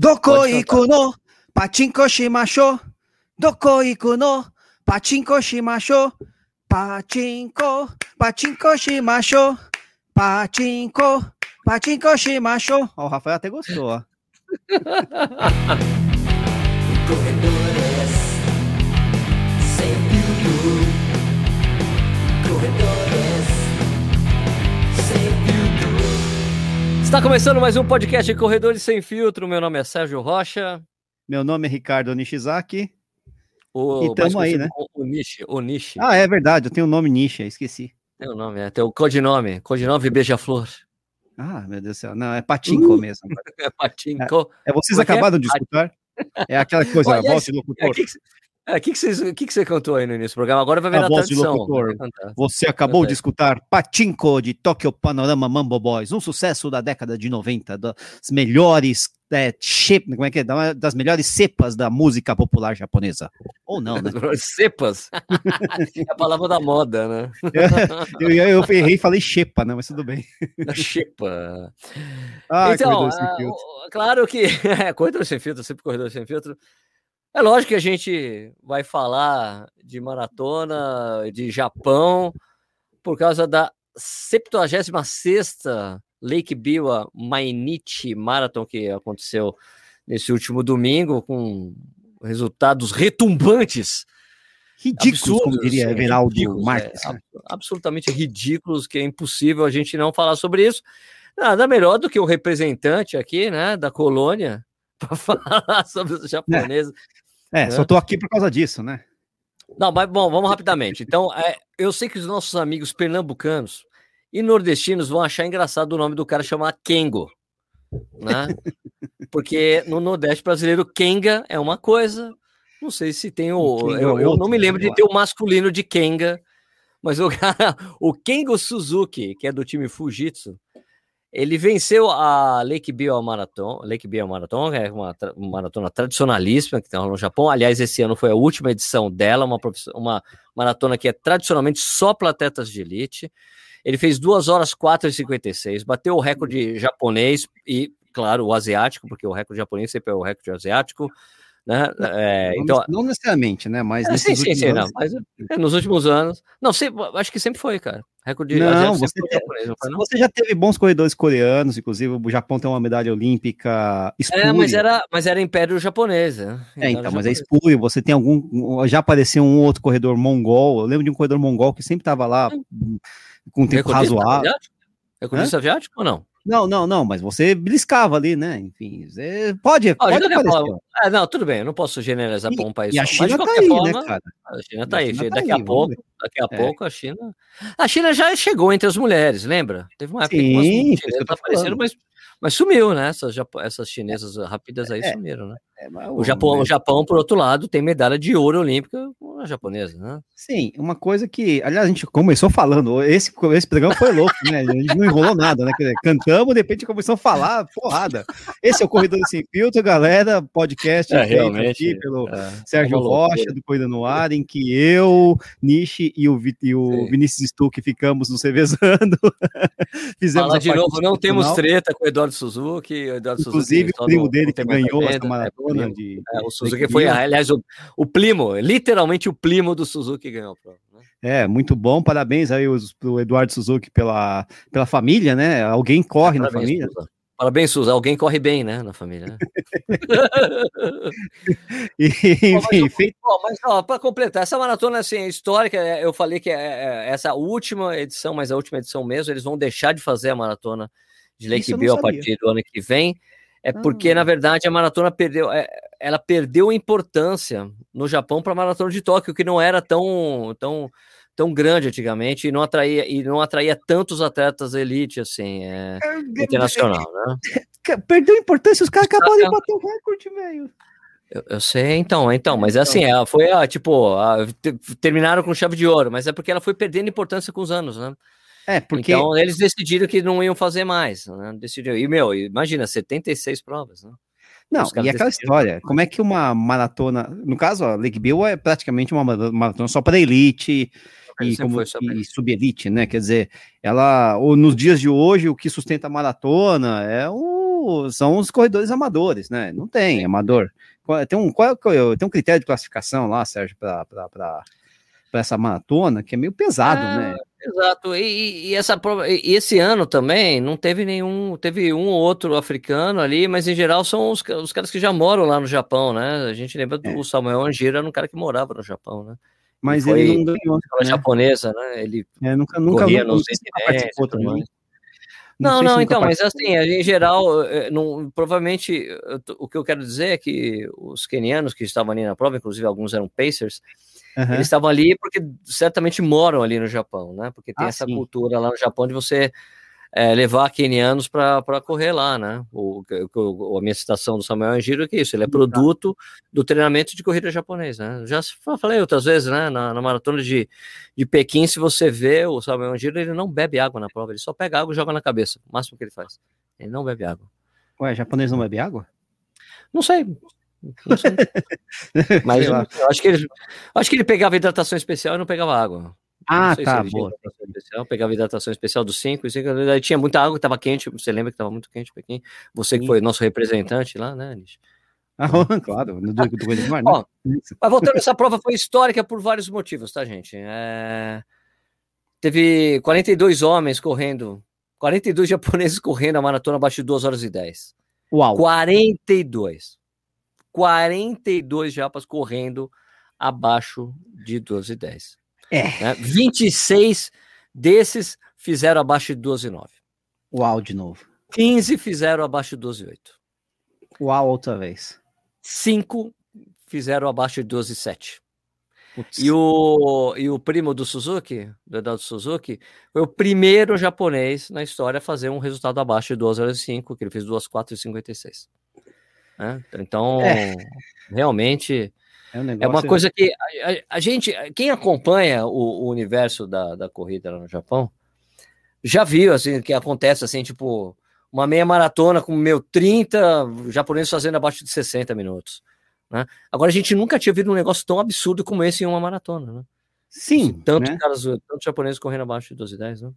Doko iku no pachinko shimashou. Doko iku no pachinko shimashou. Pachinko, pachinko shimashou. Pachinko, pachinko shimashou. Ó, o Rafael até gostou, ó. Está começando mais um podcast Corredores Sem Filtro. Meu nome é Sérgio Rocha. Meu nome é Ricardo Nishizaki. O, E tamo mais aí, né? como O Nishi. O Nishi. Ah, é verdade, eu tenho o nome Nisha, esqueci. Tem o nome, é. Tem o codinome. Codinome Beija-Flor. Ah, meu Deus do céu. Não, é Patinco mesmo. É Patinco. É, vocês Como é que é? acabaram de escutar? É aquela coisa, a Olha, voz de É, locutor. o que, você- é, que, que, que, que você cantou aí no início do programa? Agora vai A virar voz de tradição. locutor. Você acabou de escutar Patinco de Tokyo Panorama Mambo Boys, um sucesso da década de 90, das melhores é, shape- como é que é? Da- das melhores cepas da música popular japonesa. Ou não, né? Cepas. é a palavra da moda, né? eu, eu, eu errei e falei xepa, né? Mas tudo bem. Da xepa. Ah, então, corredor sem ah, filtro. o- claro que é, corredor sem filtro, sempre corredor sem filtro. É lógico que a gente vai falar de maratona, de Japão, por causa da 76ª Lake Biwa Mainichi Marathon que aconteceu nesse último domingo, com resultados retumbantes Ridículos, como diria é, Everaldo ridículos, Marques. é, ab- absolutamente ridículos, que é impossível a gente não falar sobre isso. Nada melhor do que o representante aqui, né, da colônia, para falar sobre os japoneses. É, só tô aqui por causa disso, né? Não, mas bom, vamos rapidamente. Então, é, eu sei que os nossos amigos pernambucanos e nordestinos vão achar engraçado o nome do cara chamar Kengo, né? Porque no Nordeste brasileiro, Kenga é uma coisa. Não sei se tem o. É Eu, eu não me lembro né? de ter o masculino de Kenga, mas o cara, o Kengo Suzuki, que é do time Fujitsu, ele venceu a Lake Biwa Marathon, Lake Biwa Marathon, que é uma, tra- uma maratona tradicionalíssima que tem no Japão. Aliás, esse ano foi a última edição dela, uma, uma maratona que é tradicionalmente só para atletas de elite. Ele fez 2 horas 4 e 56, bateu o recorde japonês e, claro, o asiático, porque o recorde japonês sempre é o recorde asiático. Né? É, Não, então, não necessariamente, né? Mas é, sim, sim, sim, não, anos- mas é, nos últimos anos. Não, sempre, acho que sempre foi, cara. Recorde Não, asiático você japonês, não? Você já teve bons corredores coreanos, inclusive o Japão tem uma medalha olímpica É, mas espúria. era, mas era Império Japonês. Né? É, então, mas é japonês. espúrio. Você tem algum. Já apareceu um outro corredor mongol. Eu lembro de um corredor mongol que sempre estava lá hum, com um tempo Recordista razoável. asiático? Recordista aviático ou não? Não, não, não, mas você beliscava ali, né? Enfim, você pode, Ah, pode forma- é, não, tudo bem, eu não posso generalizar para um país E a China mas de tá aí, forma, né, cara? a China A tá aí. Tá daqui aí, a pouco, daqui a É. pouco a China. A China já chegou entre as mulheres, lembra? Teve uma época umas Sim, que tô apareceram, falando. mas, mas sumiu, né? Essas, essas chinesas rápidas aí É. sumiram, né? É, mas O Japão, o Japão, por outro lado, tem medalha de ouro olímpica com a japonesa, né? Sim, uma coisa que, aliás, a gente começou falando, esse, esse programa foi louco, né? A gente não enrolou nada, né? Cantamos, de repente começou a falar, porrada. Esse é o Corredor Sem Filtro, galera, podcast É, realmente, aqui pelo É, Sérgio uma loucura. Rocha, do Corrida no Ar, em que eu, Nishi e o, Vi- e o Sim. Vinícius Stuck ficamos nos revezando. Fizemos Falar a de novo, não temos treta com o Eduardo Suzuki. O Eduardo Inclusive, Suzuki o primo dele que ganhou essa tremenda, é, maratona primo. de. É, o Suzuki foi, aliás, o, o primo, literalmente o primo do Suzuki ganhou a prova. né? É, muito bom. Parabéns aí pro Eduardo Suzuki pela, pela família, né? Alguém corre na Parabéns, família. Suza. Parabéns, Suza. Alguém corre bem, né, na família. né? E, enfim, mas, para completar, essa maratona assim, é histórica, é, eu falei que é, é essa última edição, mas a última edição mesmo, eles vão deixar de fazer a maratona de Lake Bill a partir do ano que vem. É porque, Ah. na verdade, a maratona perdeu, é, ela perdeu importância no Japão para a maratona de Tóquio, que não era tão, tão, tão grande antigamente e não atraía, e não atraía tantos atletas elite assim, é, internacional, né? Perdeu importância, os caras acabaram de bater o recorde, velho. Eu, eu sei, então, então, mas é assim, ela foi, a, tipo, a- terminaram com chave de ouro, mas é porque ela foi perdendo importância com os anos, né? É, porque. Então eles decidiram que não iam fazer mais, né? Decidiram. E, meu, imagina, 76 provas, né? Não, e aquela história, como é que uma maratona, no caso, a Lake Bill é praticamente uma mara- maratona só para elite e, como, e subelite, né? Quer dizer, ela, ou nos dias de hoje, o que sustenta a maratona é o são os corredores amadores, né? Não tem amador. Tem um, qual, é tem um critério de classificação lá, Sérgio, para essa maratona, que é meio pesado, Ah, né? Exato. E, e- essa prova, e esse ano também não teve nenhum, teve um ou outro africano ali, mas em geral são os, os caras que já moram lá no Japão, né? A gente lembra do Samuel Angira, era um cara que morava no Japão, né? Mas foi- ele não ganhou. Né? japonesa, né? Ele É, nunca, nunca, corria nunca, nos sei se nunca participou também. Não, não, nunca então, mas assim, em geral, eh, não- provavelmente o que eu quero dizer é que os quenianos que estavam ali na prova, inclusive alguns eram pacers, Aham. eles estavam ali porque certamente moram ali no Japão, né? Porque tem Ah, essa sim. cultura lá no Japão de você eh, levar quenianos para correr lá, né? O, o- a minha citação do Samuel Anjiro é que isso, ele é produto do treinamento de corrida japonês, né? Já falei outras vezes, né? Na, na maratona de, de Pequim, se você vê o Samuel Anjiro, ele não bebe água na prova, ele só pega água e joga na cabeça, o máximo que ele faz. Ele não bebe água. Ué, japonês não bebe água? Não sei. Mas lá. eu acho que ele acho que ele pegava hidratação especial e não pegava água. Ah, Não sei se tá, boa. especial, pegava hidratação especial dos 5 e 5, daí tinha muita água, estava quente, você lembra que estava muito quente, Pequim? Você que foi nosso representante lá, né, Nish? Ah, claro, do, do, do Mar, né? Ó. Mas voltando, essa prova foi histórica por vários motivos, tá, gente? É, Teve 42 homens correndo, 42 japoneses correndo a maratona abaixo de 2 horas e 10. Uau. 42. 42 japas correndo abaixo de 2 e 10. É. né? 26 desses fizeram abaixo de 12 e 9. Uau de novo. 15 fizeram abaixo de 12 e 8. Uau outra vez. 5 fizeram abaixo de 12 e 7. Putz. E o, e o primo do Suzuki, do Eduardo Suzuki, foi o primeiro japonês na história a fazer um resultado abaixo de 2 horas e 5, que ele fez 2 4 e 56. Né? Então, É. realmente, é, um é uma coisa que a, a- a gente, quem acompanha o, o universo da, da corrida lá no Japão, já viu, assim, que acontece, assim, tipo, uma meia maratona com, meu, 30 japoneses fazendo abaixo de 60 minutos. Né? Agora, a gente nunca tinha visto um negócio tão absurdo como esse em uma maratona, né? Sim, Tantos né? caras, tantos japoneses correndo abaixo de 12 e 10, né?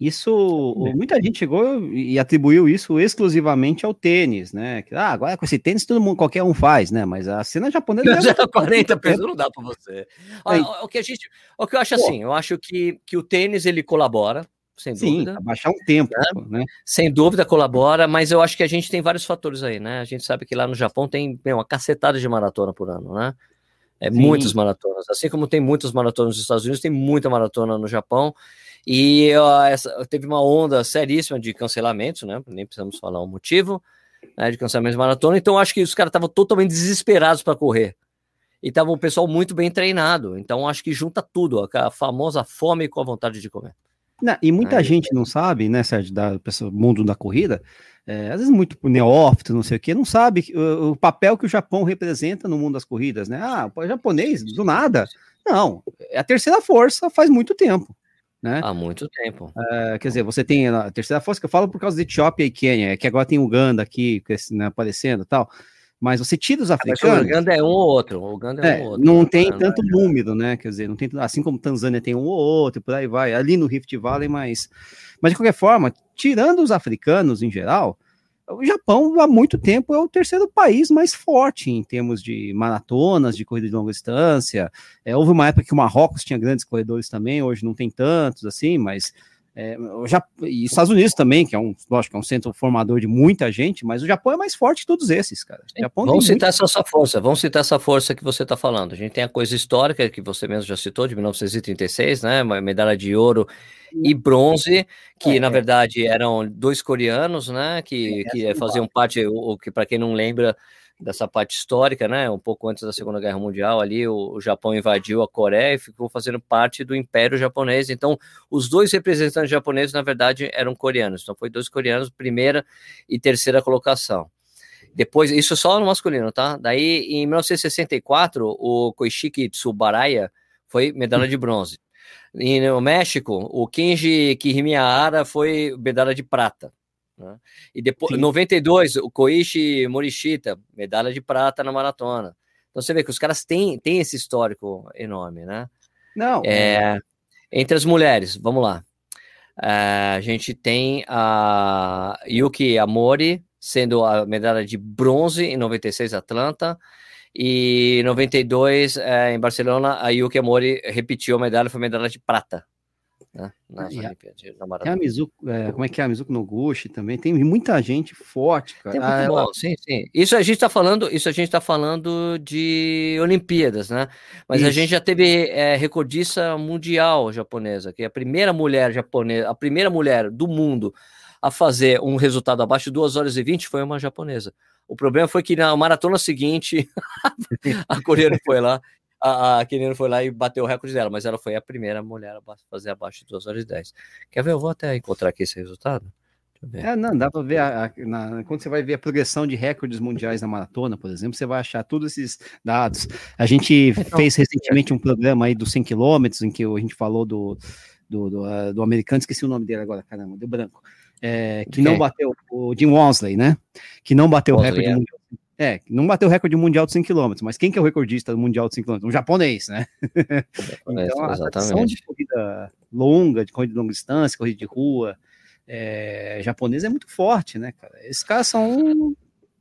Isso, o- muita gente chegou e atribuiu isso exclusivamente ao tênis, né? Que, ah, agora com esse tênis todo mundo, qualquer um faz, né? Mas a cena japonesa... Já muito 40 tempo. pesos não dá para você. Aí. ó, o que a gente, o que eu acho Pô. assim, eu acho que, que o tênis ele colabora, sem Sim, dúvida. abaixar um tempo, né? Sem dúvida colabora, mas eu acho que a gente tem vários fatores aí, né? A gente sabe que lá no Japão tem meu, uma cacetada de maratona por ano, né? É Sim. muitas maratonas. Assim como tem muitas maratonas nos Estados Unidos, tem muita maratona no Japão. E ó, essa, teve uma onda seríssima de cancelamentos, né? Nem precisamos falar o motivo né, de cancelamento de maratona. Então, acho que os caras estavam totalmente desesperados para correr. E estava um pessoal muito bem treinado. Então, acho que junta tudo, a famosa fome com a vontade de comer. Não, e muita Aí. gente não sabe, né, Sérgio, da pessoa- mundo da corrida, é, às vezes muito neófito, não sei o quê, não sabe o, o papel que o Japão representa no mundo das corridas, né? Ah, o japonês, do nada. Não, é a terceira força faz muito tempo, né? Há muito tempo. É, quer dizer, você tem a terceira força que eu falo por causa de Etiópia e Quênia, que agora tem Uganda aqui né, aparecendo e tal, mas você tira os o africanos, Uganda é um ou outro. O Uganda é, é, um ou outro. não tem né? tanto número, né? Quer dizer, não tem assim como Tanzânia tem um ou outro, por aí vai, ali no Rift Valley, mas, mas de qualquer forma, tirando os africanos em geral, o Japão há muito tempo é o terceiro país mais forte em termos de maratonas, de corrida de longa distância. É, houve uma época que o Marrocos tinha grandes corredores também, hoje não tem tantos assim, mas é, o Japão, e os Estados Unidos também, que é um, lógico, é um centro formador de muita gente, mas o Japão é mais forte que todos esses, cara. O Japão Vamos citar essa sua força, vamos citar essa força que você está falando. A gente tem a coisa histórica que você mesmo já citou, de 1936, né? Uma medalha de ouro e bronze, que É, na verdade eram dois coreanos, né? Que, Essa que faziam parte, o que para quem não lembra dessa parte histórica, né? Um pouco antes da Segunda Guerra Mundial, ali o, o Japão invadiu a Coreia e ficou fazendo parte do Império Japonês. Então, os dois representantes japoneses, na verdade, eram coreanos. Então, foi dois coreanos, primeira e terceira colocação. Depois, isso só no masculino, tá? Daí, em 1964, o Koishiki Tsubaraya foi medalha de bronze. E no México, o Kenji Kirimiara foi medalha de prata. Né? E depois, Sim. 92, o Koichi Morishita, medalha de prata na maratona. Então você vê que os caras têm, têm esse histórico enorme, né? Não, É, entre as mulheres, vamos lá. É, a gente tem a Yuki Amori, sendo a medalha de bronze em 96 Atlanta e 92 eh, em Barcelona, a Yuki Amori repetiu a medalha, foi medalha de prata. Né, nas E a- Olimpíadas, na a. Mizuko, é, como é que é a Mizuko Noguchi também? Tem muita gente forte, cara. Tem Ah, ela- sim, sim. Isso a gente está falando, isso a gente está falando de Olimpíadas, né? Mas a Isso. gente já teve é, recordista mundial japonesa, que é a primeira mulher japonesa, a primeira mulher do mundo a fazer um resultado abaixo de 2 horas e 20 foi uma japonesa. O problema foi que na maratona seguinte a coreana foi lá, a, a foi lá e bateu o recorde dela, mas ela foi a primeira mulher a fazer abaixo de 2 horas e 10. Quer ver? Eu vou até encontrar aqui esse resultado. É, não, dá pra ver. a- a- na- quando você vai ver a progressão de recordes mundiais na maratona, por exemplo, você vai achar todos esses dados. A gente Então, fez recentemente um programa aí dos 100 quilômetros, em que a gente falou do, do, do, ah, do americano, esqueci o nome dele agora, caramba, deu branco. É, que não bateu, o Jim Walmsley, né? Que não bateu o recorde é. mundial. É, não bateu o recorde mundial de 100 km, mas quem que é o recordista mundial de 100 km? Um japonês, né? Então, a tradição de corrida longa, de corrida de longa distância, corrida de rua, é, japonesa é muito forte, né, cara? Esses caras são.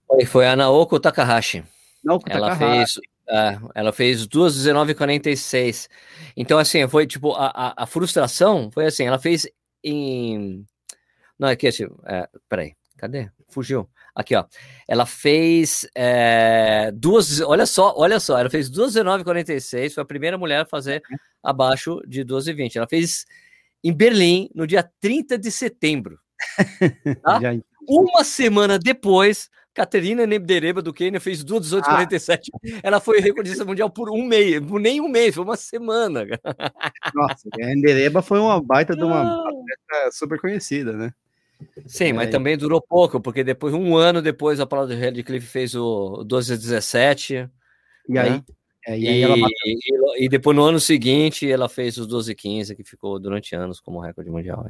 Foi, foi a Naoko Takahashi. Naoko Ela Takahashi. fez, é, ela fez 2:19:46. Então, assim, foi tipo a, a, a frustração foi assim. Ela fez em. Não, aqui, assim, é, peraí, cadê? Fugiu. Aqui, ó. Ela fez é, duas. Olha só, olha só. Ela fez 2:19:46. Foi a primeira mulher a fazer abaixo de 12:20. Ela fez em Berlim no dia 30 de setembro. tá? Uma semana depois, Caterina Nebdereba do Quênia fez 2,1847. Ela foi recordista mundial por um mês, por nem um mês, foi uma semana. nossa, a Endereba foi uma baita de uma Ah. atleta super conhecida, né? Sim, mas É. também durou pouco, porque depois, um ano depois, a Paula de Redcliffe fez o 12,17. E aí, Né? é, e E, aí ela bateu. e- e depois, no ano seguinte, ela fez os 12,15, que ficou durante anos como recorde mundial.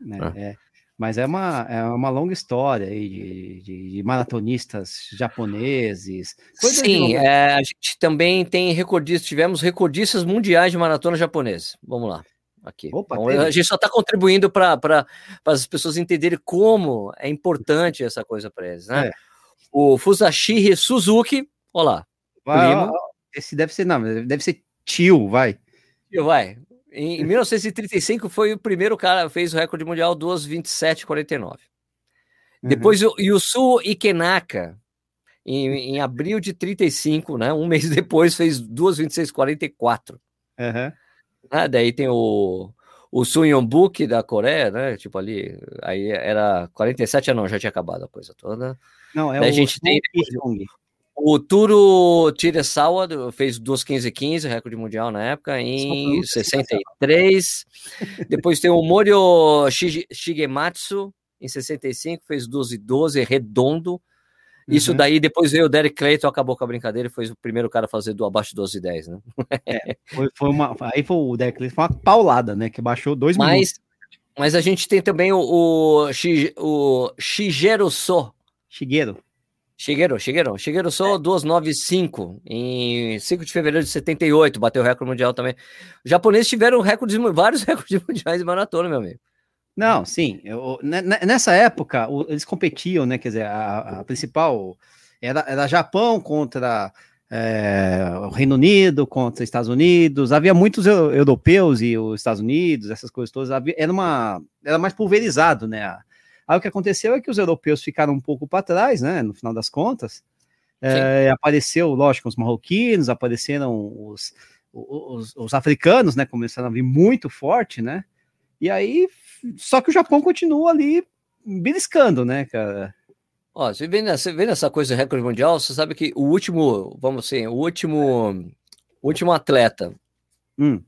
né, Ah. é. Mas é uma, é uma longa história aí de, de- de maratonistas japoneses. Sim, é, a gente também tem recordistas, tivemos recordistas mundiais de maratona japonesa. Vamos lá, aqui. Opa, Então, a gente só está contribuindo para as pessoas entenderem como é importante essa coisa para eles, né? É. O Fusashiri Suzuki, olha lá, Vai, ó, ó, esse deve ser, não, deve ser tio, vai. e vai. Em, em 1935 foi o primeiro cara fez o recorde mundial 2:27:49. Uhum. Depois o Yusu Ikenaka, em, em abril de 35, né? Um mês depois fez 2:26:44. Aham. Ah, daí tem o, o Sun Yonbuk da Coreia, né? Tipo ali, aí era 47, ah não, já tinha acabado a coisa toda. Não, é Daí a o gente tem. O Turo Tiresawa fez 2:15:15, recorde mundial na época, em pronúncia 63. Depois tem o Morio Shige- Shigematsu, em 65, fez 12:12, redondo. Isso Uhum. daí, depois veio o Derek Clayton, acabou com a brincadeira e foi o primeiro cara a fazer do abaixo de 12:10, né? Foi, foi uma, aí foi o Declan, foi uma paulada, né? Que baixou dois minutos. Mas, mas a gente tem também o, o, o Shigeru So, Shigeru. Shigeru, Shigeru, Shigeru So 295 em 5 de fevereiro de 78, bateu o recorde mundial também. Os japoneses tiveram recordes, vários recordes mundiais de maratona, meu amigo. Não, sim. eu- ne- ne- nessa época, eles competiam, né? Quer dizer, a, a principal era, era Japão contra é, o Reino Unido, contra os Estados Unidos. Havia muitos eu- europeus e os Estados Unidos, essas coisas todas. Havia, era, uma, era mais pulverizado, né? Aí o que aconteceu é que os europeus ficaram um pouco para trás, né? No final das contas. É, apareceu, lógico, os marroquinos, apareceram os, os, os africanos, né? Começaram a vir muito forte, né? E aí, só que o Japão continua ali beliscando, né, cara? Ó, você vê nessa, vê nessa coisa de recorde mundial, você sabe que o último, vamos assim, o último, o último atleta Hum,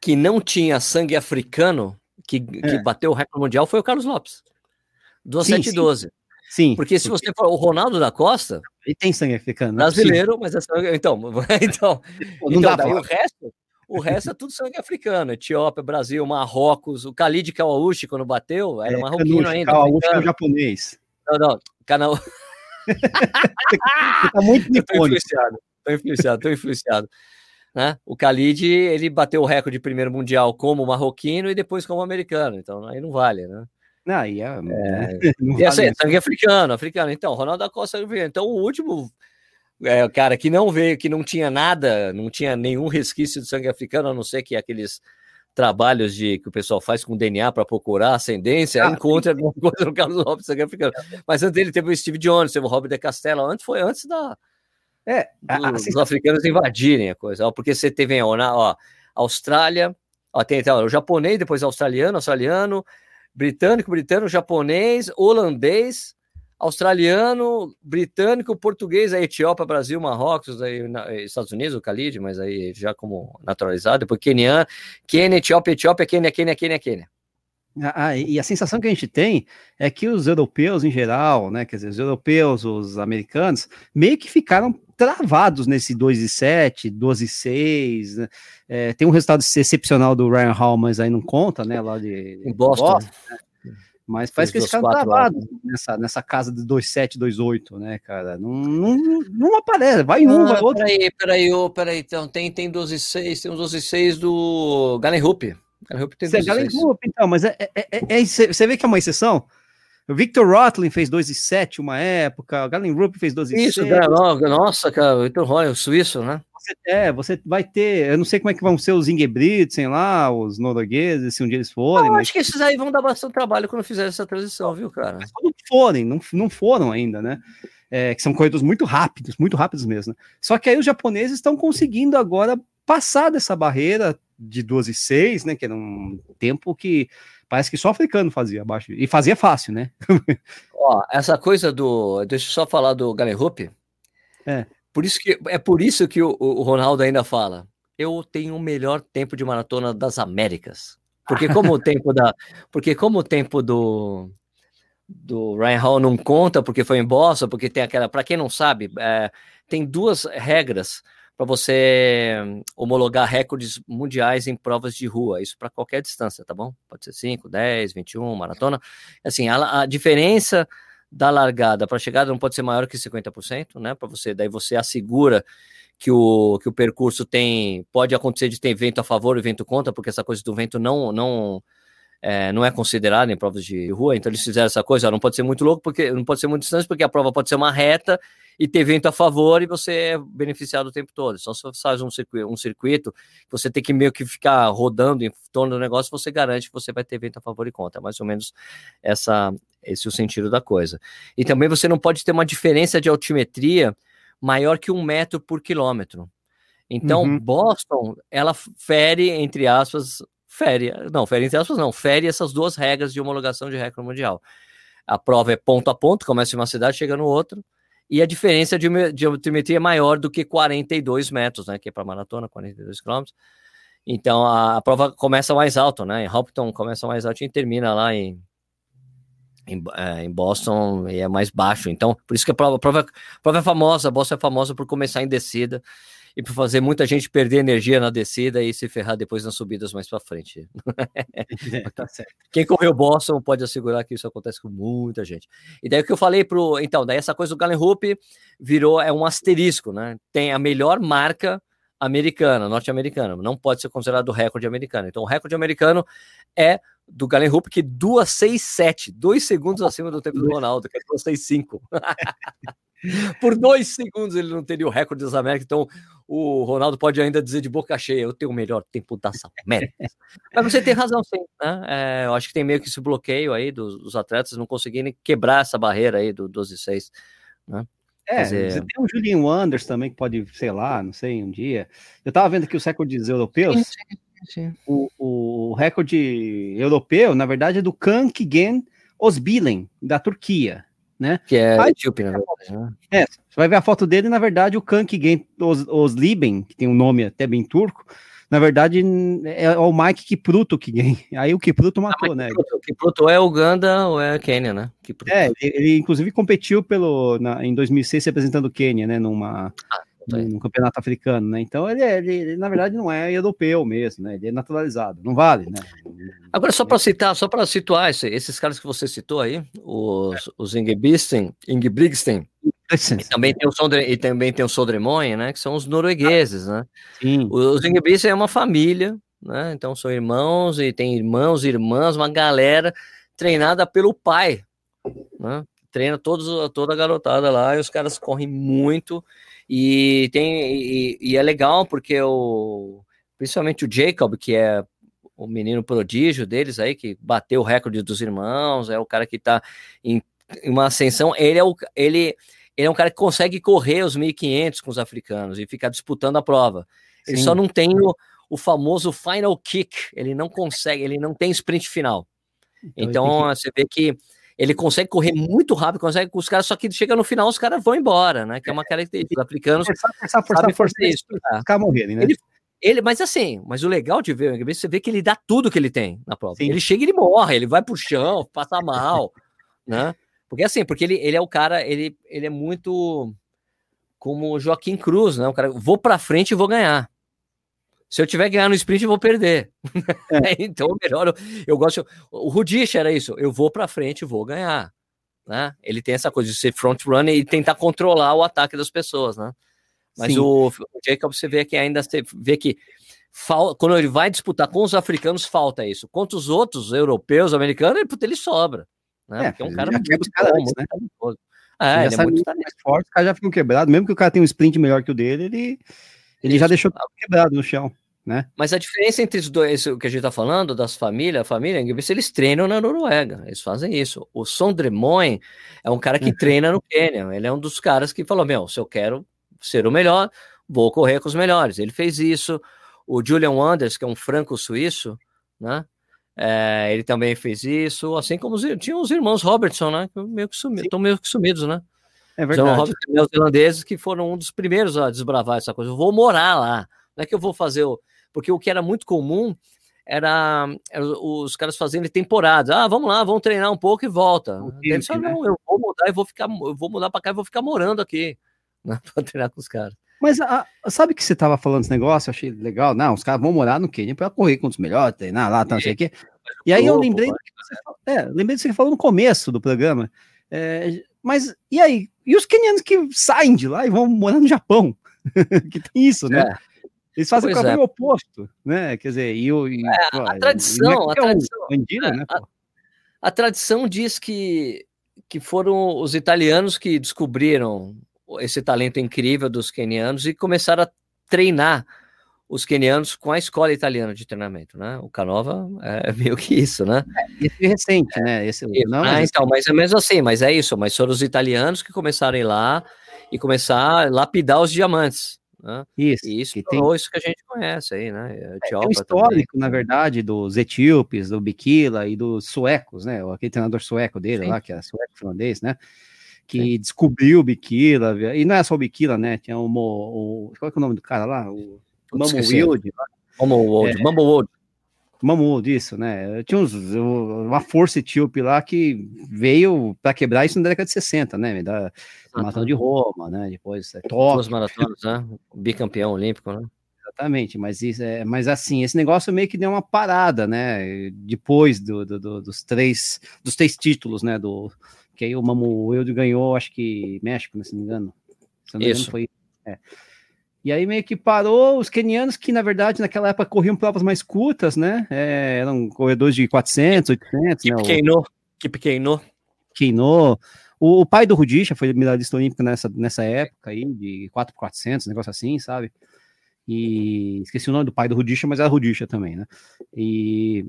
que não tinha sangue africano, que, que bateu o recorde mundial, foi o Carlos Lopes. Do Sim, 7 12. sim. Porque se você for o Ronaldo da Costa, Ele tem sangue africano. não é brasileiro, mas é sangue. Então, então, possível. Não então dá daí pra... o resto, o resto é tudo sangue africano. Etiópia, Brasil, Marrocos, o Khalid Kawauchi, quando bateu, era É, marroquino Canucho, ainda. Kawaguchi é japonês. Não, não, canal. Você tá muito nipônico. influenciado, tô influenciado, tô influenciado. Né? O Khalid, ele bateu o recorde de primeiro mundial como marroquino e depois como americano, então aí não vale, né? Não, aí é, né? Não E assim, vale isso. sangue africano, africano. Então, Ronaldo da Costa. Então, o último é, cara que não veio, que não tinha nada, não tinha nenhum resquício de sangue africano, a não ser que aqueles trabalhos de que o pessoal faz com DNA para procurar ascendência, Ah, encontra alguma coisa no Carlos Lopes sangue africano. Mas antes dele teve o Steve Jones, teve o Robert de Castella, antes foi antes da, É, a- do- dos africanos invadirem a coisa, ó, porque você teve ó, na- ó, Austrália, ó, tem então, o japonês, depois australiano, australiano, britânico, britânico, japonês, holandês, australiano, britânico, português, aí Etiópia, Brasil, Marrocos, aí na- Estados Unidos, o Khalid, mas aí já como naturalizado, depois Quenian, Quênia, Etiópia, Etiópia, Quênia, Quênia, Quênia, Quênia. Ah, e a sensação que a gente tem é que os europeus em geral, né, quer dizer, os europeus, os americanos, meio que ficaram travados nesse 2 e 7, 12 e 6, né? É, tem um resultado excepcional do Ryan Hall, mas aí não conta, né, lá de Em Boston. Mas parece que eles ficaram travados nessa, nessa casa de 2,7, 2,8, né, cara? Não, não, não aparece, vai um, vai outro. Peraí, peraí, ô, peraí, então tem, tem 12,6, tem uns 12,6 do Galen Hoop. Galen Hoop tem Você, Galen 12,6. Group, então, mas é, é, é- é- você você vê que é uma exceção? O Victor Rotlin fez 2 e 7 uma época, o Galen Group fez 2 e Isso, 6. cara, no- nossa, cara, o Vitor Roy, o suíço, né? Você, é, você vai ter, eu não sei como é que vão ser os Ingebrigtsen lá, os noruegueses, se um dia eles forem, Eu mas acho que esses aí vão dar bastante trabalho quando fizer essa transição, viu, cara? mas quando forem, não, não foram ainda, né? É, que são corredores muito rápidos, muito rápidos mesmo. né? Só que aí os japoneses estão conseguindo agora passar dessa barreira de 12 e 6, né? Que era um tempo que parece que só africano fazia abaixo. E fazia fácil, né? Ó, essa coisa do. Deixa eu só falar do Galen Hoop. É. Por isso que, é por isso que o, o Ronaldo ainda fala. Eu tenho o melhor tempo de maratona das Américas. Porque como o tempo da. Porque como o tempo do. Do Ryan Hall não conta porque foi em Boston, porque tem aquela. Para quem não sabe, é, tem duas regras para você homologar recordes mundiais em provas de rua. Isso para qualquer distância, tá bom? Pode ser 5, 10, 21, maratona. Assim, a, a diferença da largada para a chegada não pode ser maior que 50%, né? Para você, daí você assegura que o, que o percurso tem. Pode acontecer de ter vento a favor e vento contra, porque essa coisa do vento não, não, é, não é considerada em provas de rua, então eles fizeram essa coisa, ó, não pode ser muito louco, porque não pode ser muito distante, porque a prova pode ser uma reta e ter vento a favor e você é beneficiado o tempo todo. Só se você faz um circuito, um circuito, você tem que meio que ficar rodando em torno do negócio, você garante que você vai ter vento a favor e contra. É mais ou menos essa, esse é o sentido da coisa. E também você não pode ter uma diferença de altimetria maior que um metro por quilômetro. Então, Uhum. Boston, ela fere, entre aspas, fere, não, fere entre aspas, não, fere essas duas regras de homologação de recorde mundial. A prova é ponto a ponto, começa em uma cidade, chega no outro, e a diferença de, de altimetria é maior do que 42 metros, né, que é para maratona, 42 quilômetros. Então, a, a prova começa mais alto, né, em Hopton começa mais alto e termina lá em, em, é, em Boston e é mais baixo. Então, por isso que a prova, a prova, a prova é famosa, a Boston é famosa por começar em descida e por fazer muita gente perder energia na descida e se ferrar depois nas subidas mais para frente. tá certo. Quem correu Boston pode assegurar que isso acontece com muita gente. E daí o que eu falei pro. Então, daí essa coisa do Galen Hoop virou é um asterisco, né? Tem a melhor marca americana, norte-americana. Não pode ser considerado o recorde americano. Então, o recorde americano é do Galen Hoop, que 2,67, dois segundos acima do tempo do Ronaldo, que é 2,65. Por dois segundos ele não teria o recorde das Américas, então o Ronaldo pode ainda dizer de boca cheia: eu tenho o melhor tempo das Américas. Mas você tem razão, sim. Né? É, eu acho que tem meio que esse bloqueio aí dos, dos atletas não conseguirem quebrar essa barreira aí do 12 e 6. É, dizer- você tem o Julian Wanders também, que pode, sei lá, não sei, um dia. Eu tava vendo aqui os recordes europeus. O, o recorde europeu, na verdade, é do Kankigen Osbilen, da Turquia. Que é Ai, etíope, na verdade. Né? É, você vai ver a foto dele, na verdade, o Os, Osliben, que tem um nome até bem turco, na verdade, é o Mike Kipruto que ganha. Aí o Kipruto matou, né? O Kipruto é Uganda ou é Quênia, né? Kipruto. É, ele, ele, inclusive competiu pelo, na, em 2006 representando o Quênia, né, numa, tá aí. num campeonato africano, né? Então ele, é- ele, ele, na verdade não é europeu mesmo, né? Ele é naturalizado, não vale, né? Agora, só para citar, só para situar esse- esses caras que você citou aí, os, os Ingebrigtsen, Ingebrigtsen, e também tem o Sondre, e também tem o Sodremoen, né? Que são os noruegueses, né? Sim. Os Ingebrigtsen é uma família, né? Então são irmãos e tem irmãos, irmãs, uma galera. treinada pelo pai, né? Treina todos, toda a garotada lá e os caras correm muito e tem e, e é legal porque o principalmente o Jacob, que é o menino prodígio deles aí, que bateu o recorde dos irmãos, é o cara que tá em, em uma ascensão, ele é o ele ele é um cara que consegue correr os 1500 com os africanos e ficar disputando a prova. Ele Sim. só não tem o, o famoso final kick, ele não consegue, ele não tem sprint final. ele Então, tem você vê que ele consegue correr muito rápido, consegue com os caras, só que chega no final, os caras vão embora, né? Que é uma característica. Os africanos Forçar, forçar, isso. caras morrerem, né? Ele- Ele, mas assim, mas o legal de ver o você vê que ele dá tudo que ele tem na prova. Sim. Ele chega e ele morre, ele vai pro chão, passa mal, né? Porque assim, porque ele, ele é o cara, ele, ele é muito como o Joaquim Cruz, né? O cara, vou pra frente e vou ganhar. Se eu tiver que ganhar no sprint, eu vou perder. então, melhor. Eu, eu gosto. O Rudish era isso. Eu vou pra frente e vou ganhar. Né? Ele tem essa coisa de ser front runner e tentar controlar o ataque das pessoas, né? Mas Sim. o, o Jacob, você vê que ainda você vê que fal- quando ele vai disputar com os africanos, falta isso. Contra os outros europeus, americanos, ele, ele sobra. Né? É, Porque é um cara muito bom, antes, muito né? talentoso. É, ele é sabe muito forte, os caras já ficam quebrados. Mesmo que o cara tenha um sprint melhor que o dele, ele, ele já deixou tudo quebrado no chão. Mas a diferença entre os dois, isso que a gente tá falando, das famílias, a família, eles treinam na Noruega, eles fazem isso. O Sondremoen é um cara que Uhum. treina no Quênia, ele é um dos caras que falou, meu, se eu quero ser o melhor, vou correr com os melhores. Ele fez isso. O Julian Wanders, que é um franco-suíço, né? É, ele também fez isso, assim como os, tinha os irmãos Robertson, né? que Meio que sumidos, estão meio que sumidos, né? É verdade. Robertson neozelandeses que foram um dos primeiros a desbravar essa coisa. Eu vou morar lá. Não é que eu vou fazer o. Porque o que era muito comum era, era os caras fazendo temporadas. Ah, vamos lá, vamos treinar um pouco e volta. Ele disse, "Ah, né? não, eu vou mudar e vou ficar, eu vou mudar para cá e vou ficar morando aqui. Né, para treinar com os caras. Mas a- sabe que você tava falando esse negócio? Eu achei legal. Não, os caras vão morar no Quênia pra correr com os melhores, treinar lá, tá, não sei o quê. E aí eu lembrei do vai. que você falou, é, lembrei do que você falou no começo do programa. É, mas e aí? E os quenianos que saem de lá e vão morar no Japão? que tem isso, né? É. Eles fazem o Pois é. caminho oposto, né? Quer dizer, e o. e, pô, a tradição, não é a é o tradição. Andira, É, né? pô? A tradição diz que, que foram os italianos que descobriram esse talento incrível dos quenianos e começaram a treinar os quenianos com a escola italiana de treinamento, né? O Canova é meio que isso, né? Esse é recente, né? Esse, não, ah, mas então, mas é mesmo assim, mas é isso, mas foram os italianos que começaram a ir lá e começar a lapidar os diamantes, né? isso. E isso que tem, isso que a gente conhece aí, né? tem um Etiópia histórico, na verdade, dos etíopes, do Bikila e dos suecos, né? Aquele treinador sueco dele Sim. lá, que é sueco-finlandês, né? Que descobriu o Bikila. E não é só o Bikila, né? Tinha o, o. Qual é, o nome do cara lá? O Putz, Mamo esqueci. Wilde. Mumble World, Mumble World. Mamu disso, né? Tinha uns, uma força etíope lá que veio para quebrar isso na década de 60, né? Da Maratona de Roma, né? Depois é, Duas maratonas, né? Bicampeão olímpico, né? exatamente. Mas, isso é, mas assim, esse negócio meio que deu uma parada, né? Depois do, do- do- dos, três, dos três títulos, né? Do, que aí o Mamu Wilde ganhou, acho que México, né, se não me engano. Se não me engano, Isso. foi. é. E aí meio que parou os quenianos que, na verdade, naquela época corriam provas mais curtas, né? É, eram corredores de 400, 800, Que né? que pequeno. Keinou. O, o pai do Rudisha foi medalhista olímpico nessa, nessa época aí, de 4 por 400, negócio assim, sabe? E esqueci o nome do pai do Rudisha, mas era Rudisha também, né? E,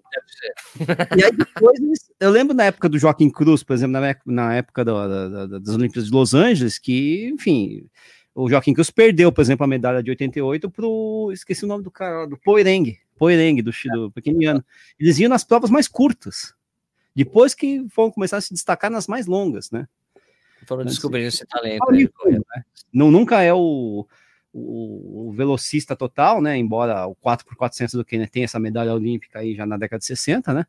e aí depois, eu lembro na época do Joaquim Cruz, por exemplo, na, época- na época da- da- da- das Olimpíadas de Los Angeles, que, enfim, o Joaquim Cruz perdeu, por exemplo, a medalha de 88 pro, esqueci o nome do cara, do Poireng, Poireng, do, do pequeniano. Eles iam nas provas mais curtas. Depois que foram começar a se destacar nas mais longas, né? Foram descobrindo esse talento. Aí, tudo, né? Não, nunca é o, o, o velocista total, né? Embora o 4x400 do Kenya tenha essa medalha olímpica aí já na década de 60, né?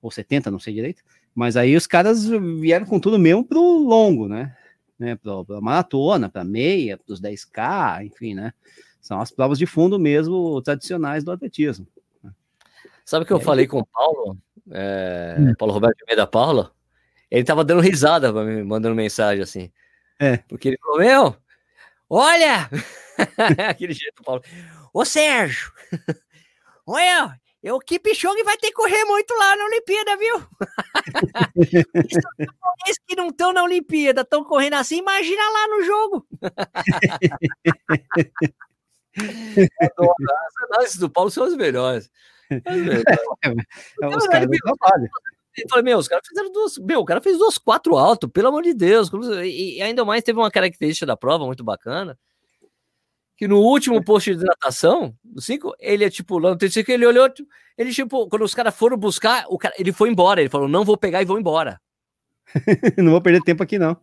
Ou 70, não sei direito. Mas aí os caras vieram com tudo mesmo pro longo, né? Né? Pra, pra maratona, pra meia, pros 10K, enfim, né? São as provas de fundo mesmo tradicionais do atletismo. Sabe o que eu É. falei com o Paulo? É, Hum. Paulo Roberto de Almeida Paulo? Ele tava dando risada mim, mandando mensagem assim. É. Porque ele falou: Meu, olha! Aquele jeito, Paulo. Ô Sérgio, olha, Eu, o Kipchoge vai ter que correr muito lá na Olimpíada, viu? Isso, Os que não estão na Olimpíada estão correndo assim, imagina lá no jogo. Adoro, As análises do Paulo são as melhores. As melhores. É, os Não, caras ele- meu, os caras fizeram duas. Meu, o cara fez duas quatro alto, pelo amor de Deus. E, e ainda mais teve uma característica da prova muito bacana. Que no último posto de hidratação, do 5, ele é tipo, lá no terceiro, ele olhou, tipo, ele tipo, quando os caras foram buscar, o cara, ele foi embora. Ele falou, não vou pegar e vou embora. Não vou perder tempo aqui, não.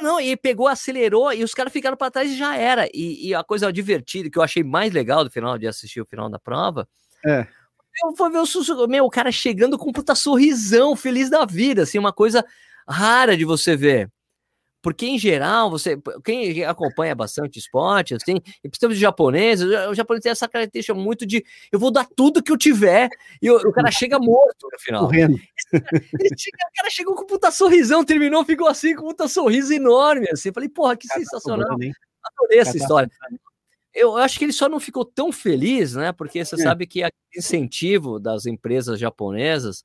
Não, não, e pegou, acelerou, e os caras ficaram para trás e já era. E, e a coisa divertida, que eu achei mais legal do final, de assistir o final da prova, É. eu vou ver o Suzuki, meu, o cara chegando com um puta sorrisão, feliz da vida, assim, uma coisa rara de você ver. Porque, em geral, você, quem acompanha bastante esporte, assim, e principalmente os japoneses, o japonês tem essa característica muito de eu vou dar tudo que eu tiver, e o, o cara chega morto no final. Correndo. Ele chega- o cara chegou com um puta sorrisão, terminou, ficou assim, com um puta sorriso enorme, assim. Eu Falei, porra, que sensacional. Sobrando, hein? Adorei essa Cara, tá história. Eu acho que ele só não ficou tão feliz, né? Porque você É. sabe que aquele incentivo das empresas japonesas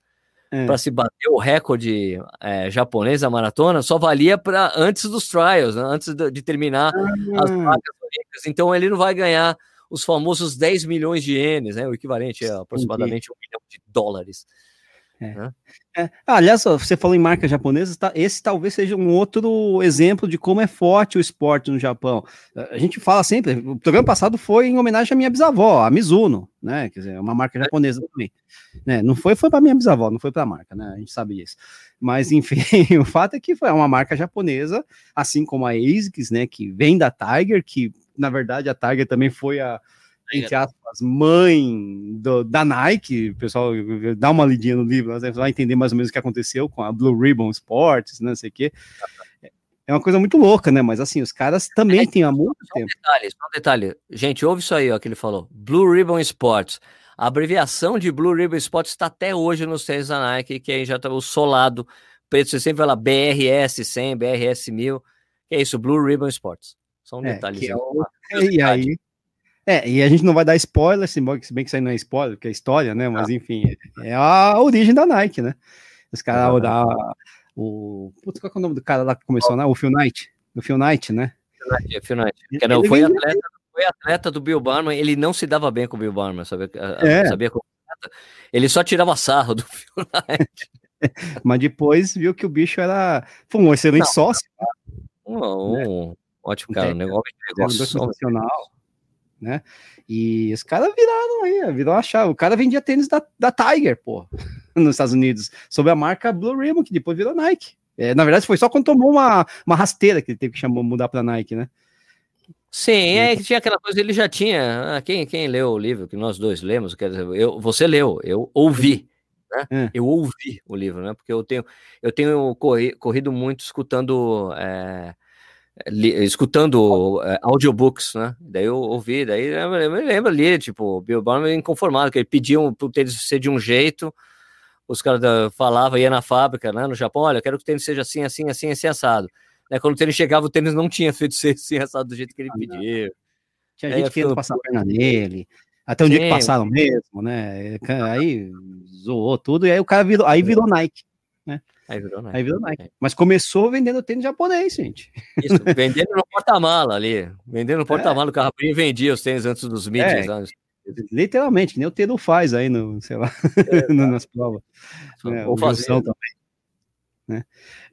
É. para se bater o recorde é, japonês da maratona só valia para antes dos trials, né? antes de, de terminar as Ah, vagas olímpicas. Então ele não vai ganhar os famosos 10 milhões de ienes, né? O equivalente a aproximadamente um milhão de dólares. É. Ah, aliás, você falou em marcas japonesas, tá? esse talvez seja um outro exemplo de como é forte o esporte no Japão. A gente fala sempre, o programa passado foi em homenagem à minha bisavó, a Mizuno, né? Quer dizer, é uma marca japonesa também. Né? Não foi, foi para minha bisavó, não foi para a marca, né? A gente sabe isso. Mas, enfim, o fato é que foi uma marca japonesa, assim como a ASICS, né? Que vem da Tiger, que na verdade a Tiger também foi a, entre aspas, mãe do- da Nike, pessoal dá uma lidinha no livro, você vai entender mais ou menos o que aconteceu com a Blue Ribbon Sports, né, não sei o quê. É uma coisa muito louca, né? Mas assim, os caras também têm há muito Só um tempo. detalhe, só um detalhe. Gente, ouve isso aí, ó, que ele falou. Blue Ribbon Sports. A abreviação de Blue Ribbon Sports está até hoje nos tênis da Nike, que aí já tá o solado preto. Você sempre vai lá, BRS 100, BRS 1000. Que é isso, Blue Ribbon Sports. Só um É, detalhe. é o- E aí. É, e a gente não vai dar spoiler, se bem que isso aí não é spoiler, porque é história, né? Mas enfim, é a origem da Nike, né? Os caras, da, o. Putz, qual é o nome do cara lá que começou, né? O Phil Knight. O Phil Knight, né? É, Phil Knight. Ele- não, ele foi, atleta, foi atleta do Bill Barman, ele não se dava bem com o Bill Barman, sabia? É. sabia como. Ele só tirava sarro do Phil Knight. Mas depois viu que o bicho era. Foi um excelente Não, sócio, Um, um ótimo cara, um negócio negócio. sensacional, né? E os caras viraram aí, virou a chave. O cara vendia tênis da, da Tiger, pô, nos Estados Unidos, sob a marca Blue Ribbon, que depois virou Nike. É, na verdade, foi só quando tomou uma, uma rasteira que ele teve que chamar, mudar pra Nike, né? Sim, é que tinha aquela coisa, ele já tinha. ah, Quem, quem leu o livro que nós dois lemos, quer dizer, eu, você leu, eu ouvi, né? É. Eu ouvi o livro, né? Porque eu tenho, eu tenho corri- corrido muito escutando, é, li- escutando é, audiobooks, né? Daí eu ouvi, daí eu me eu me lembro ali, tipo, o Bill Barman inconformado, que ele pediam pro tênis ser de um jeito, os caras falavam, ia na fábrica, né? No Japão, olha, eu quero que o tênis seja assim, assim, assim, assim, assado. Né, quando o tênis chegava, o tênis não tinha feito ser assim, assado do jeito que ele pediu. Tinha É, gente querendo passar a perna nele. Até um dia que Sim. passaram mesmo, né? Aí zoou tudo, e aí o cara virou, aí virou Nike. Aí virou Nike. Aí virou Nike. Mas começou vendendo tênis japonês, gente. Isso, vendendo no porta-mala ali. Vendendo no porta-mala, o carro e vendia os tênis antes dos meetings. É. Literalmente, que nem o Teru faz aí no, sei lá, no- nas provas. o fazer. Wilson também. Né?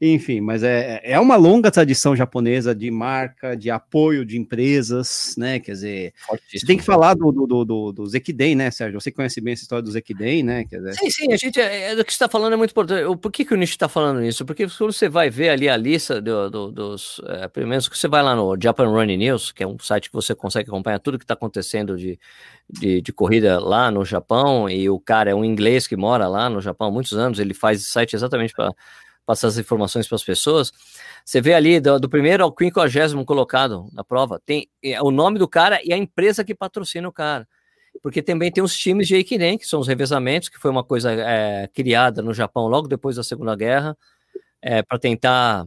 Enfim, mas é, é uma longa tradição japonesa de marca, de apoio de empresas, né? Quer dizer, você tem que falar do, do, do, do, Zekiden, né, Sérgio? Você conhece bem essa história do Zekiden, né? Quer dizer, Sim, sim, a gente, é, é do que você está falando é muito importante. Por que, que o Nish está falando isso? Porque quando você vai ver ali a lista do- do- dos. É, pelo menos que você vai lá no Japan Running News, que é um site que você consegue acompanhar tudo que está acontecendo de, de, de corrida lá no Japão, e o cara é um inglês que mora lá no Japão há muitos anos, ele faz esse site exatamente para passar as informações para as pessoas. Você vê ali do, do primeiro ao quinquagésimo colocado na prova, tem é, o nome do cara e a empresa que patrocina o cara porque também tem os times de Eikiden, que são os revezamentos, que foi uma coisa é, criada no Japão logo depois da Segunda Guerra, para tentar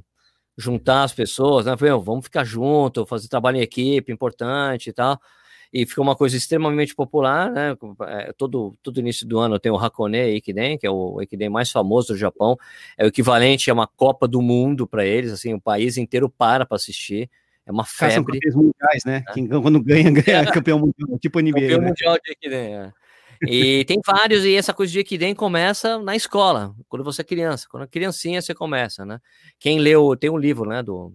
juntar as pessoas, né? Vamos ficar junto, fazer trabalho em equipe, importante e tal. E ficou uma coisa extremamente popular, né? É, todo, todo início do ano tem o Hakone Ekiden, que é o Ekiden mais famoso do Japão, é o equivalente a uma Copa do Mundo para eles, assim, o país inteiro para para assistir. É uma Caras são febre. campeões mundiais, né? Quem, quando ganha, ganha campeão mundial, tipo NBA. Campeão né? mundial de Ekiden. é. E tem vários, e essa coisa de Ekiden começa na escola, quando você é criança. Quando é criancinha, você começa, né? Quem leu, tem um livro, né, do...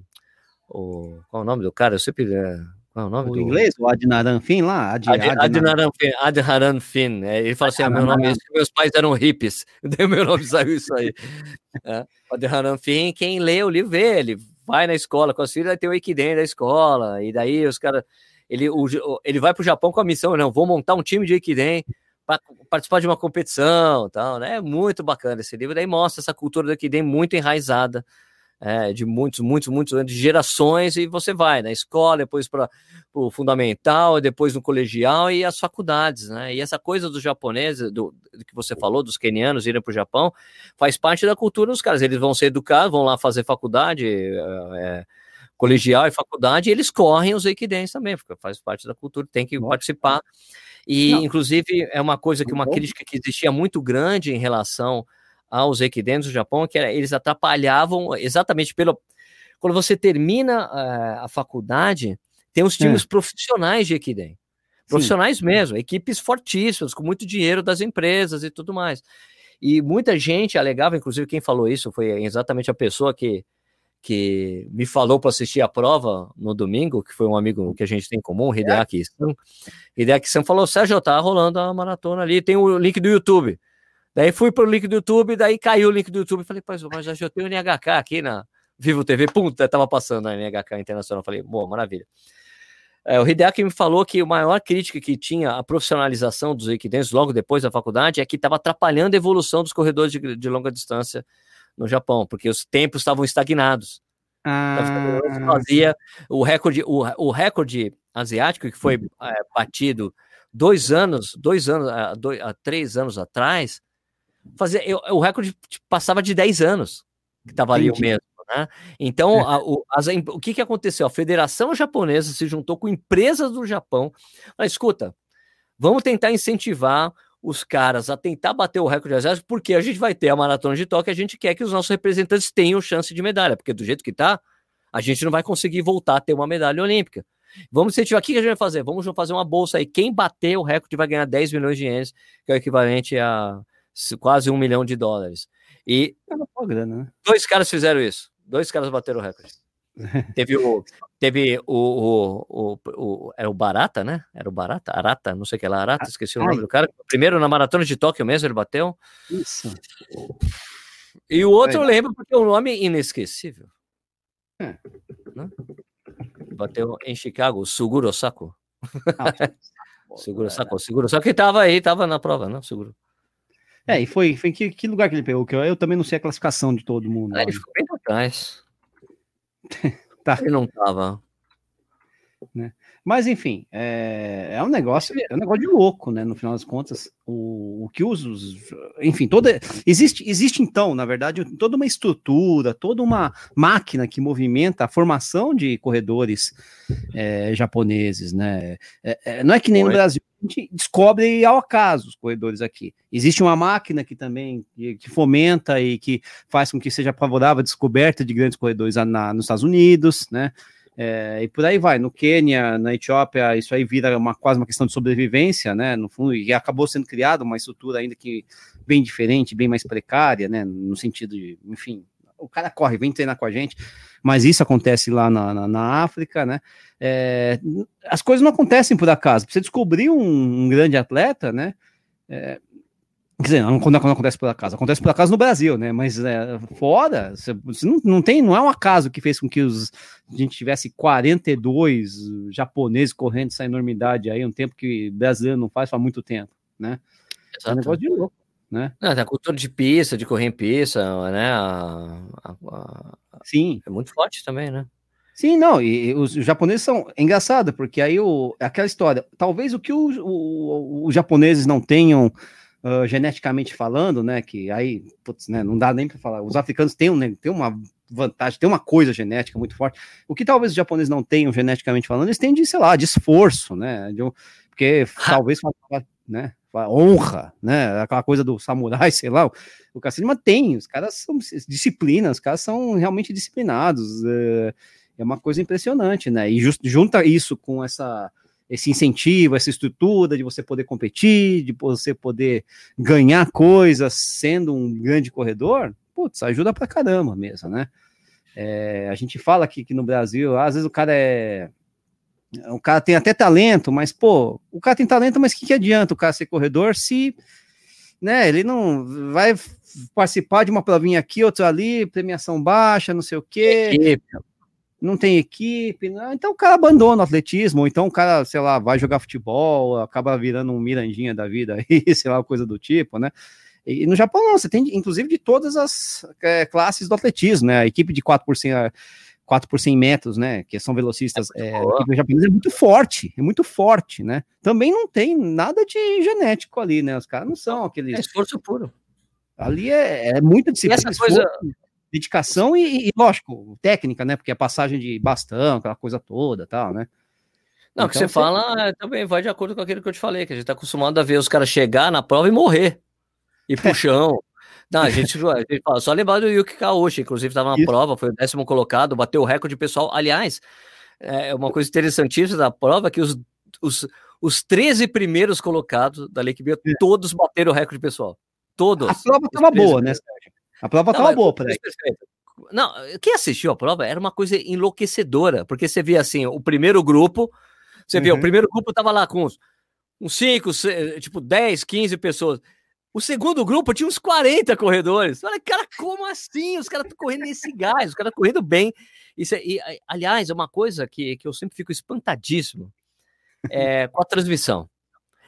O, qual é o nome do cara? Eu sempre... é, Qual é o nome O do... inglês, o Adinaran Fin lá, Ad, Ad- Adnaran Fin. Adnaran Fin. É, ele fala assim: ah, meu nome é meus pais eram hippies. Daí meu nome saiu isso aí. É, Adnaran Fin, quem lê o livro vê, ele vai na escola com as filhas, tem o Eikiden da escola, e daí os caras. Ele, o- o- ele vai para o Japão com a missão, não, vou montar um time de Eikiden para participar de uma competição tal, né? É muito bacana esse livro, daí mostra essa cultura do Eikiden muito enraizada. É, de muitos, muitos, muitos anos, de gerações, e você vai na escola, depois para o fundamental, depois no colegial e as faculdades, né? E essa coisa dos japoneses, do, do que você falou, dos quenianos irem para o Japão, faz parte da cultura dos caras. Eles vão ser educados, vão lá fazer faculdade, é, colegial e faculdade, e eles correm os equidens também, porque faz parte da cultura, tem que participar. E, Não. inclusive, é uma coisa que uma crítica que existia muito grande em relação aos equidens do Japão, que era, eles atrapalhavam exatamente pelo. Quando você termina eh, a faculdade, tem os times profissionais de Equidem. Profissionais mesmo, equipes fortíssimas, com muito dinheiro das empresas e tudo mais. E muita gente alegava, inclusive quem falou isso foi exatamente a pessoa que, que me falou para assistir a prova no domingo, que foi um amigo que a gente tem em comum, Hideaki San. Hideaki San falou: Sérgio, tá rolando a maratona ali, tem o link do YouTube. Daí fui pro link do YouTube, daí caiu o link do YouTube. Falei, mas, mas eu tenho o NHK aqui na Vivo TV. Puta, tava passando a NHK Internacional. Falei, boa, maravilha. É, o Hideaki me falou que a maior crítica que tinha a profissionalização dos equidentes logo depois da faculdade é que estava atrapalhando a evolução dos corredores de, de longa distância no Japão, porque os tempos estavam estagnados. Ah, Fazia o recorde, o, o recorde asiático que foi é, batido dois anos, dois anos, há dois, há três anos atrás, fazia, eu, o recorde passava de 10 anos que estava ali o mesmo. Né? Então, a- o, as o que, que aconteceu? A Federação Japonesa se juntou com empresas do Japão. Falou, escuta, vamos tentar incentivar os caras a tentar bater o recorde asiático, porque a gente vai ter a maratona de Tóquio, a gente quer que os nossos representantes tenham chance de medalha, porque do jeito que tá, a gente não vai conseguir voltar a ter uma medalha olímpica. Vamos incentivar, o que a gente vai fazer? Vamos fazer uma bolsa aí. Quem bater o recorde vai ganhar 10 milhões de ienes, que é o equivalente a quase um milhão de dólares. E é grana, né? dois caras fizeram isso. Dois caras bateram o recorde. Teve o. Teve o, o, o, o- Era o Barata, né? Era o Barata? Arata, não sei o que lá, Arata, esqueci o nome Ai. do cara. Primeiro na maratona de Tóquio mesmo, ele bateu. Isso. E o outro eu lembro porque é um nome inesquecível. É. Né? Bateu em Chicago, o Suguro Sako. Ah, Seguro Sako, Seguro Sako que tava aí, tava na prova, não? Seguro. É, e foi, foi em que, que lugar que ele pegou? Que eu, eu também não sei a classificação de todo mundo. Ah, ele ficou bem atrás. Tá. Ele não tava. Mas enfim, é, é um negócio, é um negócio de louco, né? No final das contas, o, o que os, os- enfim, toda existe, existe então, na verdade, toda uma estrutura, toda uma máquina que movimenta a formação de corredores é, japoneses, né? É, é, não é que nem no. Brasil, a gente descobre ao acaso os corredores aqui. Existe uma máquina que também que, fomenta e que faz com que seja favorável a descoberta de grandes corredores na- nos Estados Unidos, né? É, e por aí vai. No Quênia, na Etiópia, isso aí vira uma, quase uma questão de sobrevivência, né? No fundo, e acabou sendo criada uma estrutura ainda que bem diferente, bem mais precária, né? No sentido de, enfim, o cara corre, vem treinar com a gente, mas isso acontece lá na, na, na África, né? É, as coisas não acontecem por acaso. Pra você descobrir um, um grande atleta, né? É, Quer dizer, não, não acontece por acaso, acontece por acaso no Brasil, né? Mas é, fora, você, não, não tem, não é um acaso que fez com que os, a gente tivesse 42 japoneses correndo essa enormidade aí, um tempo que brasileiro não faz faz muito tempo, né? É um Exato. negócio de louco, né? Não, a cultura de pista, de correr em pista, né? A- a- a- Sim, é muito forte também, né? sim, não, e, os, os japoneses são, é engraçado, porque aí o, é aquela história, talvez o que o- o- os japoneses não tenham ah, geneticamente falando, né, que aí, putz, né, não dá nem para falar, os africanos têm, um, né, têm uma vantagem, tem uma coisa genética muito forte. O que talvez os japoneses não tenham geneticamente falando, eles têm de, sei lá, de esforço, né? De, porque talvez né? Honra, né? Aquela coisa do samurai, sei lá. O, cacete, mas tem, os caras são disciplina, os caras são realmente disciplinados. É, é uma coisa impressionante, né? E just, junta isso com essa esse incentivo, essa estrutura de você poder competir, de você poder ganhar coisas sendo um grande corredor, putz, ajuda pra caramba mesmo, né? É, a gente fala aqui que no Brasil, às vezes o cara é. O cara tem até talento, mas, pô, o cara tem talento, mas o que, que adianta o cara ser corredor se né, ele não vai participar de uma provinha aqui, outra ali, premiação baixa, não sei o quê Equipe. não tem equipe, né? então o cara abandona o atletismo, ou então o cara, sei lá, vai jogar futebol, acaba virando um mirandinha da vida aí, sei lá, coisa do tipo, né? E no Japão não, você tem inclusive de todas as é, classes do atletismo, né? A equipe de 4 por 100, 4 por 100 metros, né? Que são velocistas, é, equipe japonesa é muito forte, é muito forte, né? Também não tem nada de genético ali, né? Os caras não são É aqueles. esforço puro. Ali é, é muita E disciplina, essa coisa, esforço, dedicação e, e, lógico, técnica, né? Porque a passagem de bastão, aquela coisa toda, tal, né? não, o que Então, você fala é, também vai de acordo com aquilo que eu te falei, que a gente tá acostumado a ver os caras chegar na prova e morrer. E pro chão. Não, a gente, a gente fala, só lembrar do Yuki Kaoshi, inclusive estava na Isso. prova, foi o décimo colocado, bateu o recorde pessoal. Aliás, é uma coisa interessantíssima da prova é que os, os, os 13 primeiros colocados da Lake Bio, É. todos bateram o recorde pessoal. Todos. A prova Os tava 13 boa, né, Sérgio? A prova Não, tava mas- boa. Perfeito. Não, quem assistiu a prova era uma coisa enlouquecedora, porque você via assim, o primeiro grupo, você via, o Uhum. primeiro grupo tava lá com uns, uns 5, tipo 10, 15 pessoas. O segundo grupo tinha uns 40 corredores. Olha, cara, como assim? Os caras estão correndo nesse gás, os caras correndo bem. Isso é- e, aliás, é uma coisa que, que eu sempre fico espantadíssimo é, com a transmissão.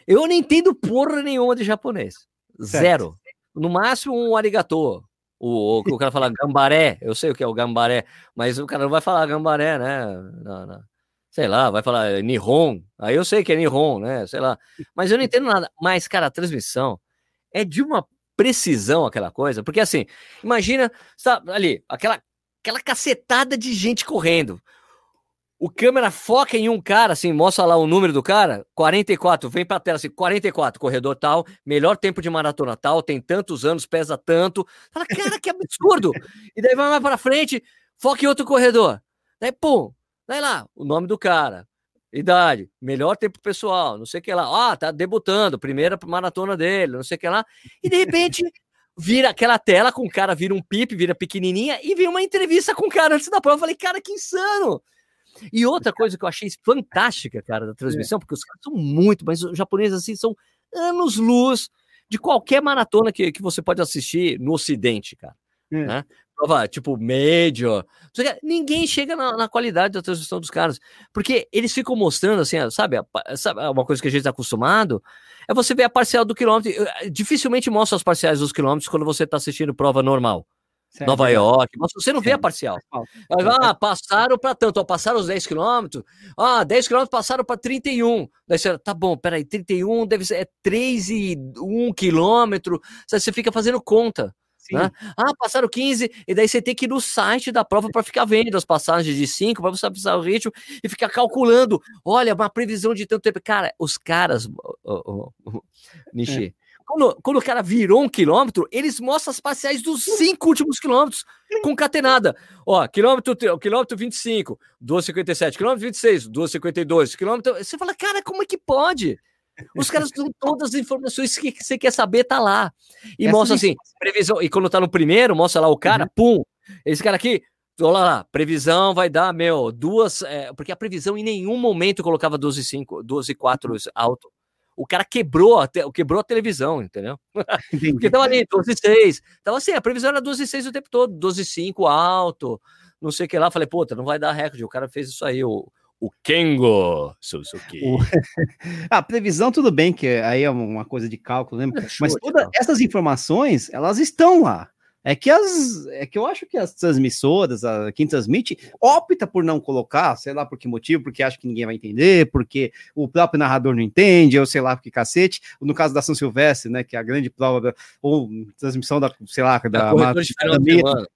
Eu não entendo porra nenhuma de japonês. Zero. No máximo um arigatô. O, o o cara fala gambaré, eu sei o que é o gambaré, mas o cara não vai falar gambaré, né? Na- na- sei lá, vai falar Nihon. Aí eu sei que é Nihon, né? Sei lá. Mas eu não entendo nada. Mas, cara, a transmissão é de uma precisão aquela coisa, porque assim, imagina, sabe, ali, aquela, aquela cacetada de gente correndo. O câmera foca em um cara, assim, mostra lá o número do cara, 44, vem pra tela assim, 44, corredor tal, melhor tempo de maratona tal, tem tantos anos, pesa tanto. Fala, cara, que absurdo! e daí vai mais pra frente, foca em outro corredor. Daí, pum, daí lá, o nome do cara, idade, melhor tempo pessoal, não sei o que lá. Ah, tá debutando, primeira maratona dele, não sei o que lá. E de repente vira aquela tela com o cara, vira um pipe, vira pequenininha e vira uma entrevista com o cara antes da prova. Eu falei, cara, que insano! E outra coisa que eu achei fantástica, cara, da transmissão, porque os caras são muito, mas os japoneses, assim, são anos-luz de qualquer maratona que, que você pode assistir no Ocidente, cara. É. Né? Prova tipo Major. não sei o quê. Ninguém chega na, na qualidade da transmissão dos caras. Porque eles ficam mostrando, assim, ó, sabe, sabe uma coisa que a gente está acostumado? É você ver a parcial do quilômetro. Eh, Dificilmente mostra as parciais dos quilômetros quando você está assistindo prova normal. Certo, Nova é. York. Mas você não vê É. a parcial. Aí, Ah, passaram para tanto, ó, passaram os 10 quilômetros. Ah, 10 quilômetros passaram para 31. Daí você, tá bom, peraí, 31 deve ser é 3 e 1 quilômetro. Você fica fazendo conta. Sim. né? Ah, passaram 15, e daí você tem que ir no site da prova para ficar vendo as passagens de 5, para você precisar o ritmo e ficar calculando. Olha, uma previsão de tanto tempo. Cara, os caras, ô, ô, Nishi, quando, quando o cara virou um quilômetro, eles mostram as parciais dos cinco últimos quilômetros concatenada. Ó, quilômetro, quilômetro 25, 2,57, quilômetro 26, 2,52, quilômetro. Você fala, cara, como é que pode? Os caras dão todas as informações que você quer saber, tá lá. E Essa mostra assim, previsão. E quando tá no primeiro, mostra lá o cara, pum. Esse cara aqui, olha lá, previsão vai dar, meu, duas. é, porque a previsão em nenhum momento colocava 12,5, 12,4 alto. O cara quebrou a, te- quebrou a televisão, entendeu? Porque tava ali, 12,6. Tava assim, a previsão era 12,6 o tempo todo, 12,5 alto, não sei o que lá. Falei, puta, não vai dar recorde. O cara fez isso aí, o, o Kengo Suzuki. O- A previsão, tudo bem, que aí é uma coisa de cálculo, né? É Mas todas essas informações, elas estão lá. É que as, é que eu acho que as transmissoras, a, quem transmite, opta por não colocar, sei lá por que motivo, porque acha que ninguém vai entender, porque o próprio narrador não entende, ou sei lá por que cacete. No caso da São Silvestre, né, que é a grande prova, da- ou transmissão da, sei lá, da, Da da meia, semana.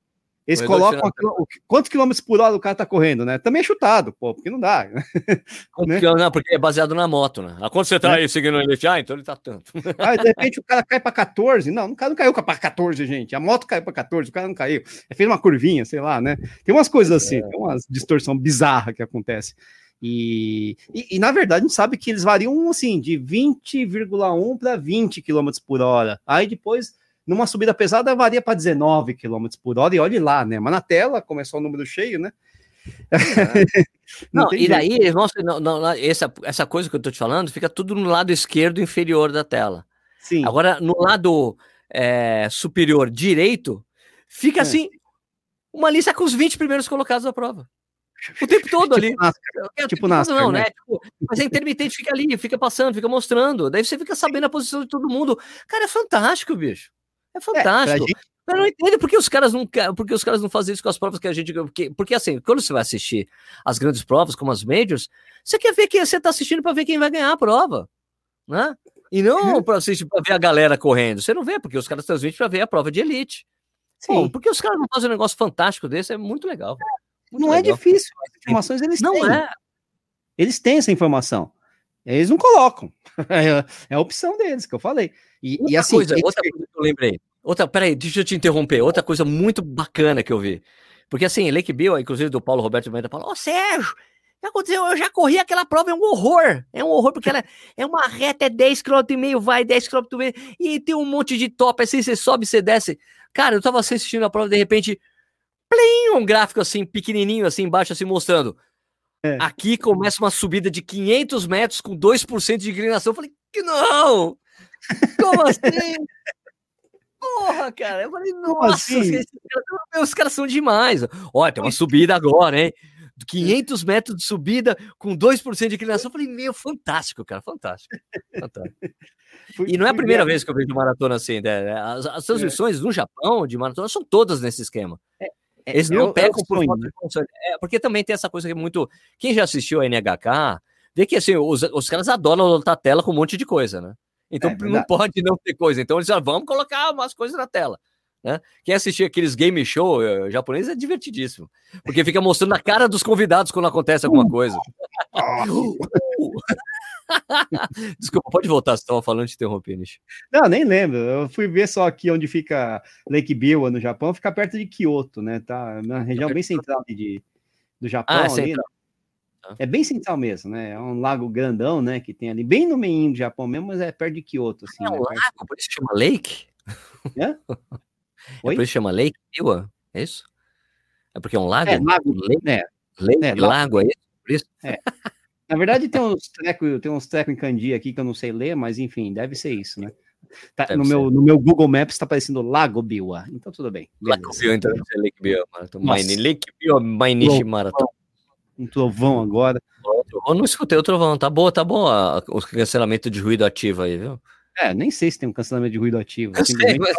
Eles colocam o que- quantos quilômetros por hora o cara tá correndo, né? Também é chutado, pô, porque não dá. né? Não, porque é baseado na moto, né? Ah, quando você tá É. aí seguindo ele, ah, então ele tá tanto. Aí, de repente, o cara cai pra 14. Não, o cara não caiu pra 14, gente. A moto caiu pra 14, o cara não caiu. É fez uma curvinha, sei lá, né? Tem umas coisas assim, tem umas distorção bizarra que acontece. E, e, e, na verdade, a gente sabe que eles variam assim, de 20,1 para 20 km por hora. Aí depois, numa subida pesada, varia para 19 km por hora. E olhe lá, né? Mas na tela, como é só o número cheio, né? Não, tem e jeito. daí eles não, não, não, essa, essa coisa que eu tô te falando fica tudo no lado esquerdo inferior da tela. Sim. Agora, no lado é, superior direito, fica É. assim, uma lista com os 20 primeiros colocados da prova. O tempo todo ali. Tipo NASCAR. É, tipo NASCAR, não, né? né? Tipo, mas é intermitente, fica ali, fica passando, fica mostrando. Daí você fica sabendo a posição de todo mundo. Cara, é fantástico, bicho. É É, fantástico. gente, Eu não entendo por que os caras não porque os caras não fazem isso com as provas que a gente. Porque, porque assim, quando você vai assistir as grandes provas, como as majors, você quer ver quem você tá assistindo para ver quem vai ganhar a prova. Né? E Uhum. não para assistir para ver a galera correndo. Você não vê, porque os caras transmitem para ver a prova de elite. Pô, sim. porque os caras não fazem um negócio fantástico desse, é muito legal. Muito não é legal. difícil. As informações eles Não têm. é. Eles têm essa informação. Eles não colocam. É, é a opção deles, que eu falei. E, e Outra assim, coisa, eles- outra coisa que eu lembrei. Outra, peraí, deixa eu te interromper. Outra coisa muito bacana que eu vi. Porque assim, Lake Bill, inclusive do Paulo Roberto Mendes, falou: Ô Sérgio, o que aconteceu? Eu já corri aquela prova, é um horror. É um horror, porque ela é uma reta, é 10 km e meio, vai 10 km e meio, e tem um monte de top, assim, você sobe, você desce. Cara, eu tava assistindo a prova, de repente, plim, um gráfico assim, pequenininho, assim, embaixo, assim, mostrando. É. Aqui começa uma subida de 500 metros com 2% de inclinação. Eu falei, que não! Como assim? Porra, cara. Eu falei, nossa, assim? esses caras, os caras são demais. Olha, tem uma subida agora, hein? 500 metros de subida com 2% de inclinação. Eu falei, meu, fantástico, cara, fantástico. fantástico. E não é a primeira vez que eu vejo maratona assim, né? As, as transmissões no Japão de maratona são todas nesse esquema. é- Eles é não o pegam por falta né? de condições. É, porque também tem essa coisa que é muito. Quem já assistiu a NHK, vê que assim, os, os caras adoram lotar a tela com um monte de coisa, né? Então É não pode não ter coisa. Então eles já vamos colocar umas coisas na tela. Né? Quem assistir aqueles game show eh, japonês é divertidíssimo. Porque fica mostrando a cara dos convidados quando acontece alguma coisa. Desculpa, pode voltar, você estava falando, te interrompi, Nish. Não, nem lembro. Eu fui ver só aqui onde fica Lake Biwa no Japão, fica perto de Kyoto, né? Tá na região bem central de, de- do Japão. Ah, é ali, né? É bem central mesmo, né? É um lago grandão, né? Que tem ali, bem no meio do Japão mesmo, mas é perto de Kyoto, assim. É né? um Perto- lago, por isso chama Lake? É Oi? por isso chama Lake Biwa? É isso? É porque é um lago? É, lago, né? Lake é, lago, é isso? Por isso? Na verdade, tem uns trecos tem uns treco em kanji aqui que eu não sei ler, mas enfim, deve ser isso, né? Tá- no, ser. meu, no meu Google Maps está aparecendo Lago Biwa, então tudo bem. Lago. Biwa, então deve ser Lake Biwa. Marathon. Lake Biwa Mainichi. Marathon. Um trovão agora. Eu não escutei o trovão, tá bom, tá bom a- o cancelamento de ruído ativo aí, viu? É, nem sei se tem um cancelamento de ruído ativo. Eu sei, simplesmente mas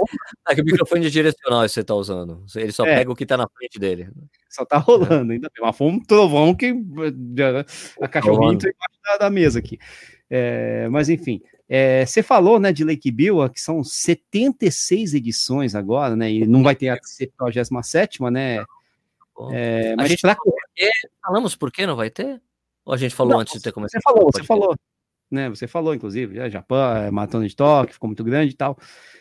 é que o microfone é direcional que você tá usando. Ele só É. pega o que tá na frente dele. Só tá rolando, ainda bem. Mas foi um trovão que eh, a cachorrinha Rolando. entrou embaixo da, da mesa aqui. É, mas enfim, é, você falou né, de Lake Biwa, que são 76 edições agora, né? E não vai ter a 77, né? Bom. É, A gente pra- falou por quê? Falamos por que não vai ter? Ou a gente falou Não, antes de ter começado? Você falou, você falou. Né, você falou, inclusive, já, Japão, é, maratona de Tóquio, ficou muito grande e tal.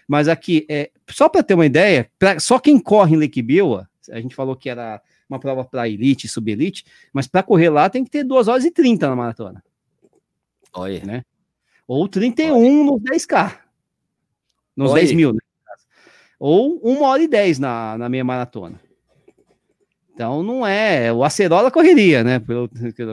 Mas aqui, é, só para ter uma ideia, pra- só quem corre em Lake Biwa, a gente falou que era uma prova para elite e subelite, mas para correr lá tem que ter 2 horas e 30 na maratona. Olha. né? Ou 31 nos 10K. Nos Olha 10 aí. mil, né? Ou 1 hora e 10 na, na meia maratona. Então não é. O Acerola correria, né? Pelo-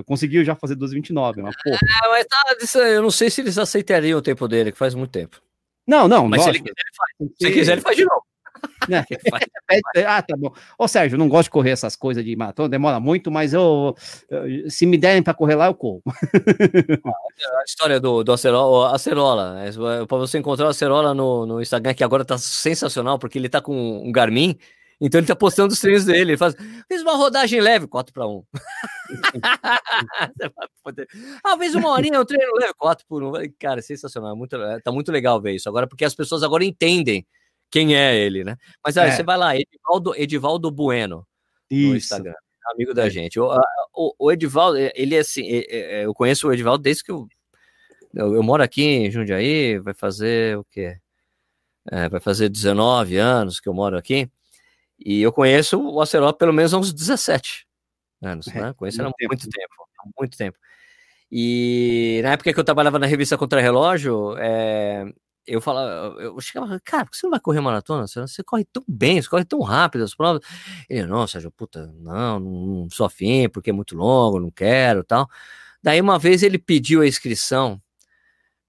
Conseguiu já fazer 2,29, mas porra. Ah, mas tá, eu não sei se eles aceitariam o tempo dele, que faz muito tempo. Não, não, Mas se ele lógico, quiser, ele faz. Se ele quiser, ele faz de novo. né? Faz. Pede- Ah, tá bom. Ô, Sérgio, não gosto de correr essas coisas de maratona, demora muito, mas eu, eu- se me derem para correr lá, eu corro. A história do, do Acerola, Acerola. É, Pra você encontrar o Acerola no, no Instagram, que agora tá sensacional, porque ele tá com um Garmin, então ele tá postando os treinos dele. Ele faz, fez uma rodagem leve, 4 para 1. Você vai poder- ah, fez uma horinha, um treino leve, 4 por 1. Cara, sensacional. é Muito, é, tá muito legal ver isso agora, porque as pessoas agora entendem quem é ele, né? Mas aí É. você vai lá, Edivaldo, Edivaldo Bueno no Isso. Instagram, amigo da gente. O, o, o Edivaldo, ele é assim, é- é- eu conheço o Edivaldo desde que eu, eu, eu moro aqui em Jundiaí, vai fazer o quê? É, vai fazer 19 anos que eu moro aqui, e eu conheço o Aceró pelo menos há uns 17 anos, É, né? Conheço ele há muito tempo. muito tempo, há muito tempo. E na época que eu trabalhava na revista Contra Relógio, é, eu falava, eu chegava, cara, por que você não vai correr maratona? Você, você corre tão bem, você corre tão rápido as provas. Ele, não, Sérgio, puta, não, não, sou afim, porque é muito longo, não quero tal. Daí uma vez ele pediu a inscrição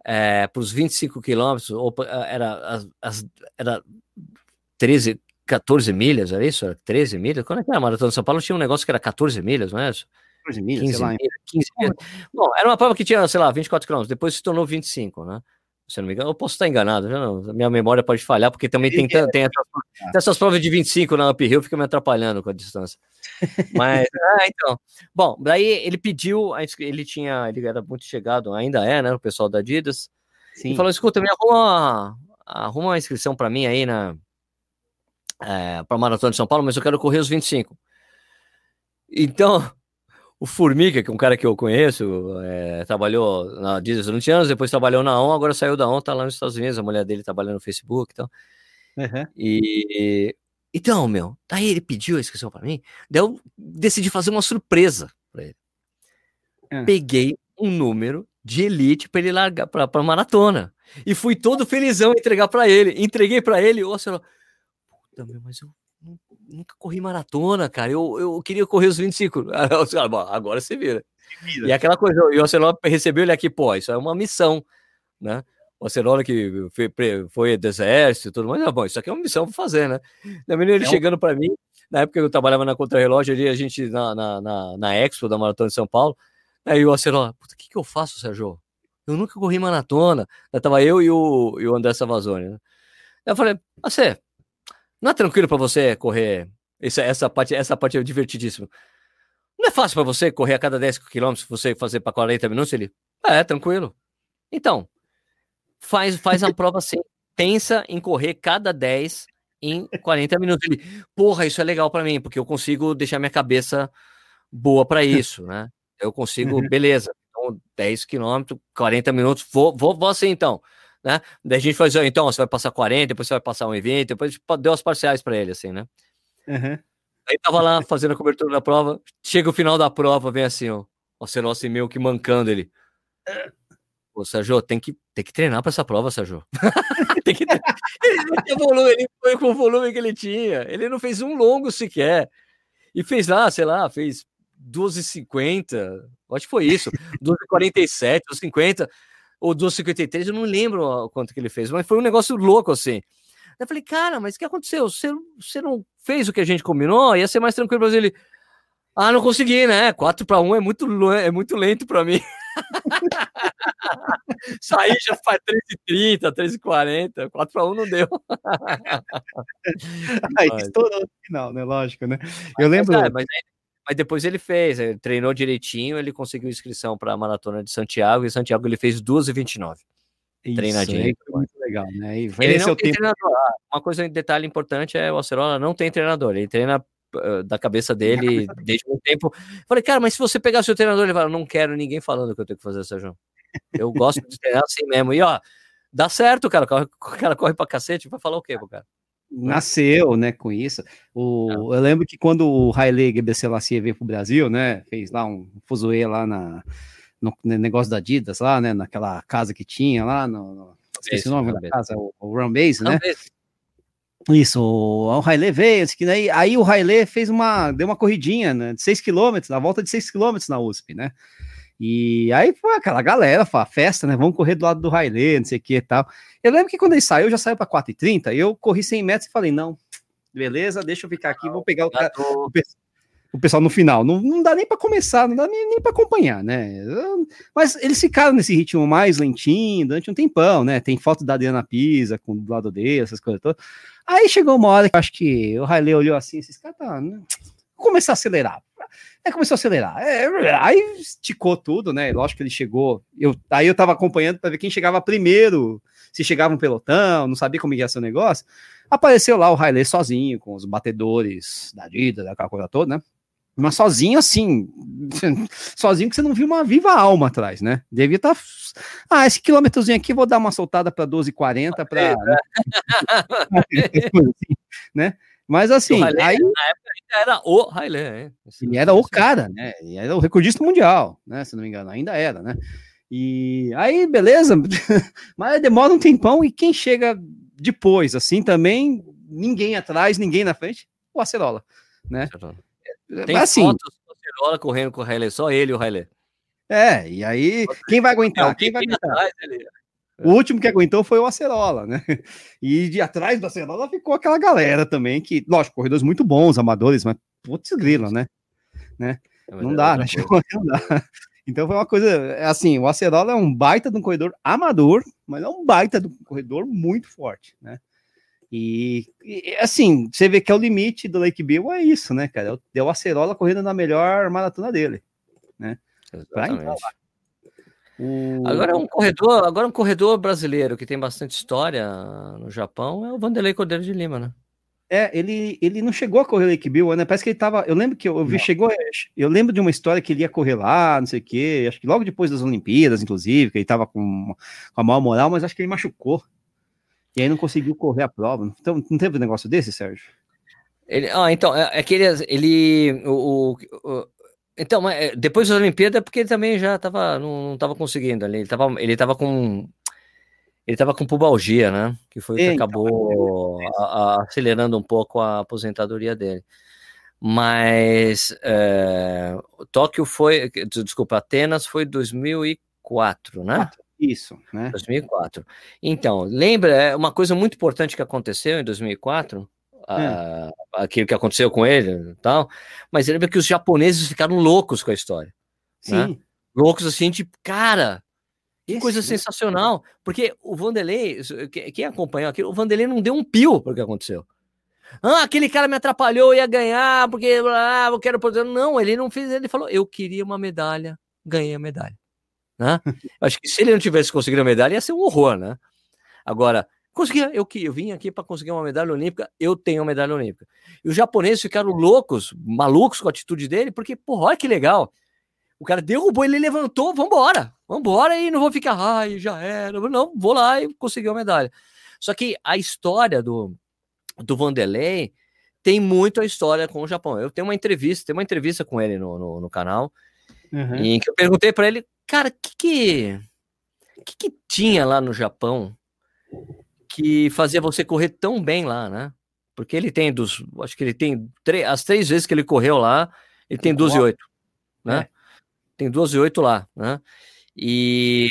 é, para os 25 quilômetros, era, as- era 13, 14 milhas, era isso? Era 13 milhas? Quando é que era a Maratona de São Paulo? Tinha um negócio que era 14 milhas, não é isso? 14 milhas, 15 sei lá. milhas, 15 milhas. Bom, era uma prova que tinha, sei lá, 24 quilômetros, depois se tornou 25, né? Se eu não me engano, eu posso estar enganado, já não, minha memória pode falhar, porque também tem, tan- tem, essas, tem essas provas de 25 na uphill, fica me atrapalhando com a distância. Mas, ah, então. Bom, daí ele pediu, ele tinha, ele era muito chegado, ainda é, né, o pessoal da Adidas, Sim. e falou: escuta, me arruma, arruma uma inscrição para mim aí na é, para Maratona de São Paulo, mas eu quero correr os 25. Então, o Formiga, que é um cara que eu conheço, é, trabalhou na Adidas durante anos, depois trabalhou na ON, agora saiu da ON, tá lá nos Estados Unidos, a mulher dele trabalha no Facebook e tal. Uhum. E então, meu, daí ele pediu a inscrição para mim, daí eu decidi fazer uma surpresa para ele. É. Peguei um número de elite para ele largar para pra maratona. E fui todo felizão entregar para ele. Entreguei para ele, ô senhor, meu, mas eu nu- nunca corri maratona, cara. Eu, eu queria correr os 25. Aí os caras, "Bom, agora você vira. E aquela coisa, e o Ocelot recebeu ele aqui, pô, isso é uma missão, né? O Ocelot que foi, foi do exército e tudo mais, ah, bom, isso aqui é uma missão pra fazer, né? Da menina ele É um- chegando pra mim, na época que eu trabalhava na Contrarrelógio ali, a gente na, na, na, na Expo da Maratona de São Paulo, aí o Ocelot, puta, o que que eu faço, Sérgio? Eu nunca corri maratona, Aí tava eu e o, e o André Savazone, né? Aí eu falei, você, não é tranquilo pra você correr, essa, essa, parte, essa parte é divertidíssima. Não é fácil para você correr a cada 10 quilômetros, você fazer para 40 minutos? Ele, é, tranquilo. Então, faz, faz a prova assim. Pensa em correr cada 10 em 40 minutos. Ele, porra, isso é legal para mim, porque eu consigo deixar minha cabeça boa para isso, né? Eu consigo, Uhum. beleza. Então, 10 quilômetros, 40 minutos, vou, vou, vou assim então. Né? Daí a gente faz, então, você vai passar 40, depois você vai passar 1,20, depois a gente deu as parciais para ele, assim, né? Uhum. Aí tava lá fazendo a cobertura da prova. Chega o final da prova, vem assim, ó. O Celossi meio que mancando ele. Ô, Sérgio, tem que, tem que treinar pra essa prova, Sérgio. tem que ele, volume, ele foi com o volume que ele tinha. Ele não fez um longo sequer. E fez lá, sei lá, fez 12,50. Acho que foi isso. 12,47, 12,50 ou 12,53. Eu não lembro quanto que ele fez, mas foi um negócio louco assim. Eu falei, cara, mas o que aconteceu? Você, você não fez o que a gente combinou? Ia ser mais tranquilo pra ele. Ah, não consegui, né? 4 para 1 é muito, é muito lento para mim. Saí já faz 3h30, 3h40, 4 para 1 não deu. Aí Mas- estourou no final, né? Lógico, né? Eu lembro. Mas, é, mas, aí- mas depois ele fez, ele treinou direitinho, ele conseguiu inscrição para a maratona de Santiago, e Santiago ele fez 2h29. Isso, treinadinho. foi muito legal, né? E Ele é não tem tempo. treinador. Ah, Uma coisa, um detalhe importante é o Acerola não tem treinador. Ele treina eh, da cabeça dele desde muito tempo. Falei, cara, mas se você pegar seu treinador, ele fala, não quero ninguém falando que eu tenho que fazer, Sérgio. Eu gosto de treinar assim mesmo. E ó, dá certo, cara. O cara- o cara corre pra cacete, vai falar o quê pro cara? Nasceu, né, com isso. O, eu lembro que quando o Haile Gebrselassie veio pro Brasil, né, fez lá um fuzuê lá na, no, no negócio da Adidas lá, né, naquela casa que tinha lá, no, no- esqueci o nome da casa, o, o Run Base, né? Talvez. Isso, o, o Haile veio, que daí, aí o Haile fez uma, deu uma corridinha, né, de 6 km, na volta de 6 km na USP, né? E aí foi aquela galera, foi a festa, né? Vamos correr do lado do Haile, não sei o que e tal. Eu lembro que quando ele saiu, já saiu para 4,30, eu corri 100 metros e falei, não, beleza, deixa eu ficar aqui, vou pegar o, cara, o, pe- o pessoal no final. Não, não dá nem para começar, não dá nem, nem para acompanhar, né? Mas eles ficaram nesse ritmo mais lentinho durante um tempão, né? Tem foto da Adriana Pisa com do lado dele, essas coisas todas. Aí chegou uma hora que eu acho que o Haile olhou assim, esses caras tá, né? Começar a acelerar. Aí começou a acelerar. É, aí esticou tudo, né? Lógico que ele chegou. Eu, aí eu tava acompanhando para ver quem chegava primeiro, se chegava um pelotão, não sabia como ia ser o negócio. Apareceu lá o Riley sozinho, com os batedores da Adidas, daquela coisa toda, né? Mas sozinho assim, sozinho que você não viu uma viva alma atrás, né? Devia estar. Tá... Ah, esse quilômetrozinho aqui vou dar uma soltada para 12,40 para. né? Mas assim, Haile, aí. Na época ainda era o Haile. é. Ele era o cara, né? Ele era o recordista mundial, né? Se não me engano, ainda era, né? E aí, beleza, mas demora um tempão e quem chega depois, assim, também, ninguém atrás, ninguém na frente, o Acerola, né? Tem assim, fotos do Acerola correndo com o Haile, só ele e o Haile. É, e aí, quem vai aguentar? Não, quem vai quem aguentar? atrás dele? O último que aguentou foi o Acerola, né? E de atrás do Acerola ficou aquela galera também, que, lógico, corredores muito bons, amadores, mas putz grila, né? né? Mas Não é dá, né? Não dá. Então foi uma coisa, é assim, o Acerola é um baita de um corredor amador, mas é um baita de um corredor muito forte, né? E, e, assim, você vê que é o limite do Lake Bill é isso, né, cara? É o Acerola correndo na melhor maratona dele. Pra entrar Exatamente. O... Agora um corredor, agora um corredor brasileiro que tem bastante história no Japão é o Vanderlei Cordeiro de Lima, né? É, ele, ele não chegou a correr Lake Bill, né? Parece que ele tava. Eu lembro que eu, eu vi, Não. chegou. Eu lembro de uma história que ele ia correr lá, não sei o quê. Acho que logo depois das Olimpíadas, inclusive, que ele tava com, com a maior moral, mas acho que ele machucou. E aí não conseguiu correr a prova. Então, não teve um negócio desse, Sérgio? Ele, ah, então, é, é que ele, ele o, o- o- então, mas, é, depois da Olimpíada, é porque ele também já tava, não, não tava conseguindo ali, ele tava, ele tava com, ele tava com pubalgia, né, que foi o que É, então, acabou a- a- acelerando um pouco a aposentadoria dele. Mas, é, Tóquio foi, desculpa, Atenas foi 2004, né? Isso, né? 2004. Então, lembra, é uma coisa muito importante que aconteceu em 2004, ah, aquilo que aconteceu com ele e tal, mas lembra que os japoneses ficaram loucos com a história. Né? Sim. Loucos assim, tipo, cara, que Esse- coisa sensacional, porque o Vanderlei, que- quem acompanhou aquilo, o Vanderlei não deu um pio para o que aconteceu. Ah, aquele cara me atrapalhou, eu ia ganhar, porque ah, eu quero poder. Não, ele não fez, ele falou, eu queria uma medalha, ganhei a medalha. Né? Acho que se ele não tivesse conseguido a medalha, ia ser um horror, né? Agora, consegui, eu, que- eu vim aqui para conseguir uma medalha olímpica, eu tenho uma medalha olímpica. E os japoneses ficaram loucos, malucos com a atitude dele, porque, porra, olha que legal. O cara derrubou, ele levantou, vambora, vambora e não vou ficar, ai, já era. Não, vou lá e consegui uma medalha. Só que a história do, do Vanderlei tem muito a história com o Japão. Eu tenho uma entrevista, tem uma entrevista com ele no, no, no canal, Uhum. em que eu perguntei para ele, cara, o que que, que que tinha lá no Japão que fazia você correr tão bem lá, né? Porque ele tem dos, acho que ele tem as três vezes que ele correu lá, ele tem 12 e 8, né? É. Tem 12 e 8 lá, né? E,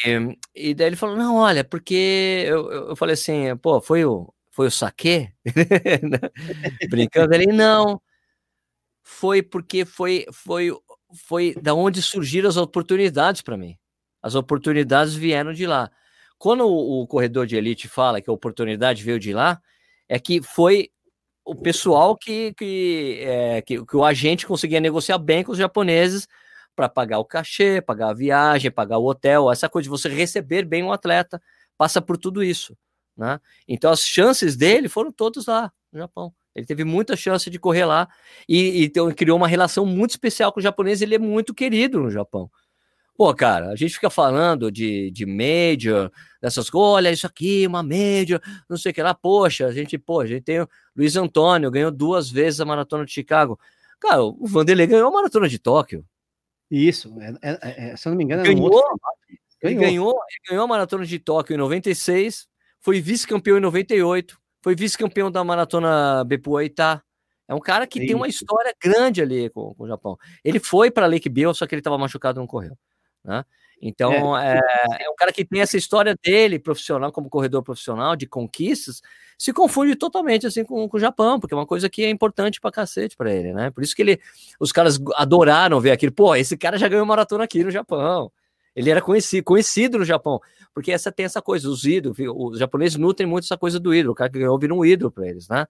e daí ele falou, não, olha, porque eu, eu eu falei assim, pô, foi o, foi o saque? Brincando, ele, não, foi porque foi, foi, foi da onde surgiram as oportunidades para mim. As oportunidades vieram de lá. Quando o, o corredor de elite fala que a oportunidade veio de lá, é que foi o pessoal que, que, é, que, que o agente conseguia negociar bem com os japoneses para pagar o cachê, pagar a viagem, pagar o hotel, essa coisa de você receber bem o atleta, passa por tudo isso. Né? Então as chances dele foram todas lá no Japão. Ele teve muita chance de correr lá e, e então, criou uma relação muito especial com o japonês. Ele é muito querido no Japão. Pô, cara, a gente fica falando de, de major, dessas coisas, olha isso aqui, uma major, não sei o que lá. Poxa, a gente, pô, a gente tem o Luiz Antônio, ganhou duas vezes a maratona de Chicago. Cara, o Vanderlei ganhou a maratona de Tóquio. Isso, é, é- é- se eu não me engano, era um Ganhou, outro formato. Ele ganhou, ele ganhou a maratona de Tóquio em 96, foi vice-campeão em 98, foi vice-campeão da maratona Bepuaitá. É um cara que tem uma história grande ali com, com o Japão. Ele foi para Lake Bill, só que ele estava machucado e não correu. Né? Então, é, é um cara que tem essa história dele, profissional, como corredor profissional, de conquistas, se confunde totalmente assim com, com o Japão, porque é uma coisa que é importante pra cacete pra ele, né? Por isso que ele, os caras adoraram ver aquilo. Pô, esse cara já ganhou maratona aqui no Japão. Ele era conhecido, conhecido no Japão, porque essa tem essa coisa, os ídolos, os japoneses nutrem muito essa coisa do ídolo, o cara que ganhou vira um ídolo para eles, né?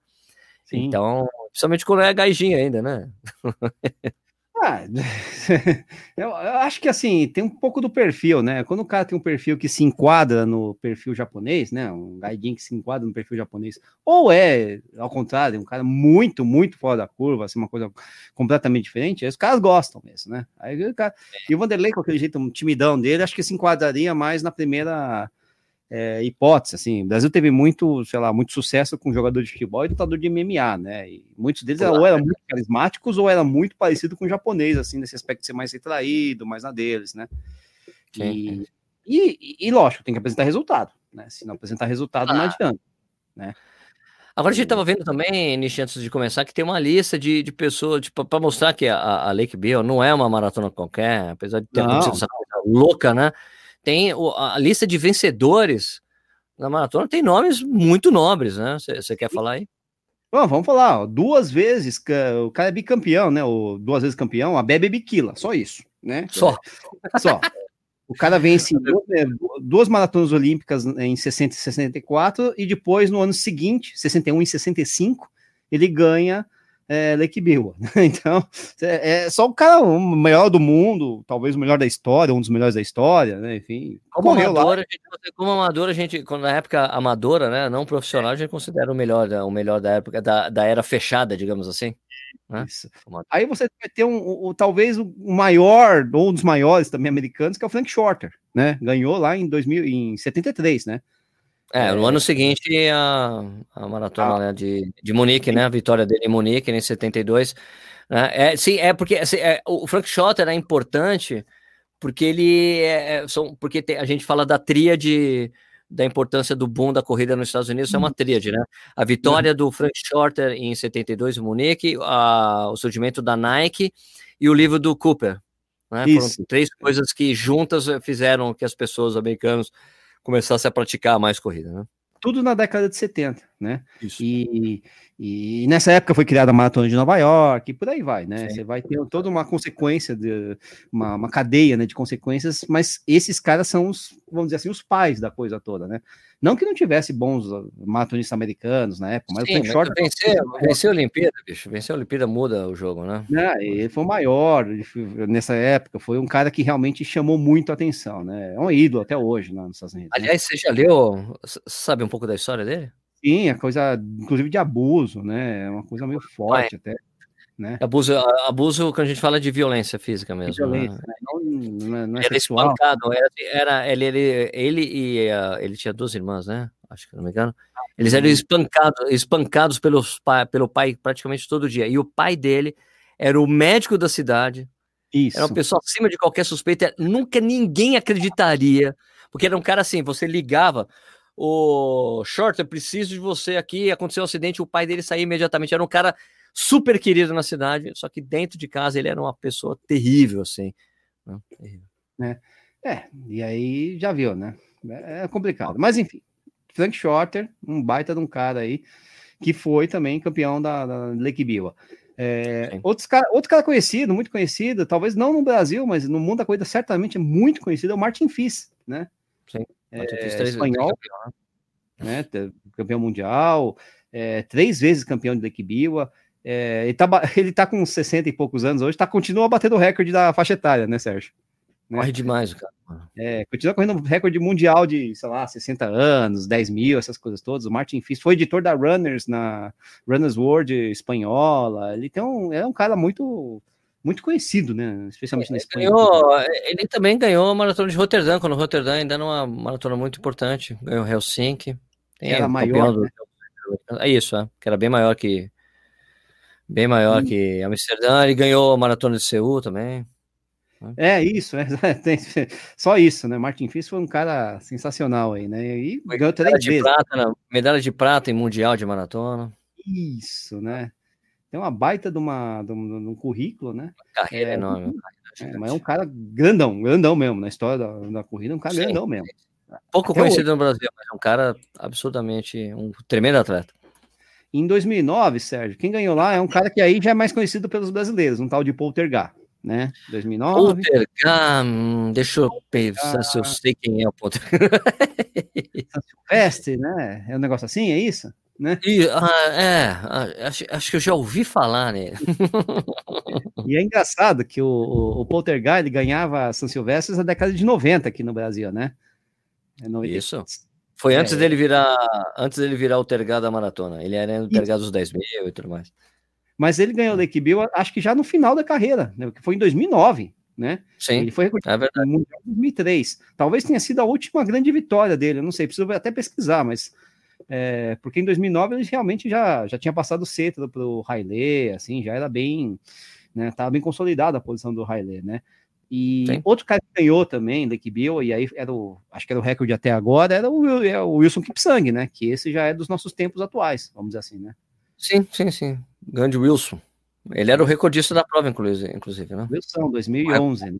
Sim. Então, principalmente quando é gaijinho ainda, né? Ah, eu, acho que assim, tem um pouco do perfil, né? Quando o cara tem um perfil que se enquadra no perfil japonês, né? Um gaidin que se enquadra no perfil japonês, ou é, ao contrário, um cara muito, muito fora da curva, assim, uma coisa completamente diferente, aí os caras gostam mesmo, né? Aí o cara, e o Vanderlei, com aquele jeito timidão dele, acho que se enquadraria mais na primeira é, hipótese, assim, o Brasil teve muito, sei lá, muito sucesso com jogador de futebol e lutador de MMA, né, e muitos deles Claro. ou eram muito carismáticos ou era muito parecido com o japonês, assim, nesse aspecto de ser mais retraído, mais na deles, né, e, e, e, lógico, tem que apresentar resultado, né, se não apresentar resultado não Ah. adianta. Agora a gente estava vendo também, Nishi, antes de começar, que tem uma lista de, de pessoas, tipo, para mostrar que a, a Lake Bill não é uma maratona qualquer, apesar de ter Não. acontecido essa coisa louca, né? Tem a lista de vencedores na maratona, tem nomes muito nobres, né? Você quer falar aí? Bom, vamos falar, ó, duas vezes, o cara é bicampeão, né, o duas vezes campeão, a Bebe Biquila, só isso, né, Só. Só. O cara vence duas, é, duas maratonas olímpicas em 60 e 64, e depois, no ano seguinte, 61 e 65, ele ganha é, Lake Biwa. Então, é, é só o cara o maior do mundo, talvez o melhor da história, um dos melhores da história, né? Enfim, Como correu lá. amadora, a gente, como amadora, a gente, quando na época amadora, né, não profissional, a gente considera o melhor, o melhor da época, da, da era fechada, digamos assim. né? Aí você vai ter um, o- o- talvez o maior, ou um dos maiores também americanos, que é o Frank Shorter, né? Ganhou lá em 2000, em 73, né? É, no É. ano seguinte, a, a maratona Ah. né, de, de Munique, né? A vitória dele em Munique, em 72. Né? É, sim, é porque assim, é, o Frank Schotter é importante porque ele é, é, são, porque tem- a gente fala da tríade da importância do boom da corrida nos Estados Unidos, é uma tríade, né? A vitória do Frank Shorter em 72 em Munique, a, o surgimento da Nike e o livro do Cooper. Né? Foram três coisas que juntas eh, fizeram que as pessoas americanas começassem a praticar mais corrida, né? Tudo na década de 70, né? Isso. E, e nessa época foi criada a Maratona de Nova York, e por aí vai, né? Sim. Você vai ter toda uma consequência, de, uma, uma cadeia né, de consequências, mas esses caras são os, vamos dizer assim, os pais da coisa toda, né? Não que não tivesse bons uh, maratonistas americanos na época, mas o Sim, Frank mas Short vencer, vencer a Olimpíada, bicho. Vencer a Olimpíada muda o jogo, né? né, ele foi o maior nessa época, foi um cara que realmente chamou muito a atenção, né? É um ídolo até hoje lá nos Estados Unidos. né? Aliás, você já leu, sabe um pouco da história dele? Sim, é coisa, inclusive de abuso, né? É uma coisa meio forte até. Né? Abuso, abuso quando a gente fala de violência física mesmo. Violência, né? né? Não, não é, não é era sexual. espancado, era, era- ele, ele, ele e ah, ele tinha duas irmãs, né? Acho que não me engano. Eles eram Uhum. espancados, espancados pelos, pelo pai praticamente todo dia. E o pai dele era o médico da cidade, Isso. Era uma pessoa acima de qualquer suspeita. Nunca ninguém acreditaria. Porque era um cara assim, você ligava, o Short, eu preciso de você aqui, aconteceu um acidente, o pai dele saiu imediatamente. Era um cara super querido na cidade, só que dentro de casa ele era uma pessoa terrível, assim. né? Terrível. É, e aí já viu, né? É é complicado. Mas enfim, Frank Shorter, um baita de um cara aí, que foi também campeão da, da Lake Biwa. É, Sim. outros cara, outro cara conhecido, muito conhecido, talvez não no Brasil, mas no mundo da corrida certamente é muito conhecido, é o Martin Fiss, né? Mas eu É, fiz três- espanhol. três campeões, né? te- Campeão mundial, é, três vezes campeão de Lake Biwa. É, ele, tá, ele tá com 60 e poucos anos hoje, tá, continua batendo o recorde da faixa etária, né, Sérgio? né? Corre demais, o cara. É, continua correndo recorde mundial de, sei lá, 60 anos, 10 mil, essas coisas todas. O Martin Fiss foi editor da Runners na Runners World espanhola. Ele tem um, é um cara muito, muito conhecido, né? Especialmente na Espanha. Ganhou, ele também ganhou a maratona de Roterdã, quando Roterdã ainda era uma maratona muito importante. Ganhou Helsinki. Tem Era maior, do- É isso, é, que era bem maior que bem maior Hum. que Amsterdã. Ele ganhou a maratona de Seul também. É isso, é, tem- só isso, né? Martin Fiss foi um cara sensacional aí, né? E Foi ganhou Medalha três de vezes. prata, na- medalha de prata em mundial de maratona. Isso, né? Tem uma baita de, uma, de, um, de um currículo, né? Carreira É, enorme. É, mas é um cara grandão, grandão mesmo, na história da, da corrida, é um cara Sim. grandão mesmo. Pouco até conhecido no Brasil, mas é um cara absurdamente um tremendo atleta. Em 2009, Sérgio, quem ganhou lá é um cara que aí já é mais conhecido pelos brasileiros, um tal de Poltergar, né? 2009. Poltergar, hum, deixa eu pensar se eu sei quem é o Poltergar. Silvestre, né? É um negócio assim, é isso? né? E, ah, é, ah, acho, acho que eu já ouvi falar nele. E é engraçado que o, o, o Poltergeist ele ganhava São Silvestre na década de 90 aqui no Brasil, né? É Isso. Foi É. antes dele virar antes dele virar o Tergado da maratona. Ele era o Tergado dos 10 mil e tudo mais. Mas ele ganhou o Lake Bill, acho que já no final da carreira, né? Que foi em 2009, né? Sim, Ele foi recordista é no Mundial em 2003. Talvez tenha sido a última grande vitória dele, eu não sei, preciso até pesquisar, mas é, porque em 2009 ele realmente já, já tinha passado o cetro para o Haile, assim, já era bem, né, tava bem consolidada a posição do Haile, né? E Sim. outro cara que ganhou também, Lake Bill, e aí era o, acho que era o recorde até agora, era o, Wil- é o Wilson Kipsang, né? Que esse já é dos nossos tempos atuais, vamos dizer assim, né? Sim, sim, sim. Grande Wilson. Ele era o recordista da prova, inclusive, inclusive né? Wilson, 2011. né?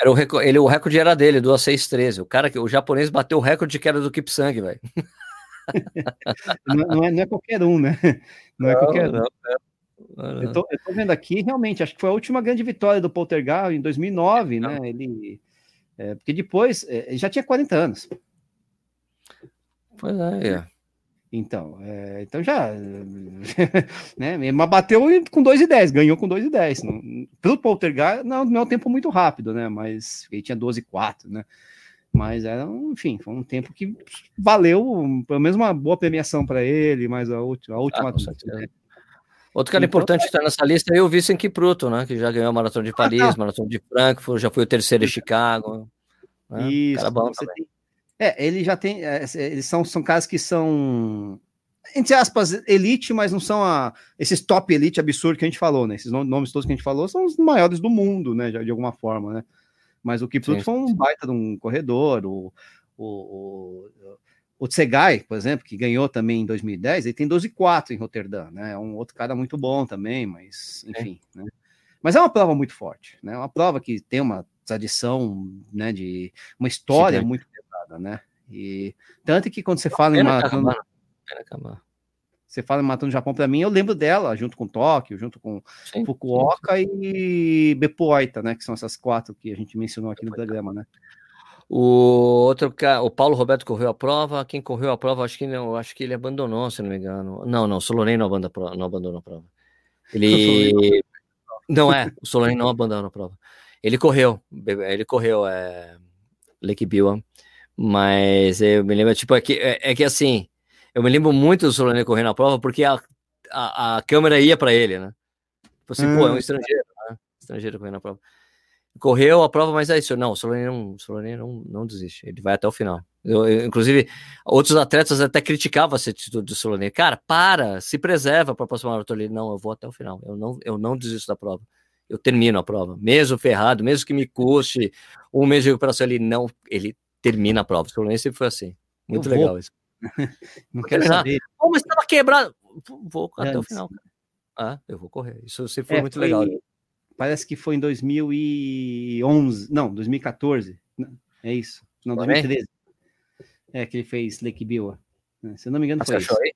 Era o, reco- ele, o recorde era dele, do A613. O cara que o japonês bateu o recorde que era do Kipsang, velho. Não, não é, não é qualquer um, né? Não é qualquer um. Não, não, Eu tô, eu tô vendo aqui, realmente, acho que foi a última grande vitória do Poltergeist em 2009, Não. né? Ele, é, porque depois, é, ele já tinha 40 anos. Pois é, é. Então, é, então já, né? Mas bateu com 2,10, ganhou com 2,10. Não- Pelo Poltergeist, não, não é um tempo muito rápido, né? Mas ele tinha 12,4, né? Mas era, enfim, foi um tempo que valeu, pelo menos uma boa premiação para ele, mas a última, a última Ah. Outro cara Então, importante que está nessa lista é o Vincent Kipruto, né? Que já ganhou a Maratona de Paris, tá. Maratona de Frankfurt, já foi o terceiro em Chicago. né? Isso, tem- É, ele já tem. é, eles são, são caras que são, entre aspas, elite, mas não são a, esses top elite absurdo que a gente falou, né? Esses nom- nomes todos que a gente falou são os maiores do mundo, né? já De alguma forma, né? Mas o Kipruto foi um baita de um corredor. O, o, o, o Tsegai, por exemplo, que ganhou também em 2010, ele tem 12,4 em Roterdã, né? É um outro cara muito bom também, mas enfim, né? Mas é uma prova muito forte, né? É uma prova que tem uma tradição, né? De uma história Gigante. muito pesada, né? E tanto que quando você fala em maratona, acabar. Pena acabar. você fala em maratona do Japão, para mim eu lembro dela junto com Tóquio, junto com Sim, Fukuoka e Bepoita, né? Que são essas quatro que a gente mencionou aqui no programa, né? O outro o Paulo Roberto correu a prova. Quem correu a prova, acho que não, acho que ele abandonou, se não me engano. Não, não, o Solonei não, não abandonou a prova. Ele não é, o Solonei não abandonou a prova. Ele correu, ele correu é, Lake Biwa, mas eu me lembro, tipo, é que, é, é que assim, eu me lembro muito do Solonei correndo a prova porque a, a, a câmera ia para ele, né? Tipo assim, pô, é um Hum. estrangeiro, né? Estrangeiro correndo a prova. Correu a prova, mas é isso. Não, o Solonei não, o Solonei não, não desiste. Ele vai até o final. Eu, eu, inclusive, outros atletas até criticavam essa atitude do Solonei. Cara, para, se preserva para a próxima maratona. Ele, não, eu vou até o final. Eu não, eu não desisto da prova. Eu termino a prova. Mesmo ferrado, mesmo que me custe um mês de recuperação, ele não, ele termina a prova. O Solonei sempre foi assim. Muito Eu vou. legal isso. Não quero Terminar. saber. Mas estava quebrado. Vou até o Antes. final. cara. Ah, eu vou correr. Isso sempre foi É, muito foi- legal. Parece que foi em 2011, não, 2014. Não, É isso. Não, Também? 2013. É que ele fez Lake Biwa. né? Se eu não me engano, Você foi achou isso. aí?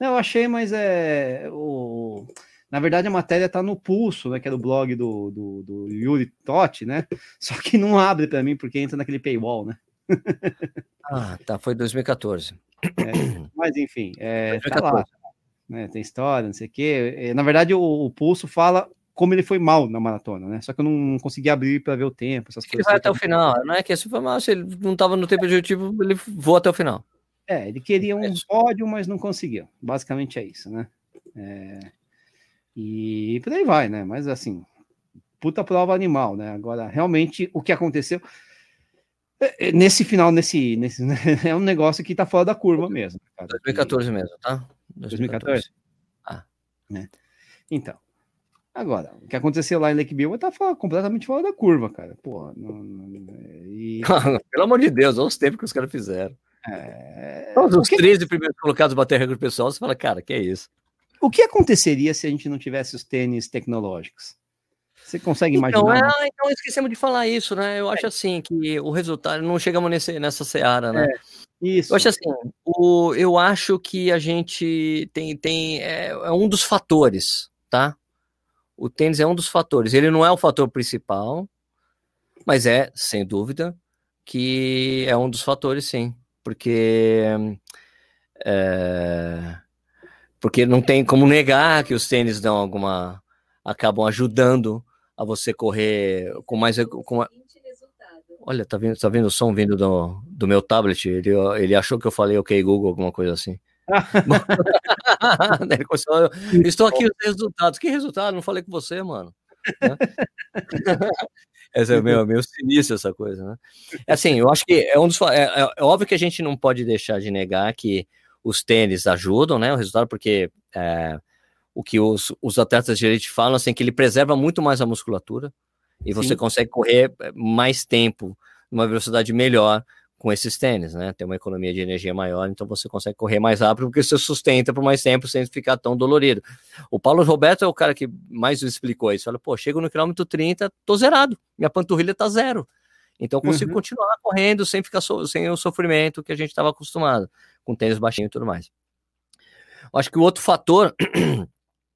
Não, eu achei, mas é. O... Na verdade, a matéria tá no pulso, né? Que é do blog do, do, do Yuri Totti, né? Só que não abre para mim, porque entra naquele paywall, né? Ah, tá. Foi 2014. Mas enfim, é, tá 2014. lá. Né? Tem história, não sei o quê. É, Na verdade, o, o pulso fala como ele foi mal na maratona, né? Só que eu não consegui abrir para ver o tempo, essas Ele vai até o final. Não é que esse foi mal. Se ele não estava no tempo objetivo, ele voa até o final. É, ele queria um Isso. pódio, mas não conseguiu. Basicamente é isso, né? É, E por aí vai, né? Mas assim, puta prova animal, né? Agora, realmente, o que aconteceu é, é, nesse final, nesse, nesse é um negócio que tá fora da curva mesmo. cara. 2014 mesmo, tá? 2014? Ah. Né? Então, agora, o que aconteceu lá em Lake Biwa tá fora- completamente fora da curva, cara. Porra, não, não- e, Pelo amor de Deus, olha os tempos que os caras fizeram. é, Todos os que- 13 primeiros colocados bater recorde pessoal, você fala, cara, que é isso? O que aconteceria se a gente não tivesse os tênis tecnológicos? Você consegue Então, imaginar? é, então esquecemos de falar isso, né? Eu acho assim que o resultado, não chegamos nesse, nessa seara, né? Isso. Eu acho assim, o, eu acho que a gente tem, tem é, é um dos fatores, tá? O tênis é um dos fatores. Ele não é o fator principal, mas é, sem dúvida, que é um dos fatores, sim. Porque É, porque não tem como negar que os tênis dão alguma. acabam ajudando a você correr com mais. Com a- Olha, tá vendo, tá vendo o som vindo do, do meu tablet? Ele, ele achou que eu falei ok, Google, alguma coisa assim. Estou aqui os resultados. Que resultado? Não falei com você, mano. Né? Essa é meio, meio sinistro essa coisa, né? É Assim, eu acho que é um dos. É, é- é óbvio que a gente não pode deixar de negar que os tênis ajudam, né? O resultado, porque é, o que os, os atletas de elite falam assim, que ele preserva muito mais a musculatura e você Sim. consegue correr é, mais tempo, numa velocidade melhor com esses tênis, né? Tem uma economia de energia maior, então você consegue correr mais rápido porque você sustenta por mais tempo sem ficar tão dolorido. O Paulo Roberto é o cara que mais explicou isso. Fala, pô, chego no quilômetro 30, tô zerado, minha panturrilha tá zero. Então consigo Uhum. continuar correndo sem ficar so- sem o sofrimento que a gente estava acostumado, com tênis baixinho e tudo mais. Eu acho que o outro fator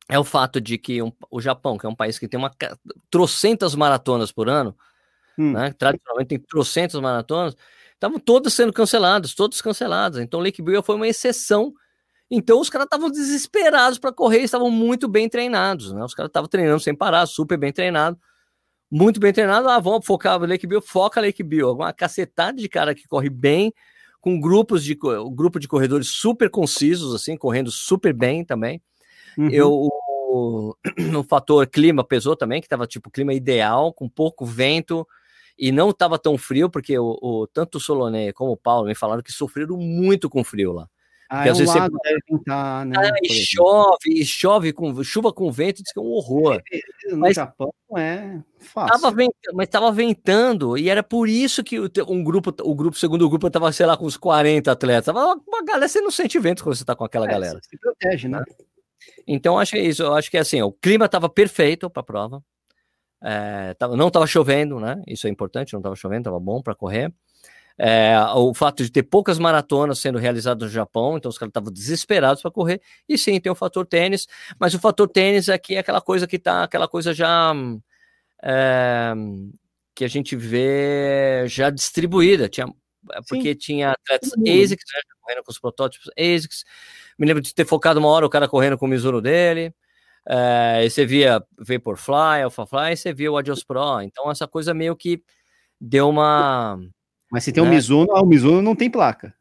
é o fato de que um- o Japão, que é um país que tem uma trocentas maratonas por ano, Hum. né? Tradicionalmente tem trocentas maratonas, estavam todas sendo canceladas, todas canceladas. Então Lake Bill foi uma exceção. Então os caras estavam desesperados para correr, estavam muito bem treinados, né? Os caras estavam treinando sem parar, super bem treinado, muito bem treinado. Ah, vamos focar no Lake Bill, foca Lake Bill. Uma cacetada de cara que corre bem, com grupos de um grupo de corredores super concisos, assim, correndo super bem também. Uhum. Eu, o, o fator clima pesou também, que tava tipo clima ideal, com pouco vento e não tava tão frio, porque o, o- tanto o Solonê como o Paulo me falaram que sofreram muito com frio lá. Ah, porque é às vezes você- lago, deve pintar, né? Ah, e chove, e chove com chuva com vento, diz que é um horror. No mas- Japão é fácil. Tava vent- mas tava ventando, e era por isso que um grupo, o grupo, o segundo grupo, tava, sei lá, com uns 40 atletas. Tava uma, uma galera, você não sente vento quando você tá com aquela É, galera. Se protege, né? Então, acho que é isso. Eu acho que assim, o clima estava perfeito para a prova. É, não estava chovendo, né? Isso é importante, não estava chovendo, estava bom para correr. É, o fato de ter poucas maratonas sendo realizadas no Japão, então os caras estavam desesperados para correr. E sim, tem o fator tênis, mas o fator tênis aqui é aquela coisa que tá, aquela coisa já é, que a gente vê já distribuída. Tinha, é, porque tinha atletas. ASICS, né, correndo com os protótipos ASICS. Me lembro de ter focado uma hora o cara correndo com o Mizuno dele. É, você via Vaporfly, AlphaFly, e você via o Adios Pro. Então, essa coisa meio que deu uma. Mas se tem um Né? Mizuno, ah, o Mizuno não tem placa.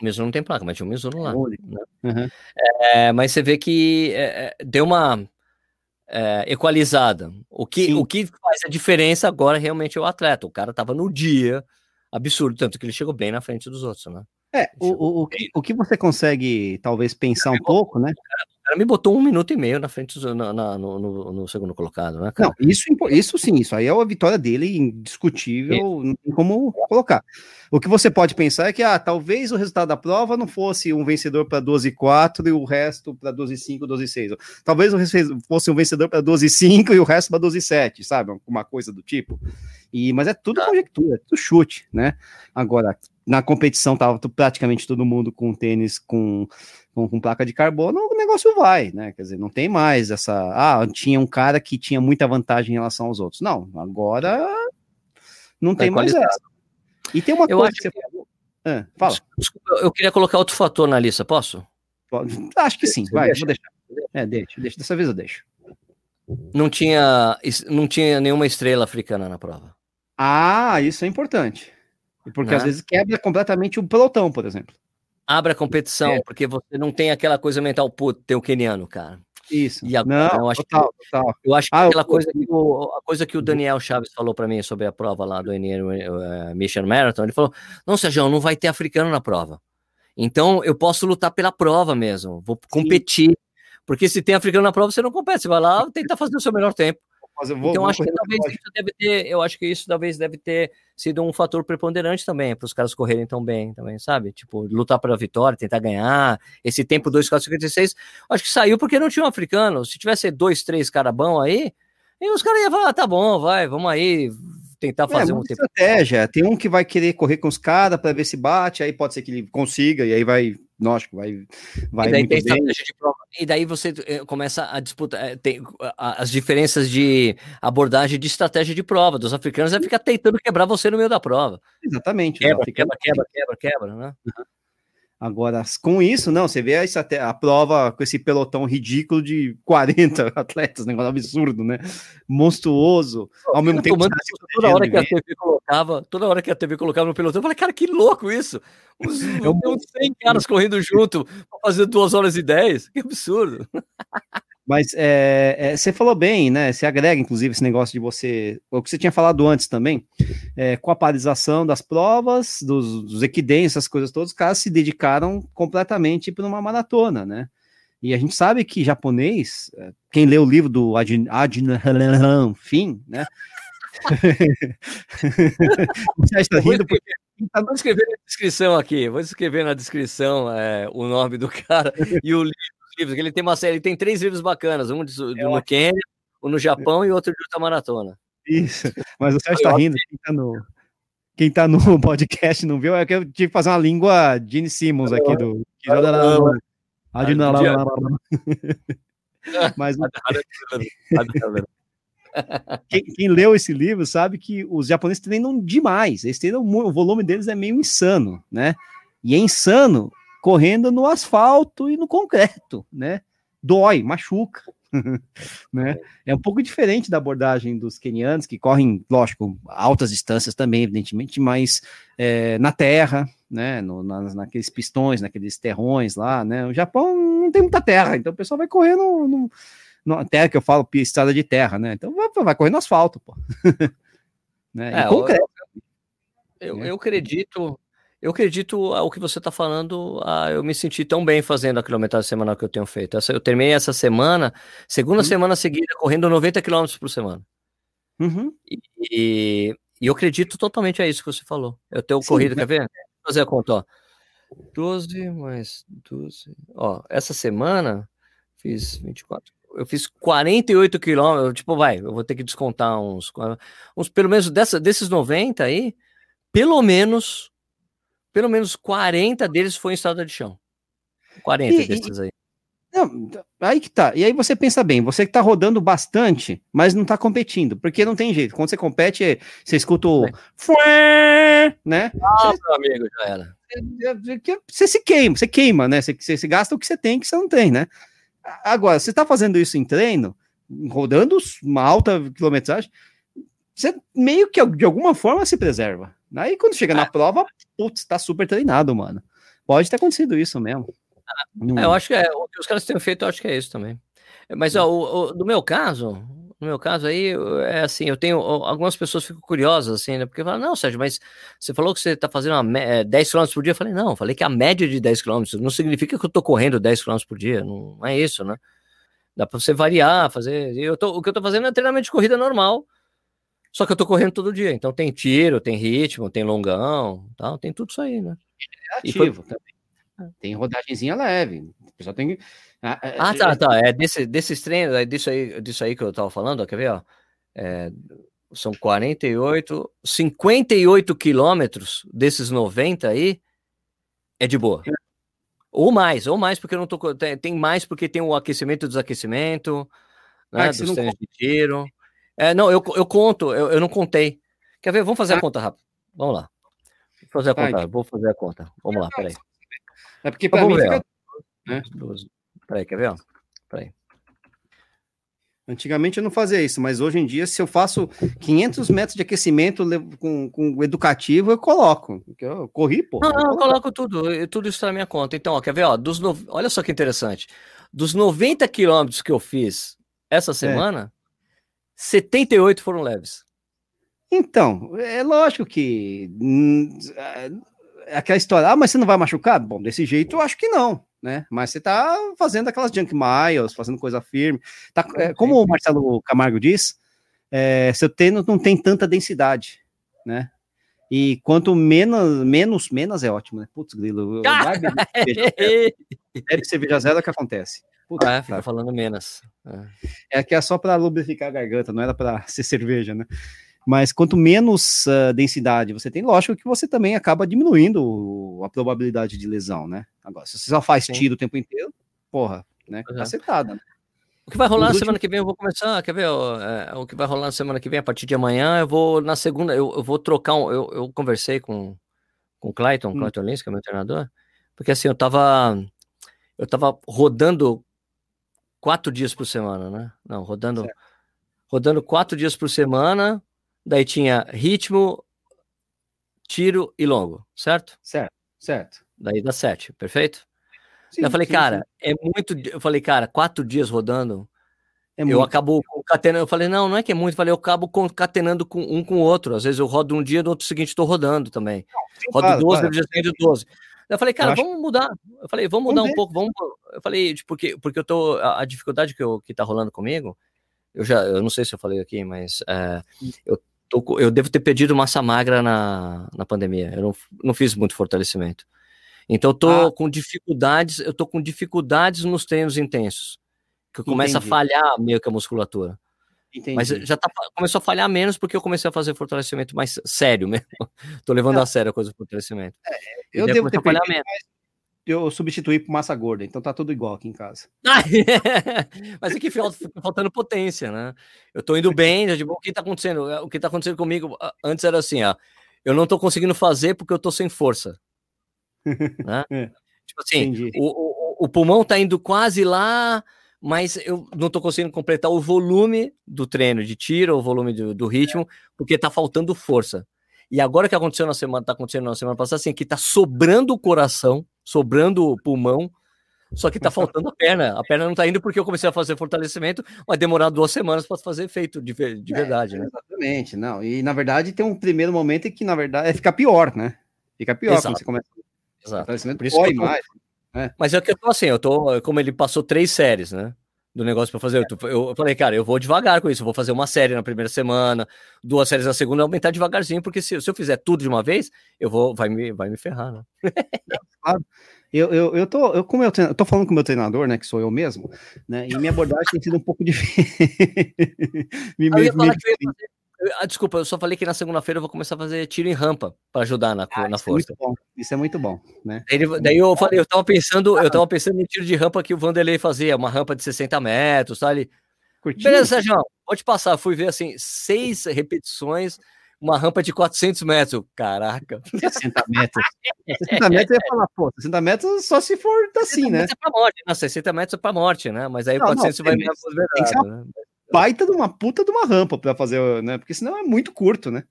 O Mizuno não tem placa, mas tinha um Mizuno lá. Olha. né? Uhum. É, mas você vê que é, é, deu uma é, equalizada. O que, Sim. o que faz a diferença agora realmente é o atleta. O cara tava no dia absurdo, tanto que ele chegou bem na frente dos outros, né? É, o, o, o, que, o que você consegue talvez pensar um pouco, né? Cara me botou um minuto e meio na frente dos- na- na- no, no- no segundo colocado, né, cara? Não, isso, isso sim, isso aí é a vitória dele, indiscutível, não tem como colocar. O que você pode pensar é que, ah, talvez o resultado da prova não fosse um vencedor para 12,4 e o resto para 12,5, 12,6. Talvez fosse um vencedor para 12,5 e o resto para 12,7, sabe? Uma coisa do tipo. E, mas é tudo conjectura, é tudo chute, né? Agora, na competição tava tu- praticamente todo mundo com tênis com, com, com placa de carbono, o negócio vai, né? Quer dizer, não tem mais essa. Ah, tinha um cara que tinha muita vantagem em relação aos outros. Não, agora não Tá tem mais essa. E tem uma Eu coisa que você falou. Ah, fala. Desculpa, eu queria colocar outro fator na lista, posso? Pode- Acho que sim, Você vai, deixa? vou deixar. É, deixa, deixa. Dessa vez eu deixo. Não tinha, não tinha nenhuma estrela africana na prova. Ah, isso é importante. Porque Né? às vezes quebra completamente o pelotão, por exemplo. Abre a competição, É. porque você não tem aquela coisa mental, pô, tem o keniano, cara. Isso. E agora, não, eu acho que- total, total. Eu acho que Ah, aquela eu- coisa que o, a coisa que o Daniel Chaves falou para mim sobre a prova lá do NN eh, Mission Marathon, ele falou: "Não, Sérgio, não vai ter africano na prova. Então eu posso lutar pela prova mesmo, vou competir. Porque se tem africano na prova, você não compete, você vai lá tentar fazer o seu melhor tempo. Mas eu vou, então vou acho que talvez isso deve ter, eu acho que isso talvez deve ter sido um fator preponderante também para os caras correrem tão bem também, sabe? Tipo, lutar pela vitória, tentar ganhar. Esse tempo 2:456, acho que saiu porque não tinha um africano. Se tivesse dois, três caras bons aí, e os caras iam falar, tá bom, vai, vamos aí tentar É, fazer um muita tempo. estratégia. Tem um que vai querer correr com os caras para ver se bate, aí pode ser que ele consiga, e aí vai, lógico, vai, vai e daí muito bem. E daí você eh, começa a disputar, eh, tem as diferenças de abordagem de estratégia de prova dos africanos é ficar tentando quebrar você no meio da prova. Exatamente. Quebra, quebra, quebra, quebra, quebra, né? Agora, com isso, não, você vê te- a prova com esse pelotão ridículo de 40 atletas, negócio absurdo, né? Monstruoso. Ao mesmo tempo, tomando Toda hora que a TV colocava, toda hora que a TV colocava no pelotão, eu falei, cara, que louco isso! Uns, É um uns 100 caras correndo junto, fazer 2 horas e 10, que absurdo. Mas é, é, você falou bem, né? Você agrega, inclusive, esse negócio de você. O que você tinha falado antes também, é, com a paralisação das provas, dos, dos equidens, essas coisas todas, os caras se dedicaram completamente para uma maratona, né? E a gente sabe que japonês, é, quem lê o livro do Adin Adin Fim, né? Você está rindo porque Vou escrever na descrição aqui, vou escrever na descrição é, o nome do cara e o livro, livros, que ele tem uma série, ele tem três livros bacanas, um de, do, no Quênia, um no Japão e outro de ultramaratona. Isso, mas o Sérgio tá rindo, quem tá no, quem tá no podcast não viu, é que eu tive que fazer uma língua Gene Simmons aqui do. Mas quem, quem leu esse livro sabe que os japoneses treinam demais, eles treinam o volume deles é meio insano, né? E é insano correndo no asfalto e no concreto, né? Dói, machuca. né? É um pouco diferente da abordagem dos kenianos, que correm, lógico, altas distâncias também, evidentemente, mas é, na terra, né? No, nas, naqueles pistões, naqueles terrões lá, né? O Japão não tem muita terra, então o pessoal vai correr no, no, no terra que eu falo, estrada de terra, né? Então vai, vai correr no asfalto, pô. né? É, concreto. Eu, né? eu acredito, eu acredito ao que você está falando. eu me senti tão bem fazendo a quilometragem semanal que eu tenho feito. Essa, eu terminei essa semana, segunda Hum. semana seguida, correndo 90 km por semana. Uhum. E, e eu acredito totalmente a isso que você falou. Eu tenho Sim, corrido, né? quer ver? Vou fazer a conta, ó. 12 mais 12. Ó, essa semana fiz 24. Eu fiz 48 quilômetros. Tipo, vai, eu vou ter que descontar uns. uns pelo menos dessa, desses 90 aí, pelo menos. Pelo menos 40 deles foi em estrada de chão. 40 E- desses aí. Não, aí que tá. E aí você pensa bem, você que tá rodando bastante, mas não tá competindo, porque não tem jeito. Quando você compete, você escuta o. É. Né? Ah, meu amigo, já era. Você se queima, você queima, né? Você, você, você gasta o que você tem que você não tem, né? Agora, você tá fazendo isso em treino, rodando uma alta quilometragem, você meio que de alguma forma se preserva. Aí quando chega na prova, putz, tá super treinado, mano. Pode ter acontecido isso mesmo. Não- É, eu acho que é, o que os caras têm feito, eu acho que é isso também. Mas ó, o, o- no meu caso, no meu caso aí, é assim, eu tenho algumas pessoas ficam curiosas assim, né? Porque falam, não, Sérgio, mas você falou que você está fazendo uma, mé- é, 10 km por dia. Eu falei, não, eu falei que a média de 10 km não significa que eu tô correndo 10 km por dia, não, é isso, né? Dá para você variar, fazer. Eu tô, o que eu tô fazendo é treinamento de corrida normal. Só que eu tô correndo todo dia, então tem tiro, tem ritmo, tem longão, tal, tem tudo isso aí, né? E foi- também. Tem rodagenzinha leve. O pessoal tem que. Ah, é- Ah, é- tá, tá. É desse, desses treinos, é disso aí, disso aí que eu tava falando, ó, quer ver, ó? É, são 48, 58 quilômetros desses 90 aí é de boa. Ou mais, ou mais, porque eu não tô. Tem, mais porque tem o aquecimento e desaquecimento, Ah, né? você dos não treinos de tiro. É, não, eu, eu conto, eu, eu não contei. Quer ver? Vamos fazer a Ah. conta rápido. Vamos lá. Vou fazer a Tá, conta, vou fazer a conta. Vamos lá, peraí. É porque pra Vamos mim ver, fica- né? 12. Peraí, quer ver? Ó? Peraí. Antigamente eu não fazia isso, mas hoje em dia, se eu faço 500 metros de aquecimento com, com educativo, eu coloco. Porque eu corri, pô. Não, não, eu coloco. tudo, tudo isso tá na minha conta. Então, ó, quer ver? Ó, dos no... Olha só que interessante. Dos 90 quilômetros que eu fiz essa semana, 78 foram leves. Então, é lógico que. hum, é aquela história, ah, mas você não vai machucar? Bom, desse jeito eu acho que não, né? Mas você tá fazendo aquelas junk miles, fazendo coisa firme. Tá, é, como o Marcelo Camargo diz, é, seu tênis não tem tanta densidade, né? E quanto menos, menos, menos é ótimo, né? Putz, grilo, vai beber cerveja zero, bebe cerveja zero é o que acontece. Putz, É, fica falando menos. É. é que é só para lubrificar a garganta, não era para ser cerveja, né? Mas quanto menos ah, densidade você tem, lógico que você também acaba diminuindo a probabilidade de lesão, né? Agora, se você só faz Sim. tiro o tempo inteiro, porra, né? É. Acertada. Né? O que vai rolar na Nos semana que vem, eu vou começar, quer ver? ó, é, o que vai rolar na semana que vem, a partir de amanhã, eu vou, na segunda, eu, eu vou trocar, um, eu, eu conversei com, com o Clayton, Hum. Clayton Lins, que é meu treinador, Porque assim, eu tava. Eu tava rodando quatro dias por semana, né? Não, rodando. Certo. Rodando quatro dias por semana. Daí tinha ritmo, tiro e longo, certo? Certo, certo. Daí dá sete, perfeito? Sim, eu falei, sim, cara, sim. é muito. Eu falei, cara, quatro dias rodando, é eu acabo concatenando. Eu falei, não, não é que é muito. Eu falei, eu acabo concatenando com um com o outro. Às vezes eu rodo um dia, no outro seguinte estou rodando também. Sim, Rodo claro, 12, claro. dia seguinte 12. Eu falei, cara, acho- vamos mudar. Eu falei, vamos Vamos mudar um ver. pouco, vamos. Eu falei, tipo, porque, porque eu tô. A, a dificuldade que, eu, que tá rolando comigo, eu já, eu não sei se eu falei aqui, mas é, eu, tô, eu devo ter perdido massa magra na, na pandemia. Eu não, não fiz muito fortalecimento. Então eu tô Ah. com dificuldades, eu tô com dificuldades nos treinos intensos. Que começa a falhar meio que a musculatura. Entendi. Mas já tá, começou a falhar menos porque eu comecei a fazer fortalecimento mais sério mesmo. Tô levando Não. a sério a coisa do fortalecimento. E eu devo ter falhar menos. eu substituí por massa gorda, então tá tudo igual aqui em casa. Mas é que falta, fica faltando potência, né? Eu tô indo bem, já, tipo, o que tá acontecendo? O que tá acontecendo comigo antes era assim, ó. Eu não tô conseguindo fazer porque eu tô sem força. Né? É. Tipo assim, o, o, o pulmão tá indo quase lá, mas eu não tô conseguindo completar o volume do treino de tiro, o volume do, do ritmo, porque tá faltando força. E agora que aconteceu na semana, tá acontecendo na semana passada, assim, que tá sobrando o coração, sobrando o pulmão, só que tá faltando a perna. A perna não tá indo porque eu comecei a fazer fortalecimento, vai demorar duas semanas para fazer efeito de, de É, verdade, né? Exatamente, não. E na verdade tem um primeiro momento em que, na verdade, é ficar pior, né? Fica pior Exato. quando você começa o Exato. fortalecimento, Por isso tô- mais. Mas é que eu tô assim, eu tô, como ele passou três séries, né? Do negócio pra fazer. Eu, eu falei, cara, eu vou devagar com isso. Eu vou fazer uma série na primeira semana, duas séries na segunda, aumentar devagarzinho, porque se, se eu fizer tudo de uma vez, eu vou, vai me, vai me ferrar, né? Eu, eu, eu, tô, eu, como eu, treino- eu tô falando com o meu treinador, né, que sou eu mesmo, né, e minha abordagem tem sido um pouco diferente. me, me- eu eu- ah, desculpa, eu só falei que na segunda-feira eu vou começar a fazer tiro em rampa pra ajudar na, Ah, na isso é força. bom, isso é muito bom, né? Daí, ele- daí eu falei, eu tava pensando, eu tava pensando no tiro de rampa que o Vanderlei fazia, uma rampa de 60 metros, tá ali. Curtiu? Beleza, Sérgio, pode passar. Fui ver assim, seis repetições, uma rampa de 400 metros. Caraca. 60 metros. 60 metros eu ia falar, pô, 60 metros só se for assim, né? Mas é pra morte, né? 60 metros é pra morte, né? Mas aí Não, 400 não, vai tem- considerado, né? Baita de uma puta de uma rampa pra fazer, né? Porque senão é muito curto, né?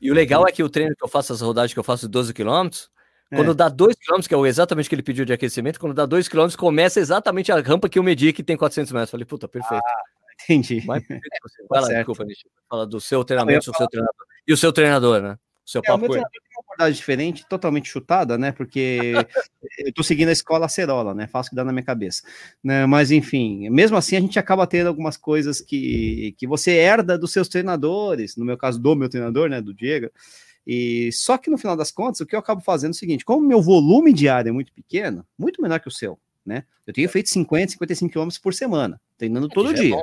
E o legal é que o treino que eu faço, as rodagens que eu faço de 12 km, É. quando dá 2 km, que é o- exatamente o que ele pediu de aquecimento, quando dá 2 km, começa exatamente a rampa que eu medi, que tem 400 metros. Falei, puta, perfeito. Entendi. Vai, perfeito você. Vai lá, Ah, certo. desculpa, Nishi. Fala do seu treinamento, do seu treinador. E o seu treinador, né? O seu É, o papo meu com ele. treinador abordagem diferente, totalmente chutada, né? Porque eu tô seguindo a escola acerola, né? Faço o que dá na minha cabeça. Né? Mas, enfim, mesmo assim, a gente acaba tendo algumas coisas que, que você herda dos seus treinadores, no meu caso, do meu treinador, né? Do Diego. E só que no final das contas, o que eu acabo fazendo é o seguinte: como meu volume diário é muito pequeno, muito menor que o seu, né? Eu tenho feito 50, 55 quilômetros por semana, treinando todo é dia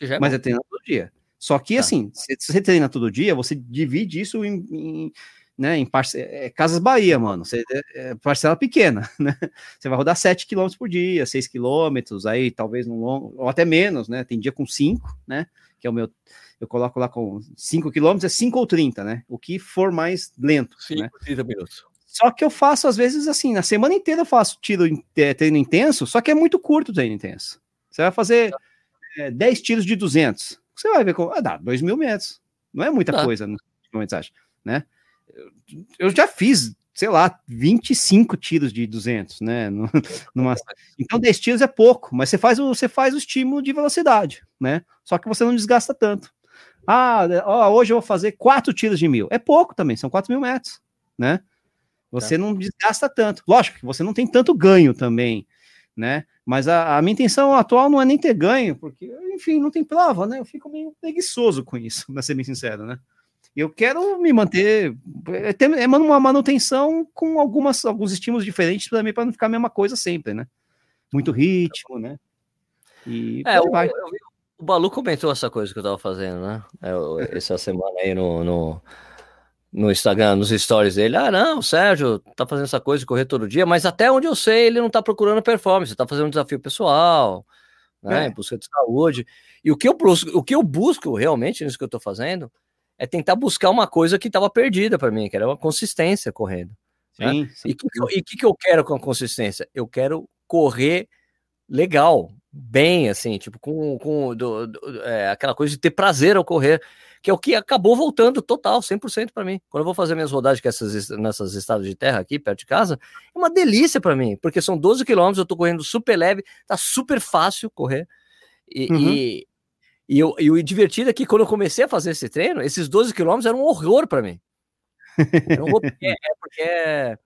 é mas é treinando todo dia. Só que, Tá. assim, se se você treina todo dia, você divide isso em, em, né, em parce... é, Casas Bahia, mano. Você, é, é parcela pequena, né? Você vai rodar 7 km por dia, 6 km, aí talvez no longo, ou até menos, né? Tem dia com 5, né? Que é o meu. Eu coloco lá com 5 km, é 5 ou 30, né? O que for mais lento. né? 5, 30 minutos. Só que eu faço, às vezes, assim, na semana inteira eu faço tiro, é, treino intenso, só que é muito curto o treino intenso. Você vai fazer é, 10 tiros de 200. Você vai ver como. Ah, dá 2 mil metros. Não é muita Dá. coisa, no momento, você acha, né? Eu, já fiz, sei lá, 25 tiros de 200, né? numa- Então, 10 tiros é pouco, mas você faz, o, você faz o estímulo de velocidade, né? Só que você não desgasta tanto. Ah, ó, hoje eu vou fazer 4 tiros de mil. É pouco também, são 4 mil metros, né? Você não desgasta tanto. Lógico que você não tem tanto ganho também, né? Mas a, a minha intenção atual não é nem ter ganho, porque, enfim, não tem prova, né? Eu fico meio preguiçoso com isso, pra ser bem sincero, né? Eu quero me manter, é, é uma manutenção com algumas, alguns estímulos diferentes para mim, para não ficar a mesma coisa sempre, né? Muito ritmo, né? E É, o, vai. o Balu comentou essa coisa que eu tava fazendo, né? É, essa semana aí no, no, no Instagram, nos stories dele. Ah, não, o Sérgio tá fazendo essa coisa de correr todo dia, mas até onde eu sei, ele não tá procurando performance, tá fazendo um desafio pessoal, né? É. Em busca de saúde. E o que, eu busco, o que eu busco realmente nisso que eu tô fazendo é tentar buscar uma coisa que tava perdida para mim, que era uma consistência correndo. né? Sim, sim. E o que, que eu- que, que eu quero com a consistência? Eu quero correr legal, bem, assim, tipo, com, com do- do- é, aquela coisa de ter prazer ao correr, que é o que acabou voltando total, 100% para mim. Quando eu vou fazer minhas rodagens com essas, nessas estradas de terra aqui, perto de casa, é uma delícia para mim, porque são 12 quilômetros, eu tô correndo super leve, tá super fácil correr. E, Uhum. e, e, eu, e o divertido é que quando eu comecei a fazer esse treino, esses 12 quilômetros eram um horror para mim. Era um horror porque, é, porque é-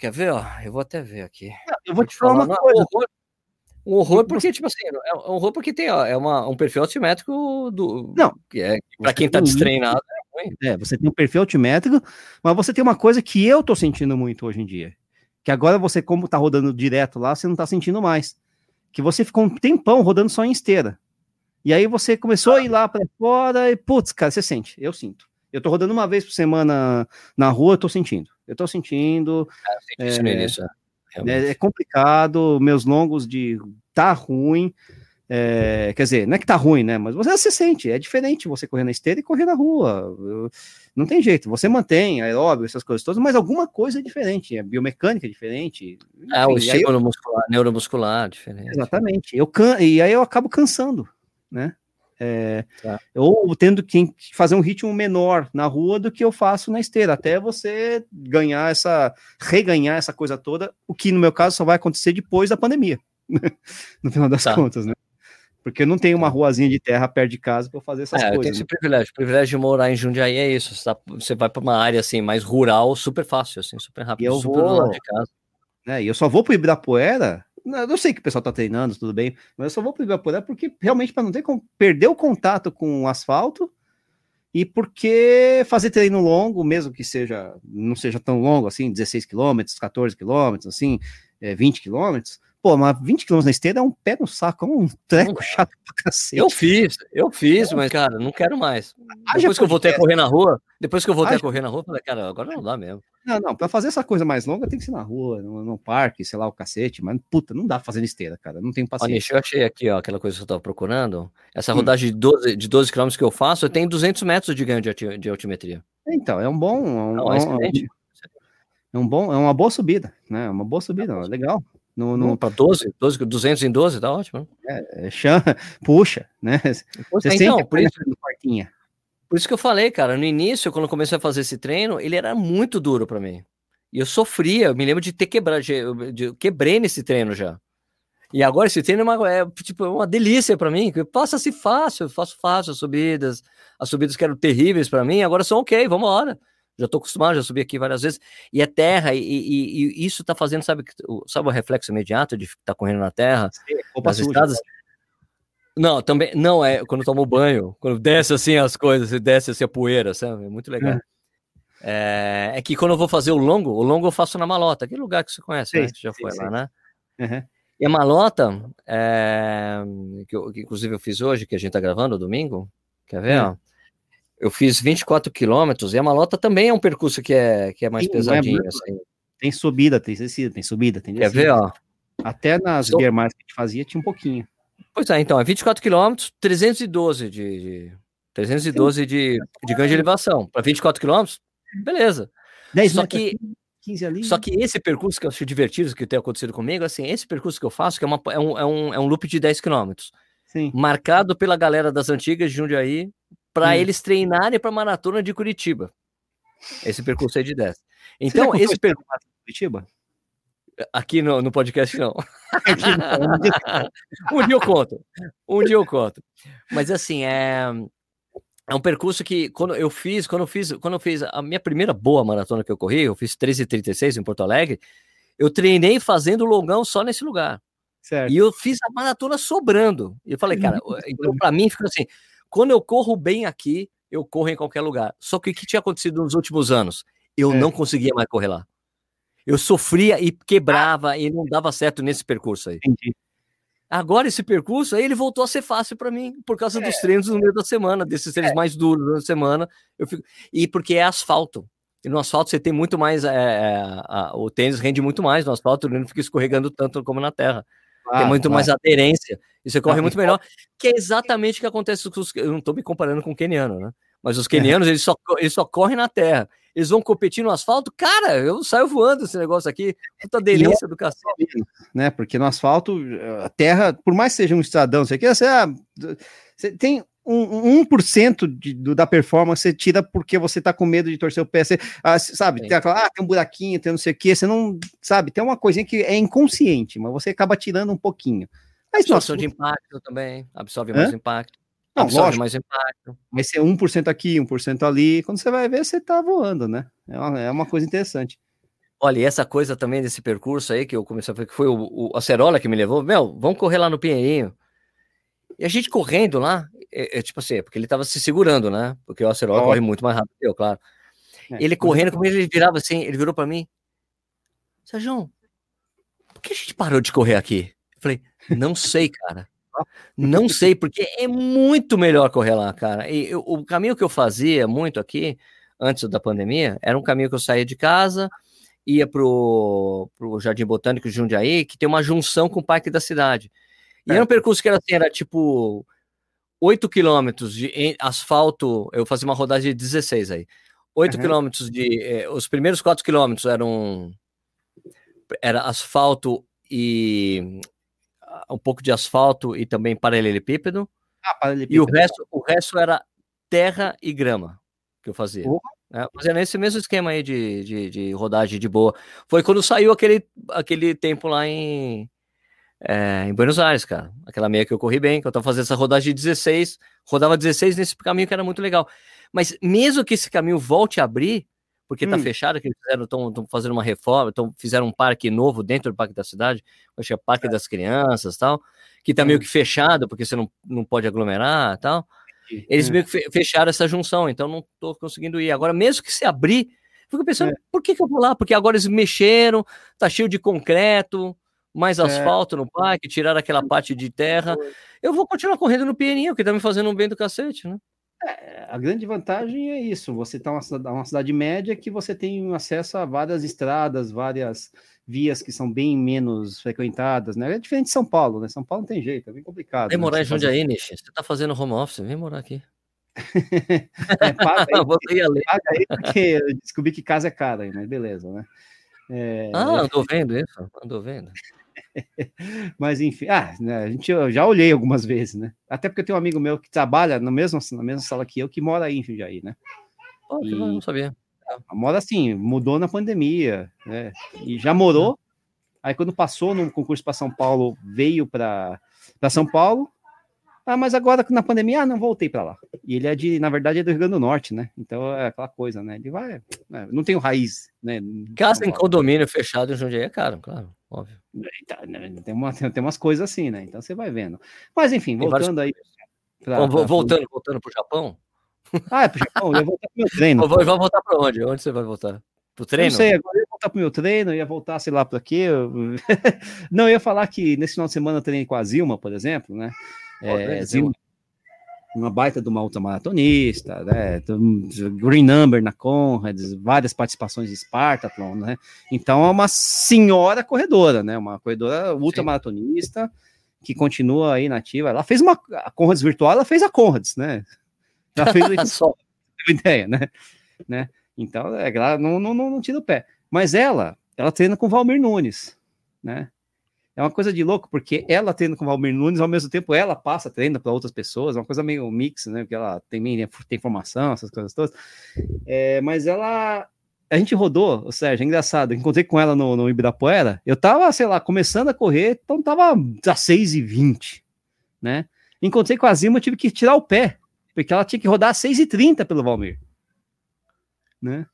Quer ver, ó? Eu vou até ver aqui. Eu vou te falar uma não, coisa. Um horror, um horror porque, tipo assim, é um horror porque tem ó, é uma, um perfil altimétrico do. Não. Que é, pra quem tá destreinado. É, você tem um perfil altimétrico, mas você tem uma coisa que eu tô sentindo muito hoje em dia. Que agora você, como tá rodando direto lá, você não tá sentindo mais. Que você ficou um tempão rodando só em esteira. E aí você começou a ir lá para fora e, putz, cara, você sente. Eu sinto. Eu tô rodando uma vez por semana na rua, eu tô sentindo. Eu tô sentindo. Isso no início, é, realmente. É, é complicado, meus longos de tá ruim. é, quer dizer, não é que tá ruim, né? Mas você se sente, é diferente você correr na esteira e correr na rua. Eu- não tem jeito, você mantém aeróbio, essas coisas todas, mas alguma coisa é diferente, a biomecânica é diferente. Ah, o enfim, aí eu- estímulo muscular, neuromuscular, diferente. exatamente. Eu can... E aí eu acabo cansando, né? É, Tá. Ou tendo que fazer um ritmo menor na rua do que eu faço na esteira, até você ganhar essa, reganhar essa coisa toda, o que no meu caso só vai acontecer depois da pandemia, no final das Tá. contas, né? Porque eu não tenho uma ruazinha de terra perto de casa para eu fazer essas É, eu tenho coisas. esse né? privilégio. O privilégio de morar em Jundiaí é isso. Você, tá- você vai para uma área assim mais rural, super fácil, assim, super rápido, E eu super vou- lado de casa. né? E eu só vou pro Ibirapuera. Eu sei que o pessoal tá treinando, tudo bem, mas eu só vou pro Ibirapuera porque realmente para não ter como perder o contato com o asfalto e porque fazer treino longo, mesmo que seja não seja tão longo assim, 16 quilômetros, 14 quilômetros, assim, é, 20 quilômetros. Pô, mas 20 quilômetros na esteira é um pé no saco, é um treco chato pra cacete. Eu fiz, eu fiz, mas, cara, não quero mais. Haja Depois que eu voltei a correr na rua, depois que eu voltei a Haja- correr na rua, eu falei, cara, agora não dá mesmo. Não, não, pra fazer essa coisa mais longa tem que ser na rua, no, no parque, sei lá, o cacete, mas puta, não dá fazendo esteira, cara, não Ó, paciência. Nish, eu achei aqui, ó, aquela coisa que eu tava procurando. Essa Hum. rodagem de 12, de 12 km que eu faço, eu tenho 200 metros de ganho de, de altimetria. Então, é um bom, é um, Não, é é um- excelente. é um bom, é uma boa subida, né? É uma boa subida, ó, legal. No, no, para 12, 12, 200 em 12, tá ótimo. é, chama, puxa, né? Você é, então, por isso, quartinha. por isso que eu falei, cara, no início, quando eu comecei a fazer esse treino, ele era muito duro para mim. E eu sofria, eu me lembro de ter quebrado, de, de- eu quebrei nesse treino já. E agora esse treino é uma, é, tipo, uma delícia para mim, que passa-se fácil, eu faço fácil as subidas, as subidas que eram terríveis para mim, agora são ok, vamos embora. Já tô acostumado, já subi aqui várias vezes. E é terra, e, e- e isso tá fazendo, sabe, sabe o reflexo imediato de estar tá correndo na terra? Roupa nas suja. estradas. Não, também não é quando toma o banho, quando desce assim as coisas, e desce assim a poeira, sabe? É muito legal. É, é que quando eu vou fazer o longo, o longo eu faço na Malota, aquele lugar que você conhece, Sei, né? Você já sei, foi sei. lá, né? Uhum. E a Malota, é, que, eu- que inclusive eu fiz hoje, que a gente tá gravando domingo, quer ver? Hum. ó? Eu fiz 24 quilômetros e a Malota também é um percurso que é, que é mais Sim, é pesadinho, muito- assim. Tem subida, tem descida, tem subida, tem Quer descida. ver, ó? Até nas mais que a gente fazia tinha um pouquinho. Pois é, então, é 24 quilômetros, 312 de, de 312 de, de ganho de elevação. Para 24 quilômetros, beleza. 10 Só que- aqui, 15 ali. Só que esse percurso que eu acho divertido, que tem acontecido comigo, assim, esse percurso que eu faço, que é, uma, é, um, é, um, é um loop de 10 quilômetros, Sim. marcado pela galera das antigas de Jundiaí, para Hum. eles treinarem para maratona de Curitiba. Esse percurso é de 10. Você já Então, esse percurso, em Curitiba? aqui no, no podcast, não. Um dia- eu conto. Um dia eu conto. Mas assim, é, é um percurso que quando eu fiz, quando eu fiz, quando eu fiz a minha primeira boa maratona que eu corri, eu fiz 13:36 em Porto Alegre, eu treinei fazendo longão só nesse lugar. certo. E eu fiz a maratona sobrando. E eu falei, cara, então para mim fica assim, quando eu corro bem aqui, eu corro em qualquer lugar. Só que o que tinha acontecido nos últimos anos? Eu É. não conseguia mais correr lá. Eu sofria e quebrava e não dava certo nesse percurso aí. Entendi. Agora esse percurso aí ele voltou a ser fácil para mim por causa dos treinos no meio da semana, desses treinos mais duros da semana. Eu fico... E porque é asfalto. E no asfalto você tem muito mais. é, é, a- o tênis rende muito mais no asfalto, ele não fica escorregando tanto como na terra. Tem Claro, muito claro. mais aderência. E você corre Ah, muito melhor. Que é exatamente o que acontece com os. Eu não estou me comparando com o keniano, né? Mas os quenianos, eles, só, eles só correm na terra. Eles vão competir no asfalto. Cara, eu saio voando esse negócio aqui. Puta delícia do cacete. né? Porque no asfalto, a terra, por mais que seja um estradão, você, quer, você, ah, você tem um, um 1% de, do, da performance, você tira porque você tá com medo de torcer o pé, você, ah, sabe, Sim. tem aquela, ah, tem um buraquinho, tem não sei o que, você não, sabe, tem uma coisinha que é inconsciente, mas você acaba tirando um pouquinho. Mas, nossa, Absorção de impacto também. Absorve Hã? mais impacto. Não, absorve lógico. mais impacto. vai ser 1% aqui, 1% ali, quando você vai ver, você tá voando, né? É uma, é uma coisa interessante. Olha, e essa coisa também desse percurso aí que eu comecei a ver, que foi o, o Acerola que me levou. Meu, vamos correr lá no Pinheirinho. E a gente correndo lá, é, é tipo assim, é porque ele tava se segurando, né? Porque o Acerola corre muito mais rápido que eu, claro. É, ele mas- correndo, como ele virava assim, ele virou pra mim. Sérgio, por que a gente parou de correr aqui? Eu falei, não sei, cara. Não sei, porque é muito melhor correr lá, cara. E eu- o caminho que eu fazia muito aqui, antes da pandemia, era um caminho que eu saía de casa, ia pro, pro Jardim Botânico de Jundiaí, que tem uma junção com o Parque da Cidade. E era um percurso que era assim, era tipo 8 quilômetros de asfalto, eu fazia uma rodagem de 16 aí. 8 Aham. quilômetros de. eh, os primeiros 4 quilômetros eram. Era asfalto e. ah, Um pouco de asfalto e também paralelepípedo. Ah, paralelepípedo. E o resto, o resto era terra e grama que eu fazia. Porra. É, fazia nesse mesmo esquema aí de, de, de rodagem de boa. Foi quando saiu aquele, aquele tempo lá em, é, em Buenos Aires, cara. Aquela meia que eu corri bem, que eu tava fazendo essa rodagem de 16, rodava 16 nesse caminho que era muito legal. Mas mesmo que esse caminho volte a abrir, porque tá Hum. fechado, que eles estão fazendo uma reforma, tão, fizeram um parque novo dentro do Parque da Cidade, acho que é Parque das Crianças tal, que tá meio que fechado, porque você não, não pode aglomerar tal. Eles É. meio que fe- fecharam essa junção, então não tô conseguindo ir. Agora, mesmo que se abrir, fico pensando, por que, que eu vou lá? Porque agora eles mexeram, tá cheio de concreto, mais asfalto no parque, tiraram aquela parte de terra. Eu vou continuar correndo no pianinho, que tá me fazendo um bem do cacete, né? A grande vantagem é isso: você está uma, uma cidade média que você tem acesso a várias estradas, várias vias que são bem menos frequentadas, né? É diferente de São Paulo, né? São Paulo não tem jeito, é bem complicado. Vem né? morar em Jundiaí, Nishi. Você tá fazendo home office, vem morar aqui. É, paga aí, paga aí, porque eu descobri que casa é cara aí, mas beleza, né? É, Ah, andou vendo isso? Andou vendo. Mas enfim, ah, né, a gente, eu já olhei algumas vezes, né? Até porque eu tenho um amigo meu que trabalha no mesmo, na mesma sala que eu, que mora aí em Jundiaí, né? Que E- não sabia. Mora assim, mudou na pandemia, né? E já morou. Aí quando passou no concurso para São Paulo, veio para São Paulo. Ah, mas agora na pandemia, ah, não voltei para lá. E ele é de, na verdade, é do Rio Grande do Norte, né? Então é aquela coisa, né? Ele vai, né? não tem raiz, né? Casa em condomínio fechado em Jundiaí é caro, claro, óbvio. Tá, né, Tem, uma, tem, umas coisas assim, né? Então você vai vendo. Mas enfim, vários voltando aí. pra- Bom, vo- pra- voltando, voltando pro Japão. Ah, é pro Japão, eu ia voltar pro meu treino. Vai voltar pra onde? Onde você vai voltar? Pro treino? Não sei, agora eu ia voltar pro meu treino, eu ia voltar, sei lá, para quê. eu- não, eu ia falar que nesse final de semana eu treinei com a Zilma, por exemplo, né? É, uma baita de uma ultramaratonista, né? tem Green Number na Conrads, várias participações de Spartathlon, né? Então é uma senhora corredora, né? Uma corredora ultramaratonista que continua aí nativa. Ela fez uma a Conrads virtual, ela fez a Conrads, né? Ela fez o Só. ideia, né? né? Então, é, ela não, não, não, não tira o pé. Mas ela, ela treina com o Valmir Nunes, né? É uma coisa de louco, porque ela treina com o Valmir Nunes, ao mesmo tempo ela passa treina para outras pessoas, é uma coisa meio mix, né? Porque ela tem, tem formação, essas coisas todas. É, mas ela. A gente rodou, o Sérgio, é engraçado. Encontrei com ela no, no Ibirapuera. Eu tava, sei lá, começando a correr, então tava às 6h20, né? Encontrei com a Zima, eu tive que tirar o pé, porque ela tinha que rodar às 6h30 pelo Valmir. Né?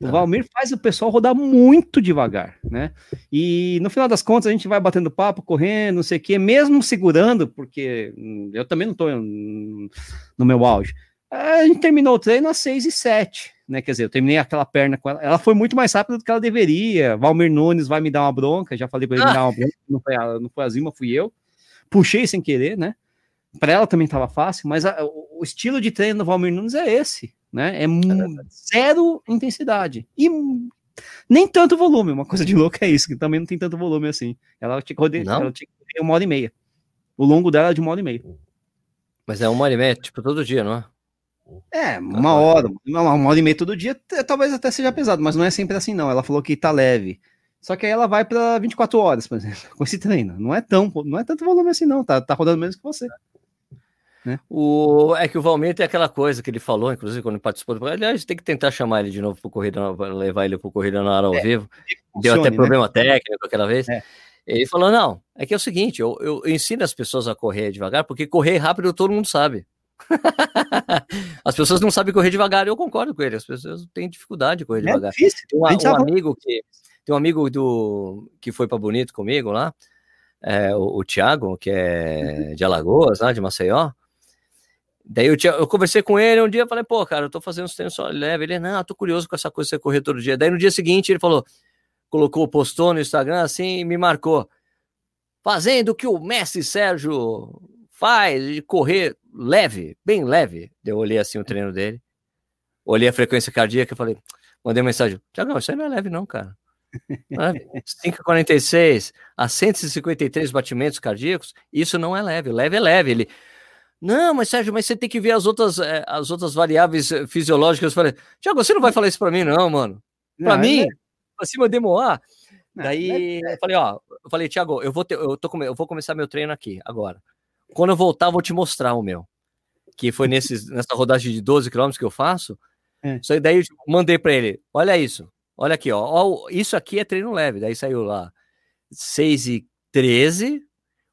O Ah. Valmir faz o pessoal rodar muito devagar, né? E no final das contas a gente vai batendo papo, correndo, não sei o quê, mesmo segurando, porque eu também não hum, no meu auge. A gente terminou o treino às 6 e 7, né? Quer dizer, eu terminei aquela perna com ela. Ela foi muito mais rápida do que ela deveria. Valmir Nunes vai me dar uma bronca, já falei para ele me Ah. dar uma bronca, não foi a, não foi a Zima, fui eu. Puxei sem querer, né? Para ela também estava fácil, mas a- o, estilo de treino do Valmir Nunes é esse, né? É mu- zero intensidade e nem tanto volume. Uma coisa de louco é isso, que também não tem tanto volume assim. Ela tinha que rodear, Não? ela tinha que correr uma hora e meia. O longo dela é de uma hora e meia. Mas é uma hora e meia, tipo, todo dia, não é? É, uma hora, uma, hora e meia todo dia, talvez até seja pesado, mas não é sempre assim, não. Ela falou que tá leve. Só que aí ela vai pra 24 horas, por exemplo, com esse treino. Não é tão, não é tanto volume assim, não. Tá, tá rodando menos que você. O, é que o Valmir tem aquela coisa que ele falou, inclusive, quando participou do Aliás, tem que tentar chamar ele de novo pro Corrida, levar ele pro Corrida na hora ao É, vivo. Deu Funcione, até né? problema técnico aquela vez. É. Ele falou: não, é que é o seguinte, eu, eu ensino as pessoas a correr devagar, porque correr rápido todo mundo sabe. as pessoas não sabem correr devagar, eu concordo com ele, as pessoas têm dificuldade de correr É devagar. difícil. Tem um, um amigo que tem um amigo do que foi para Bonito comigo lá, é, o, o Thiago, que é de Alagoas, lá de Maceió. Daí eu, tinha- eu conversei com ele um dia, falei, pô, cara, eu tô fazendo uns treinos só leve. Ele, não, tô curioso com essa coisa de você correr todo dia. Daí no dia seguinte ele falou, colocou, postou no Instagram assim e me marcou. Fazendo o que o Messi Sérgio faz, de correr leve, bem leve. Eu olhei assim o treino dele, olhei a frequência cardíaca e falei, mandei mensagem, Tiagão, isso aí não é leve não, cara. Não é leve. 5,46 a 153 batimentos cardíacos, isso não é leve, leve é leve. Ele, não, mas Sérgio, mas você tem que ver as outras, eh, as outras variáveis eh, fisiológicas. Eu falei, Tiago, você não vai falar isso pra mim, não, mano. Pra Não, mim, é- acima de Moá. Daí eu falei, ó, eu falei, Tiago, eu vou ter, eu tô eu vou começar meu treino aqui agora. Quando eu voltar, eu vou te mostrar o meu. Que foi nesses, nessa rodagem de 12 quilômetros que eu faço. É. Aí daí eu mandei pra ele. Olha isso. Olha aqui, ó. ó, isso aqui é treino leve. Daí saiu lá 6 e 13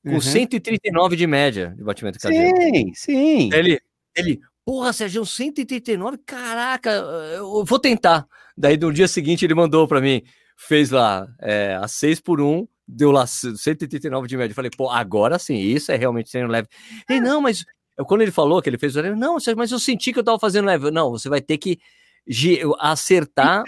com Uhum. 139 de média de batimento cardíaco. Sim, sim. Ele, ele, porra, Sérgio, 139, caraca, eu vou tentar. Daí no dia seguinte ele mandou pra mim, fez lá é, a 6 por 1, deu lá 139 de média. Eu falei, pô, agora sim, isso é realmente treino leve. Ele, não, mas quando ele falou que ele fez, eu falei, não, Sérgio, mas eu senti que eu tava fazendo leve. Não, você vai ter que acertar,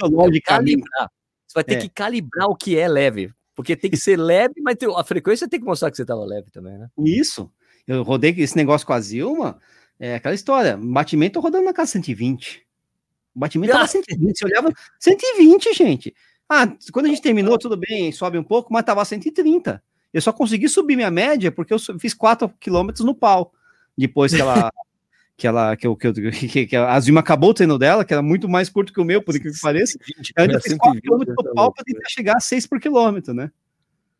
calibrar. Você vai ter É. que calibrar o que é leve. Porque tem que ser leve, mas a frequência tem que mostrar que você tava leve também, né? Isso. Eu rodei esse negócio com a Zilma. É aquela história. Batimento rodando na casa 120. O batimento Ah. tava 120. Você olhava 120, gente. Ah, quando a gente terminou, tudo bem, sobe um pouco, mas tava 130. Eu só consegui subir minha média porque eu fiz 4 quilômetros no pau. Depois que ela. Que ela. Que, eu- que, eu- que, que a Zilma acabou o treino dela, que era muito mais curto que o meu, por que pareça. Eu ainda fiz 4 quilômetros no pau para tentar chegar a 6 por quilômetro, né?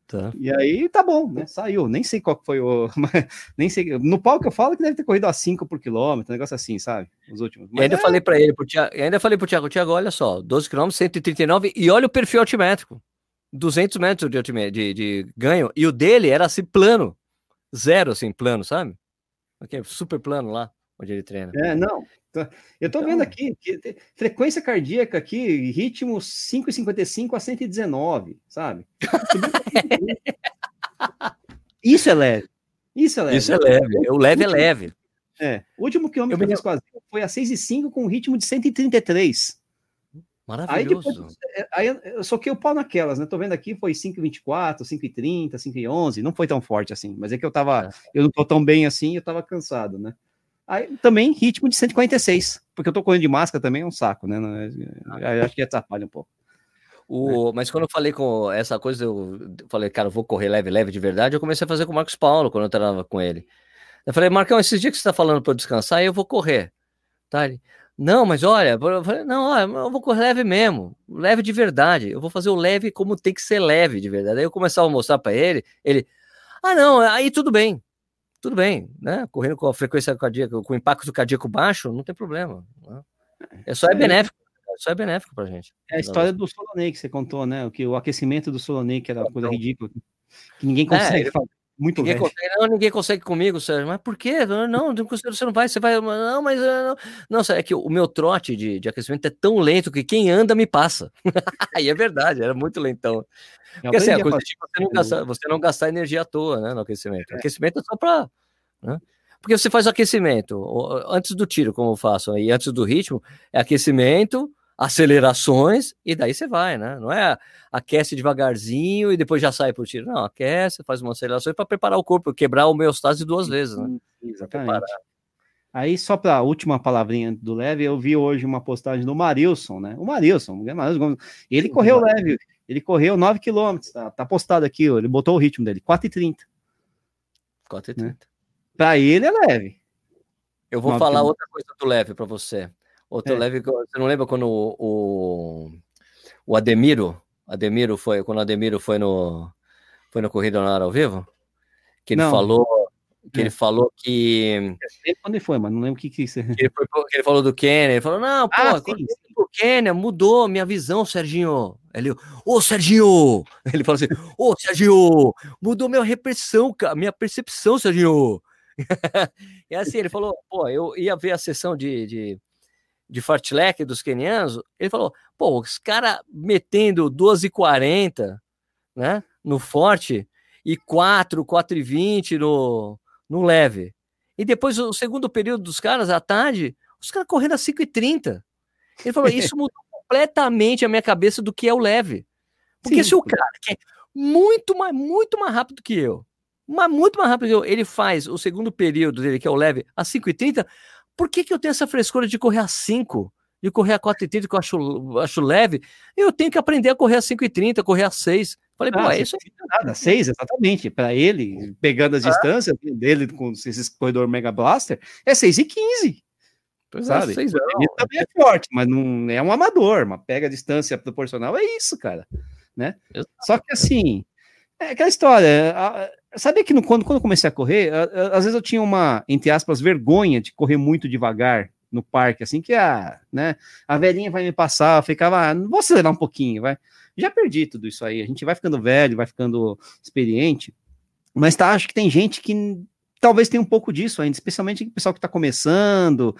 Tá. E aí tá bom, né? Saiu. Nem sei qual foi o. mas nem sei. No pau que eu falo que deve ter corrido a 5 por quilômetro, um negócio assim, sabe? Os últimos. E ainda é- falei para ele, pro Thiago, ainda falei pro Thiago, Thiago, olha só, 12 km, 139, e olha o perfil altimétrico. 200 metros de, altime- de, de ganho, e o dele era assim, plano. Zero, assim, plano, sabe? Ok, super plano lá, onde ele treina. É, não. Tô- Eu tô Então- vendo aqui, que te- frequência cardíaca aqui, ritmo 5,55 a 119, sabe? Isso é leve. Isso é leve. Isso é leve, o leve é leve. É. O último quilômetro Eu que eu fiz Zilma foi a 6,5 com um ritmo de 133. Aí depois, Maravilhoso. é, aí eu- eu soquei o pau naquelas, né? Tô vendo aqui, foi 5,24, 5,30, 5,11, não foi tão forte assim, mas é que eu tava, É. eu não tô tão bem assim, eu tava cansado, né? Aí também ritmo de 146, porque eu tô correndo de máscara também é um saco, né? Eu acho que atrapalha um pouco. O, mas quando eu falei com essa coisa, eu falei, cara, eu vou correr leve, leve de verdade, eu comecei a fazer com o Marcos Paulo, quando eu treinava com ele. Eu falei, Marcão, esses dias que você tá falando para eu descansar, eu vou correr. Tá? Ele, não, mas olha, eu falei, não, olha, eu vou correr leve mesmo, leve de verdade. Eu vou fazer o leve como tem que ser leve de verdade. Aí eu começava a mostrar para ele, ele, ah, não, aí tudo bem, tudo bem, né? Correndo com a frequência cardíaca, com o impacto cardíaco baixo, não tem problema. né? É só é É. benéfico, só é benéfico pra gente. É a história do Solonei que você contou, né? O que o aquecimento do Solonei que era uma coisa ridícula, que ninguém consegue ele- fazer. Muito Ninguém consegue, não, ninguém consegue comigo, Sérgio. Mas por quê? Não, não, você não vai, você vai. Não, mas. ah, Não, não Sérgio, é que o meu trote de, de aquecimento é tão lento que quem anda me passa. Aí é verdade, era muito lentão. Porque assim, a coisa você não, gastar, você não gastar energia à toa, né, no aquecimento. O aquecimento é só pra. Né? Porque você faz o aquecimento antes do tiro, como eu faço, e antes do ritmo, é aquecimento, acelerações, e daí você vai, né? Não é aquece devagarzinho e depois já sai pro tiro. Não, aquece, faz uma aceleração para preparar o corpo, quebrar o homeostase duas vezes, né? Exatamente. Aí, só para a última palavrinha do leve, eu vi hoje uma postagem do Marilson, né? O Marilson, ele Sim, correu leve, ele correu 9 km, tá, tá postado aqui, ó, ele botou o ritmo dele, 4,30. 4 e 30. Para ele é leve. Eu vou falar outra coisa do leve para você. Outro É. que- você não lembra quando o, o, o Ademiro, Ademiro foi, quando o Ademiro foi no foi na corrida na hora ao vivo? Que ele Não. falou que É. ele falou que, sei quando ele foi, mas não lembro o que que isso é. ele, foi ele falou do Kenner, ele falou: "Não, pô, Ah, sim, fui pro Kenner mudou minha visão, Serginho". Ele, ô Serginho, ele falou assim: "Ô Serginho, mudou minha repressão, minha percepção, Serginho". e assim, ele falou: "Pô, eu ia ver a sessão de, de de fartlek dos quenianos, ele falou, pô, os caras metendo 12h40, né, no forte, e 4, 4h20 no, no leve. E depois o segundo período dos caras, à tarde, os caras correndo a 5h30. Ele falou, isso mudou completamente a minha cabeça do que é o leve. Porque Sim. se o cara que é muito mais, muito mais rápido que eu, mas muito mais rápido que eu, ele faz o segundo período dele, que é o leve, a 5h30, por que, que eu tenho essa frescura de correr a 5? De correr a 4h30, que eu acho, acho leve? Eu tenho que aprender a correr a 5h30, correr a 6. Falei, pô, Ah, é isso aí. Nada, seis, exatamente. Para ele, pegando as distâncias dele com esses corredor Mega Blaster, é 6 e 15. Pois sabe? é, seis não. Ele também é forte, mas não é um amador, mas pega a distância proporcional, é isso, cara. Né? Exato. Só que assim, é aquela história. a- Sabia que no- quando, quando eu comecei a correr, a- a- às vezes eu tinha uma, entre aspas, vergonha de correr muito devagar no parque, assim, que a, né, a velhinha vai me passar, eu ficava, ah, vou acelerar um pouquinho, vai. Já perdi tudo isso aí. A gente vai ficando velho, vai ficando experiente, mas tá, acho que tem gente que talvez tenha um pouco disso ainda, especialmente o pessoal que está começando,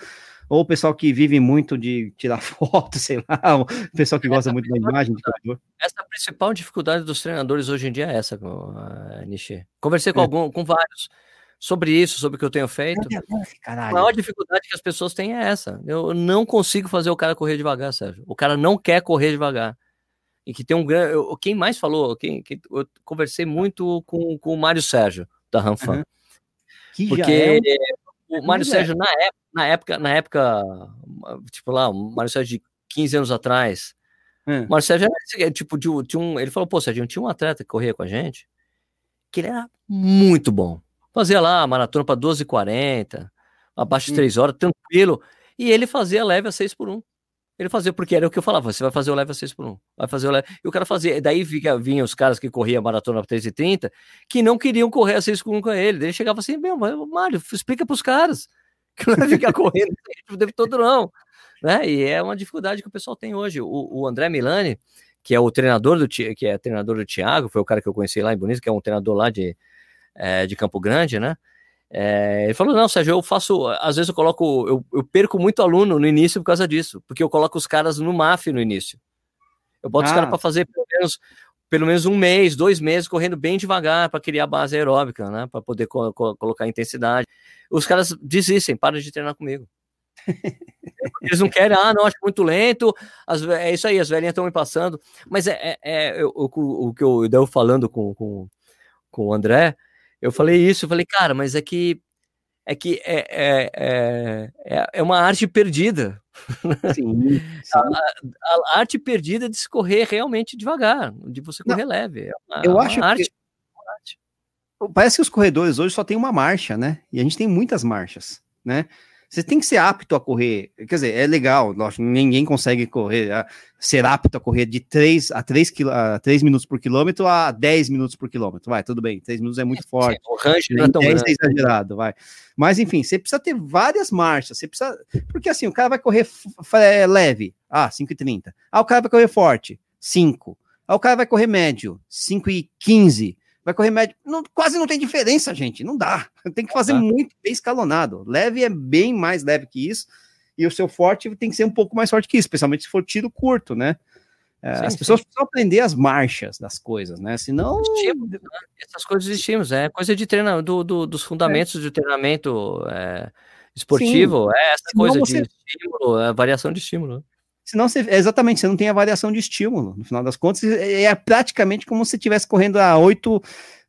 ou o pessoal que vive muito de tirar foto, sei lá, o pessoal que gosta muito da imagem. Essa a principal dificuldade dos treinadores hoje em dia é essa, uh, Nishi. Conversei com É. algum, com vários sobre isso, sobre o que eu tenho feito. A Caralho. maior dificuldade que as pessoas têm é essa. Eu não consigo fazer o cara correr devagar, Sérgio. O cara não quer correr devagar. E que tem um grande. Quem mais falou? Quem, quem- eu conversei muito com, com o Mário Sérgio, da Ranfan. Aham. Que já Porque é um- o Mário é. Sérgio, na época, na época, na época, tipo lá, o Mário Sérgio de 15 anos atrás, É. o Mário Sérgio era esse- tipo, de, tinha um, ele falou, pô, Sérgio, tinha um atleta que corria com a gente, que ele era muito bom. Fazia lá a maratona para 12h40, abaixo de Hum. 3 horas, tranquilo. E ele fazia leve a 6 por 1. Ele fazia, porque era o que eu falava, você vai fazer o leve a 6 por 1. Vai fazer o leve. E o cara fazia. E daí vinha, vinha os caras que corriam a maratona a 3h30, que não queriam correr a 6 por 1 com ele. Daí ele chegava assim, meu, Mário, explica pros caras que não vai ficar correndo o tempo todo, não. Né? E é uma dificuldade que o pessoal tem hoje. O, o André Milani, que é o treinador do que é treinador do Thiago, foi o cara que eu conheci lá em Bonito, que é um treinador lá de, eh, de Campo Grande, né? É, ele falou: não, Sérgio, eu faço. Às vezes eu coloco. Eu, eu perco muito aluno no início por causa disso, porque eu coloco os caras no MAF no início. Eu boto os Ah. caras para fazer pelo menos, pelo menos um mês, dois meses, correndo bem devagar para criar base aeróbica, né? Para poder co- co- colocar intensidade. Os caras desistem, param de treinar comigo. Eles não querem, ah, não, acho muito lento. As é isso aí, as velhinhas estão me passando. Mas é, é, é eu- o, o que eu devo falando com, com, com o André, eu falei isso, eu falei, cara, mas é que é que é, é, é, é- é uma arte perdida. Sim, sim. A arte perdida de se correr realmente devagar, de você Não, correr leve. É uma, eu uma acho que- arte. Parece que os corredores hoje só tem uma marcha, né? E a gente tem muitas marchas, né? Você tem que ser apto a correr. Quer dizer, é legal, lógico, ninguém consegue correr, ah, ser apto a correr de 3 a 3, quil- a 3 minutos por quilômetro a 10 minutos por quilômetro. Vai, tudo bem, 3 minutos é muito forte. O range não é tão 10 grande. é exagerado, vai. Mas enfim, você precisa ter várias marchas, você precisa. Porque assim, o cara vai correr é, leve, ah, 5,30. Ah, o cara vai correr forte, 5. Ah, o cara vai correr médio, 5,15. Vai correr médio. Não, quase não tem diferença, gente. Não dá. Tem que fazer Tá. muito bem escalonado. Leve é bem mais leve que isso. E o seu forte tem que ser um pouco mais forte que isso, especialmente se for tiro curto, né? É, Sim, as sim. pessoas precisam aprender as marchas das coisas, né? Senão. Estímulo, né? Essas coisas de estímulos, é coisa de treino, do, do- dos fundamentos de treinamento é, esportivo, é essa Senão coisa você- de estímulo, é variação de estímulo. Senão você, é exatamente, você não tem a variação de estímulo. No final das contas, é, é praticamente como se você estivesse correndo a 8,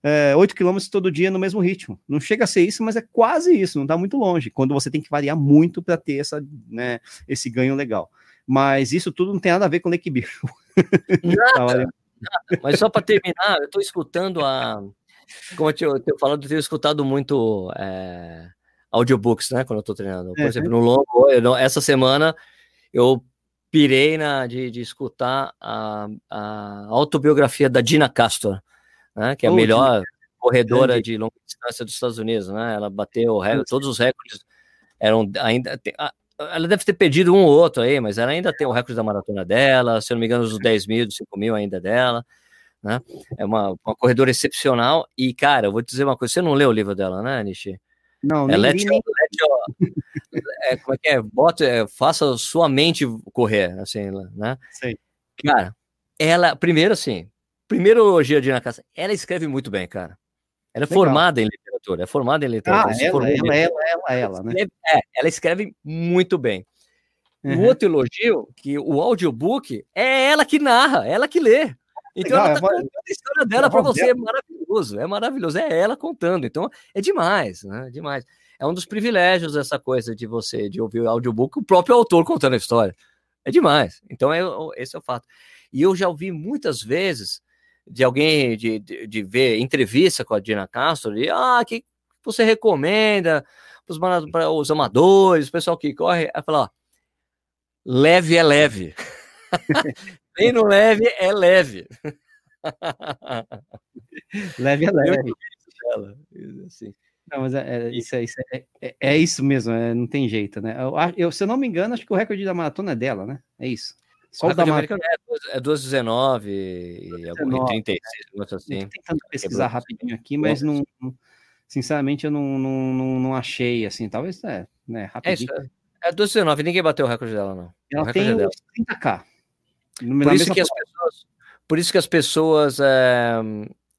é, 8 km todo dia no mesmo ritmo. Não chega a ser isso, mas é quase isso, não está muito longe. Quando você tem que variar muito para ter essa, né, esse ganho legal. Mas isso tudo não tem nada a ver com Lake Beer. Nada, Mas só para terminar, eu estou escutando a. Como eu tinha eu tenho falado, eu tenho escutado muito é, audiobooks, né? Quando eu tô treinando. Por É, exemplo, no longo, eu essa semana eu pirei na, de, de escutar a, a autobiografia da Dina Castor, né? Que é a Oh, melhor corredora Grande. de longa distância dos Estados Unidos, né? Ela bateu recorde, todos os recordes eram ainda. ela deve ter perdido um ou outro aí, mas ela ainda tem o recorde da maratona dela, se eu não me engano, os 10 mil, dos 5 mil ainda é dela, né? É uma, uma corredora excepcional. E, cara, eu vou te dizer uma coisa: você não leu o livro dela, né, Nishi? Não, É, let nem let your- é, como é que é? Bota, é, faça sua mente correr, assim, né? sei. Cara, ela, primeiro assim, primeiro elogio a Dina Cassa, ela escreve muito bem, cara. Ela é Legal. formada em literatura, é formada em literatura. Ah, ela, formou em ela, ela, ela, ela, né? escreve- é, ela escreve muito bem. O Uhum. outro elogio, que o audiobook é ela que narra, ela que lê. Então Legal, ela é tá uma- contando a história dela é para você, é maravilhoso, é maravilhoso, é ela contando. Então é demais, né? Demais. É um dos privilégios essa coisa de você de ouvir o audiobook, o próprio autor contando a história. É demais. Então é, esse é o fato. E eu já ouvi muitas vezes de alguém de, de, de ver entrevista com a Dina Castro e ah, que você recomenda para os amadores, o pessoal que corre, aí fala, ó, leve é leve. Treino leve é leve. leve é leve. Assim. Não, mas é, é isso, é, isso, é, é, é isso mesmo, é, não tem jeito, né? Eu, eu, se eu não me engano, acho que o recorde da maratona é dela, né? É isso. Só o da maratona. É 2,19 é e 36, né? assim. Tô tentando pesquisar rapidinho aqui, mas não, não, sinceramente eu não, não, não, achei, assim, talvez, é, né, é rapidinho. É isso, é 2,19, ninguém bateu o recorde dela, não. Ela tem dela. 30K. Mas por isso que as pessoas, por isso que as pessoas é...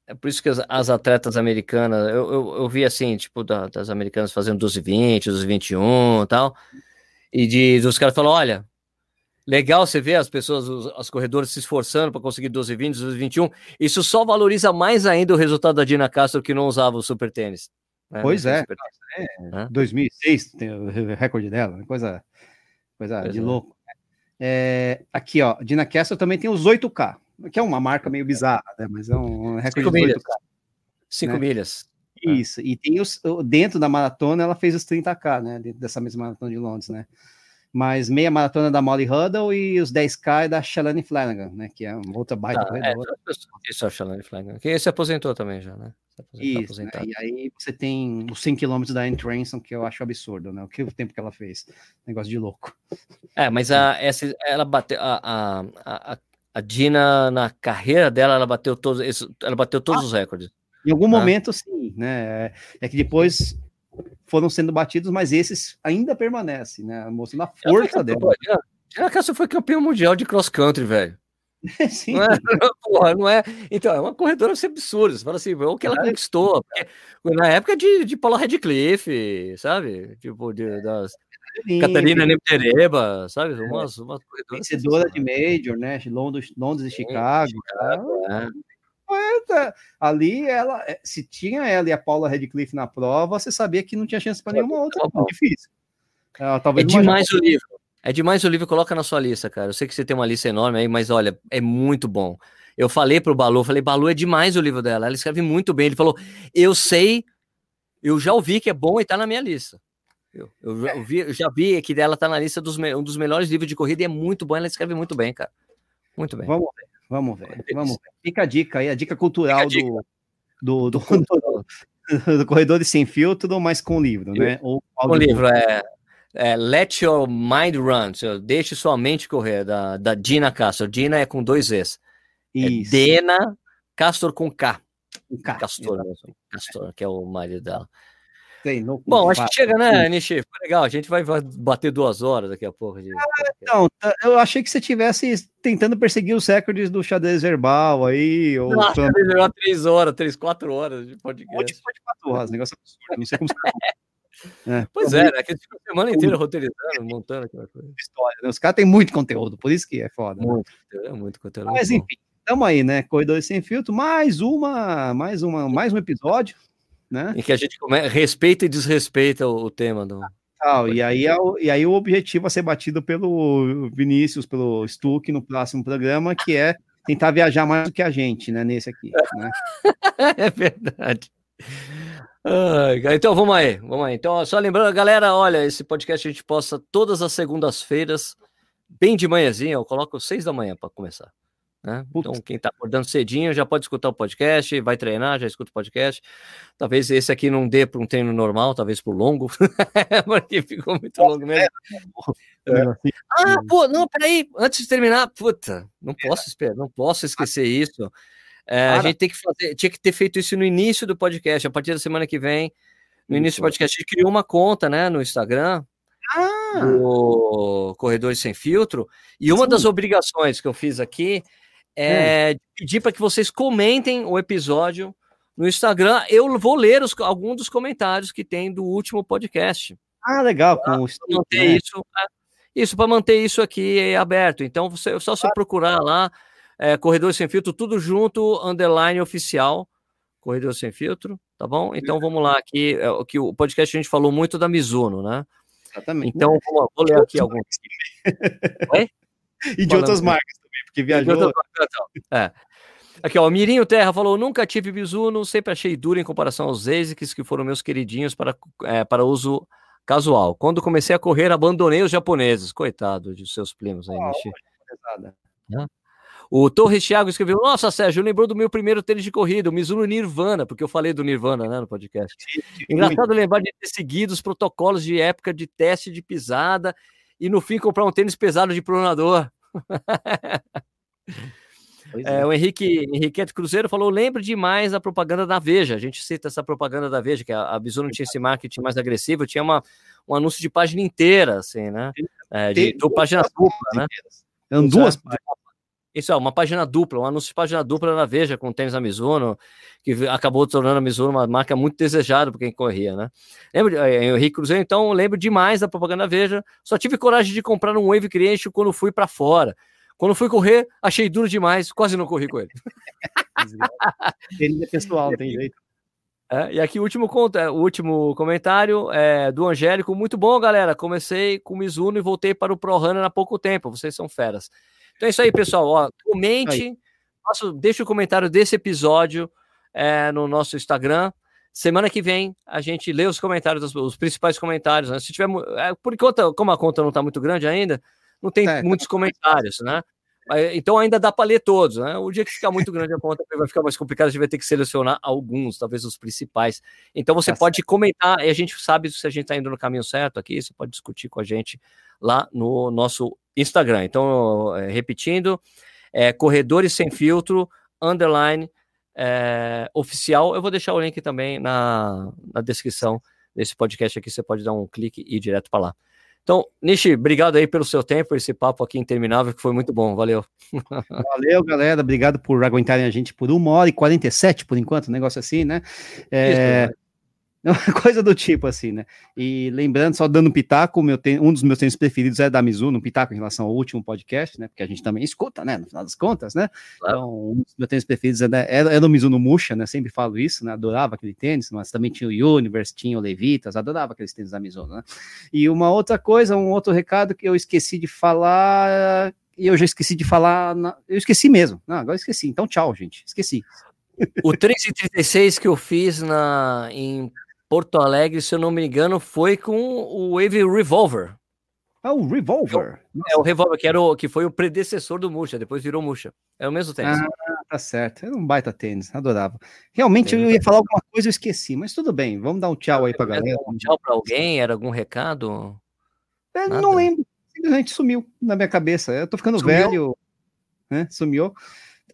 É por isso que as, as atletas americanas, eu, eu, eu, vi assim, tipo, da, das americanas fazendo 12 20, 12 21 e tal, e de, dos caras falam, olha, legal você ver as pessoas, os, as corredoras se esforçando para conseguir 12 20, 12 21, isso só valoriza mais ainda o resultado da Dina Castro que não usava o super tênis. Né? Pois é, super -tênis, é, 2006 tem o recorde dela, coisa, coisa de é. louco. É, aqui, ó, Dina Kessler também tem os 8K, que é uma marca meio bizarra, né? Mas é um recorde Cinco de milhas. 8K. 5 né? milhas. Isso, e tem os, dentro da maratona ela fez os 30K, né? Dentro dessa mesma maratona de Londres, né? Mas meia maratona da Molly Huddle e os 10K é da Shalane Flanagan, né? Que é uma outra baita Tá, é, corredora. isso é o Shalane Flanagan, que se aposentou também já, né? Se aposentou, Isso, né? E aí você tem os 100 km da Anne que eu acho absurdo, né? O que o tempo que ela fez. Negócio de louco. É, mas a, essa, ela bateu a, a, a, a Dina na carreira dela, ela bateu todos, ela bateu todos os recordes. Em algum Ah. momento, sim, né? É- É que depois foram sendo batidos, mas esses ainda permanecem, né? Mostrando a força pô, Dina- Dina Castro foi campeão mundial de cross country, velho. sim, Não é, porra, não é. Então, é uma corredora assim, absurda. Você fala assim, o que ela conquistou. porque na época de, de Paula Radcliffe, sabe? Tipo, de, das sim, Catarina Nemtereba, sabe? Umas, umas corredoras. vencedora de Major, né? Londres, Londres e Chicago. É. Tá, Ali ela, é, se tinha ela e a Paula Radcliffe na prova, você sabia que não tinha chance para nenhuma outra. Bom. Difícil. Ah, É demais o livro. É demais o livro, coloca na sua lista, cara. Eu sei que você tem uma lista enorme aí, mas olha, é muito bom. Eu falei pro Balu, falei, Balu, é demais o livro dela. Ela escreve muito bem. Ele falou, eu sei, eu já ouvi que é bom e tá na minha lista. Eu, eu, já- eu vi, eu já vi que dela tá na lista dos um dos melhores livros de corrida e é muito bom. Ela escreve muito bem, cara. Muito bem. Vamos ver, vamos ver, vamos ver. Fica a dica aí, a dica cultural a Do, do, do, do, do Corredor de Sem Filtro, mas com livro, né? Ou O audiobook. livro é, é Let Your Mind Run, Deixe Sua Mente Correr, da, da Dina Castor. Dina é com dois Es. É. Dena Castor com K. um K, Castor. Castor, que é o marido dela. Bom, acho que chega, né, Nishi? Foi legal. A gente vai, bater duas horas daqui a pouco. De... Então, tá, eu achei que você tivesse tentando perseguir os recordes do xadrez verbal aí, ou Nossa, três horas, três, quatro horas de um monte podcast. de coisa de quatro horas, negócio absurdo, não sei como você é, Pois é, né? Que eles ficam a semana inteira roteirizando, montando aquela coisa. história, né? Os caras têm muito conteúdo, por isso que é foda. né? Muito, é muito conteúdo. Mas muito bom. enfim, estamos aí, né? Corredores sem filtro, mais uma, mais uma, mais um episódio, né? Em que a gente come... respeita e desrespeita o, o tema do. Tal, e, aí é o, e aí o objetivo a ser batido pelo Vinícius, pelo Stuck no próximo programa, que é tentar viajar mais do que a gente, né? Nesse aqui, né? é verdade. Cara, então vamos aí, vamos aí. Então, só lembrando, galera, olha, esse podcast a gente posta todas as segundas-feiras, bem de manhãzinha, eu coloco seis da manhã para começar. Né? Então, quem tá acordando cedinho já pode escutar o podcast, vai treinar, já escuta o podcast. Talvez esse aqui não dê para um treino normal, talvez para longo, porque ficou muito longo mesmo. Assim, Ah, pô, não, peraí, antes de terminar, puta, não posso esperar, não posso esquecer isso. É, a gente tem que fazer, tinha que ter feito isso no início do podcast, a partir da semana que vem, no início do podcast, a gente criou uma conta, né, no Instagram, Ah, do Corredores Sem Filtro, e uma Sim. das obrigações que eu fiz aqui é de pedir para que vocês comentem o episódio no Instagram. Eu vou ler os, alguns dos comentários que tem do último podcast ah, legal. Com estilo, manter né? isso, é, isso para manter isso aqui aberto. Então, você só se procurar lá, é, Corredor Sem Filtro, tudo junto, underline oficial, Corredor Sem Filtro, tá bom? Então vamos lá aqui, é, o que o podcast a gente falou muito da Mizuno, né? Exatamente. Então lá, vou ler aqui alguns. Oi? E de Fala, outras marcas porque viajou. É. Aqui, ó, o Mirinho Terra falou: nunca tive Mizuno, sempre achei duro em comparação aos ASICs, que foram meus queridinhos para, é, para uso casual. Quando comecei a correr, abandonei os japoneses. Coitado de seus primos aí, Ah, Nishi. pesada. O Torres Thiago escreveu: Nossa, Sérgio, lembrou do meu primeiro tênis de corrida, o Mizuno Nirvana, porque eu falei do Nirvana né, no podcast. Engraçado lembrar de ter seguido os protocolos de época de teste de pisada e no fim comprar um tênis pesado de pronador. É, é. o Henrique Henriquete Cruzeiro falou: lembro demais da propaganda da Veja. A gente cita essa propaganda da Veja, que a, a Mizuno tinha esse marketing mais agressivo, tinha uma, um anúncio de página inteira, assim, né? É, de, página dupla, né? Eram duas. Isso é uma página dupla, um anúncio de página dupla na Veja com tênis da Mizuno, que acabou tornando a Mizuno uma marca muito desejada por quem corria, né? Lembro, eh, Henrique Cruzeiro, então, lembro demais da propaganda da Veja. Só tive coragem de comprar um Wave Creation quando fui para fora. Quando fui correr, achei duro demais, quase não corri com ele. Ele é pessoal, tem jeito. É, e aqui o último, conta- o último comentário é do Angélico. Muito bom, galera. Comecei com o Mizuno e voltei para o Pro Runner há pouco tempo. Vocês são feras. Então é isso aí, pessoal. Ó, comente, faça- deixa o comentário desse episódio é, no nosso Instagram. Semana que vem a gente lê os comentários, os, principais comentários. Né? Se tiver, é, por enquanto, como a conta não está muito grande ainda, não tem É, muitos comentários, né? Então ainda dá para ler todos, né? O dia que ficar muito grande a conta vai ficar mais complicado, a gente vai ter que selecionar alguns, talvez os principais. Então você Tá pode comentar e a gente sabe se a gente está indo no caminho certo aqui, você pode discutir com a gente lá no nosso Instagram. Então, é, repetindo, é Corredores Sem Filtro, underline, é, oficial. Eu vou deixar o link também na, na descrição desse podcast aqui, você pode dar um clique e ir direto para lá. Então, Nishi, obrigado aí pelo seu tempo, esse papo aqui interminável, que foi muito bom, valeu. Valeu, galera. Obrigado por aguentarem a gente por uma hora e 47 por enquanto, um negócio assim, né? É, coisa do tipo assim, né? E lembrando, só dando pitaco, meu ten- um dos meus tênis preferidos é da Mizuno, um pitaco em relação ao último podcast, né? Porque a gente também escuta, né? No final das contas, né? Claro. Então, um dos meus tênis preferidos é, da, era, era o Mizuno Musha, né? Sempre falo isso, né? Adorava aquele tênis, mas também tinha o Universe, tinha o Levitas, adorava aqueles tênis da Mizuno, né? E uma outra coisa, um outro recado que eu esqueci de falar, e eu já esqueci de falar, na- eu esqueci mesmo. Não, agora esqueci. Então, tchau, gente. Esqueci. O 336 que eu fiz na, em Porto Alegre, se eu não me engano, foi com o Wave Revolver. Ah, o Revolver. É o Revolver, que, era o, que foi o predecessor do Musha, depois virou Musha. É o mesmo tênis. Ah, tá certo. Era um baita tênis, adorava. Realmente eu ia falar alguma coisa, eu esqueci, mas tudo bem. Vamos dar um tchau aí pra galera. Um tchau para alguém? Era algum recado? É, não lembro. Simplesmente sumiu na minha cabeça. Eu tô ficando Sumiu? velho. Né? Sumiu.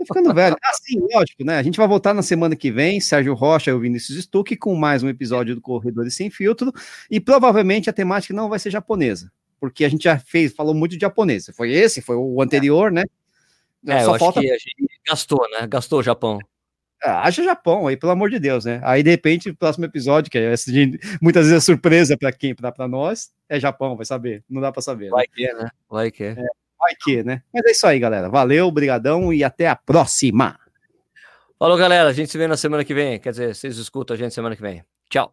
Tô ficando velho. Ah, sim, lógico, né? A gente vai voltar na semana que vem, Sérgio Rocha e o Vinícius Stuck, com mais um episódio do Corredores Sem Filtro. E provavelmente a temática não vai ser japonesa. Porque a gente já fez, falou muito de japonês. Foi esse, foi o anterior, né? É, Só falta que a gente gastou, né? Gastou o Japão. Ah, Acha Japão aí, pelo amor de Deus, né? Aí, de repente, o próximo episódio, que é de- muitas vezes é surpresa para quem, para nós, é Japão, vai saber. Não dá para saber. né? Vai que, né? Vai que. Vai que, né? Mas é isso aí, galera. Valeu, brigadão e até a próxima. Falou, galera. A gente se vê na semana que vem. Quer dizer, vocês escutam a gente semana que vem. Tchau.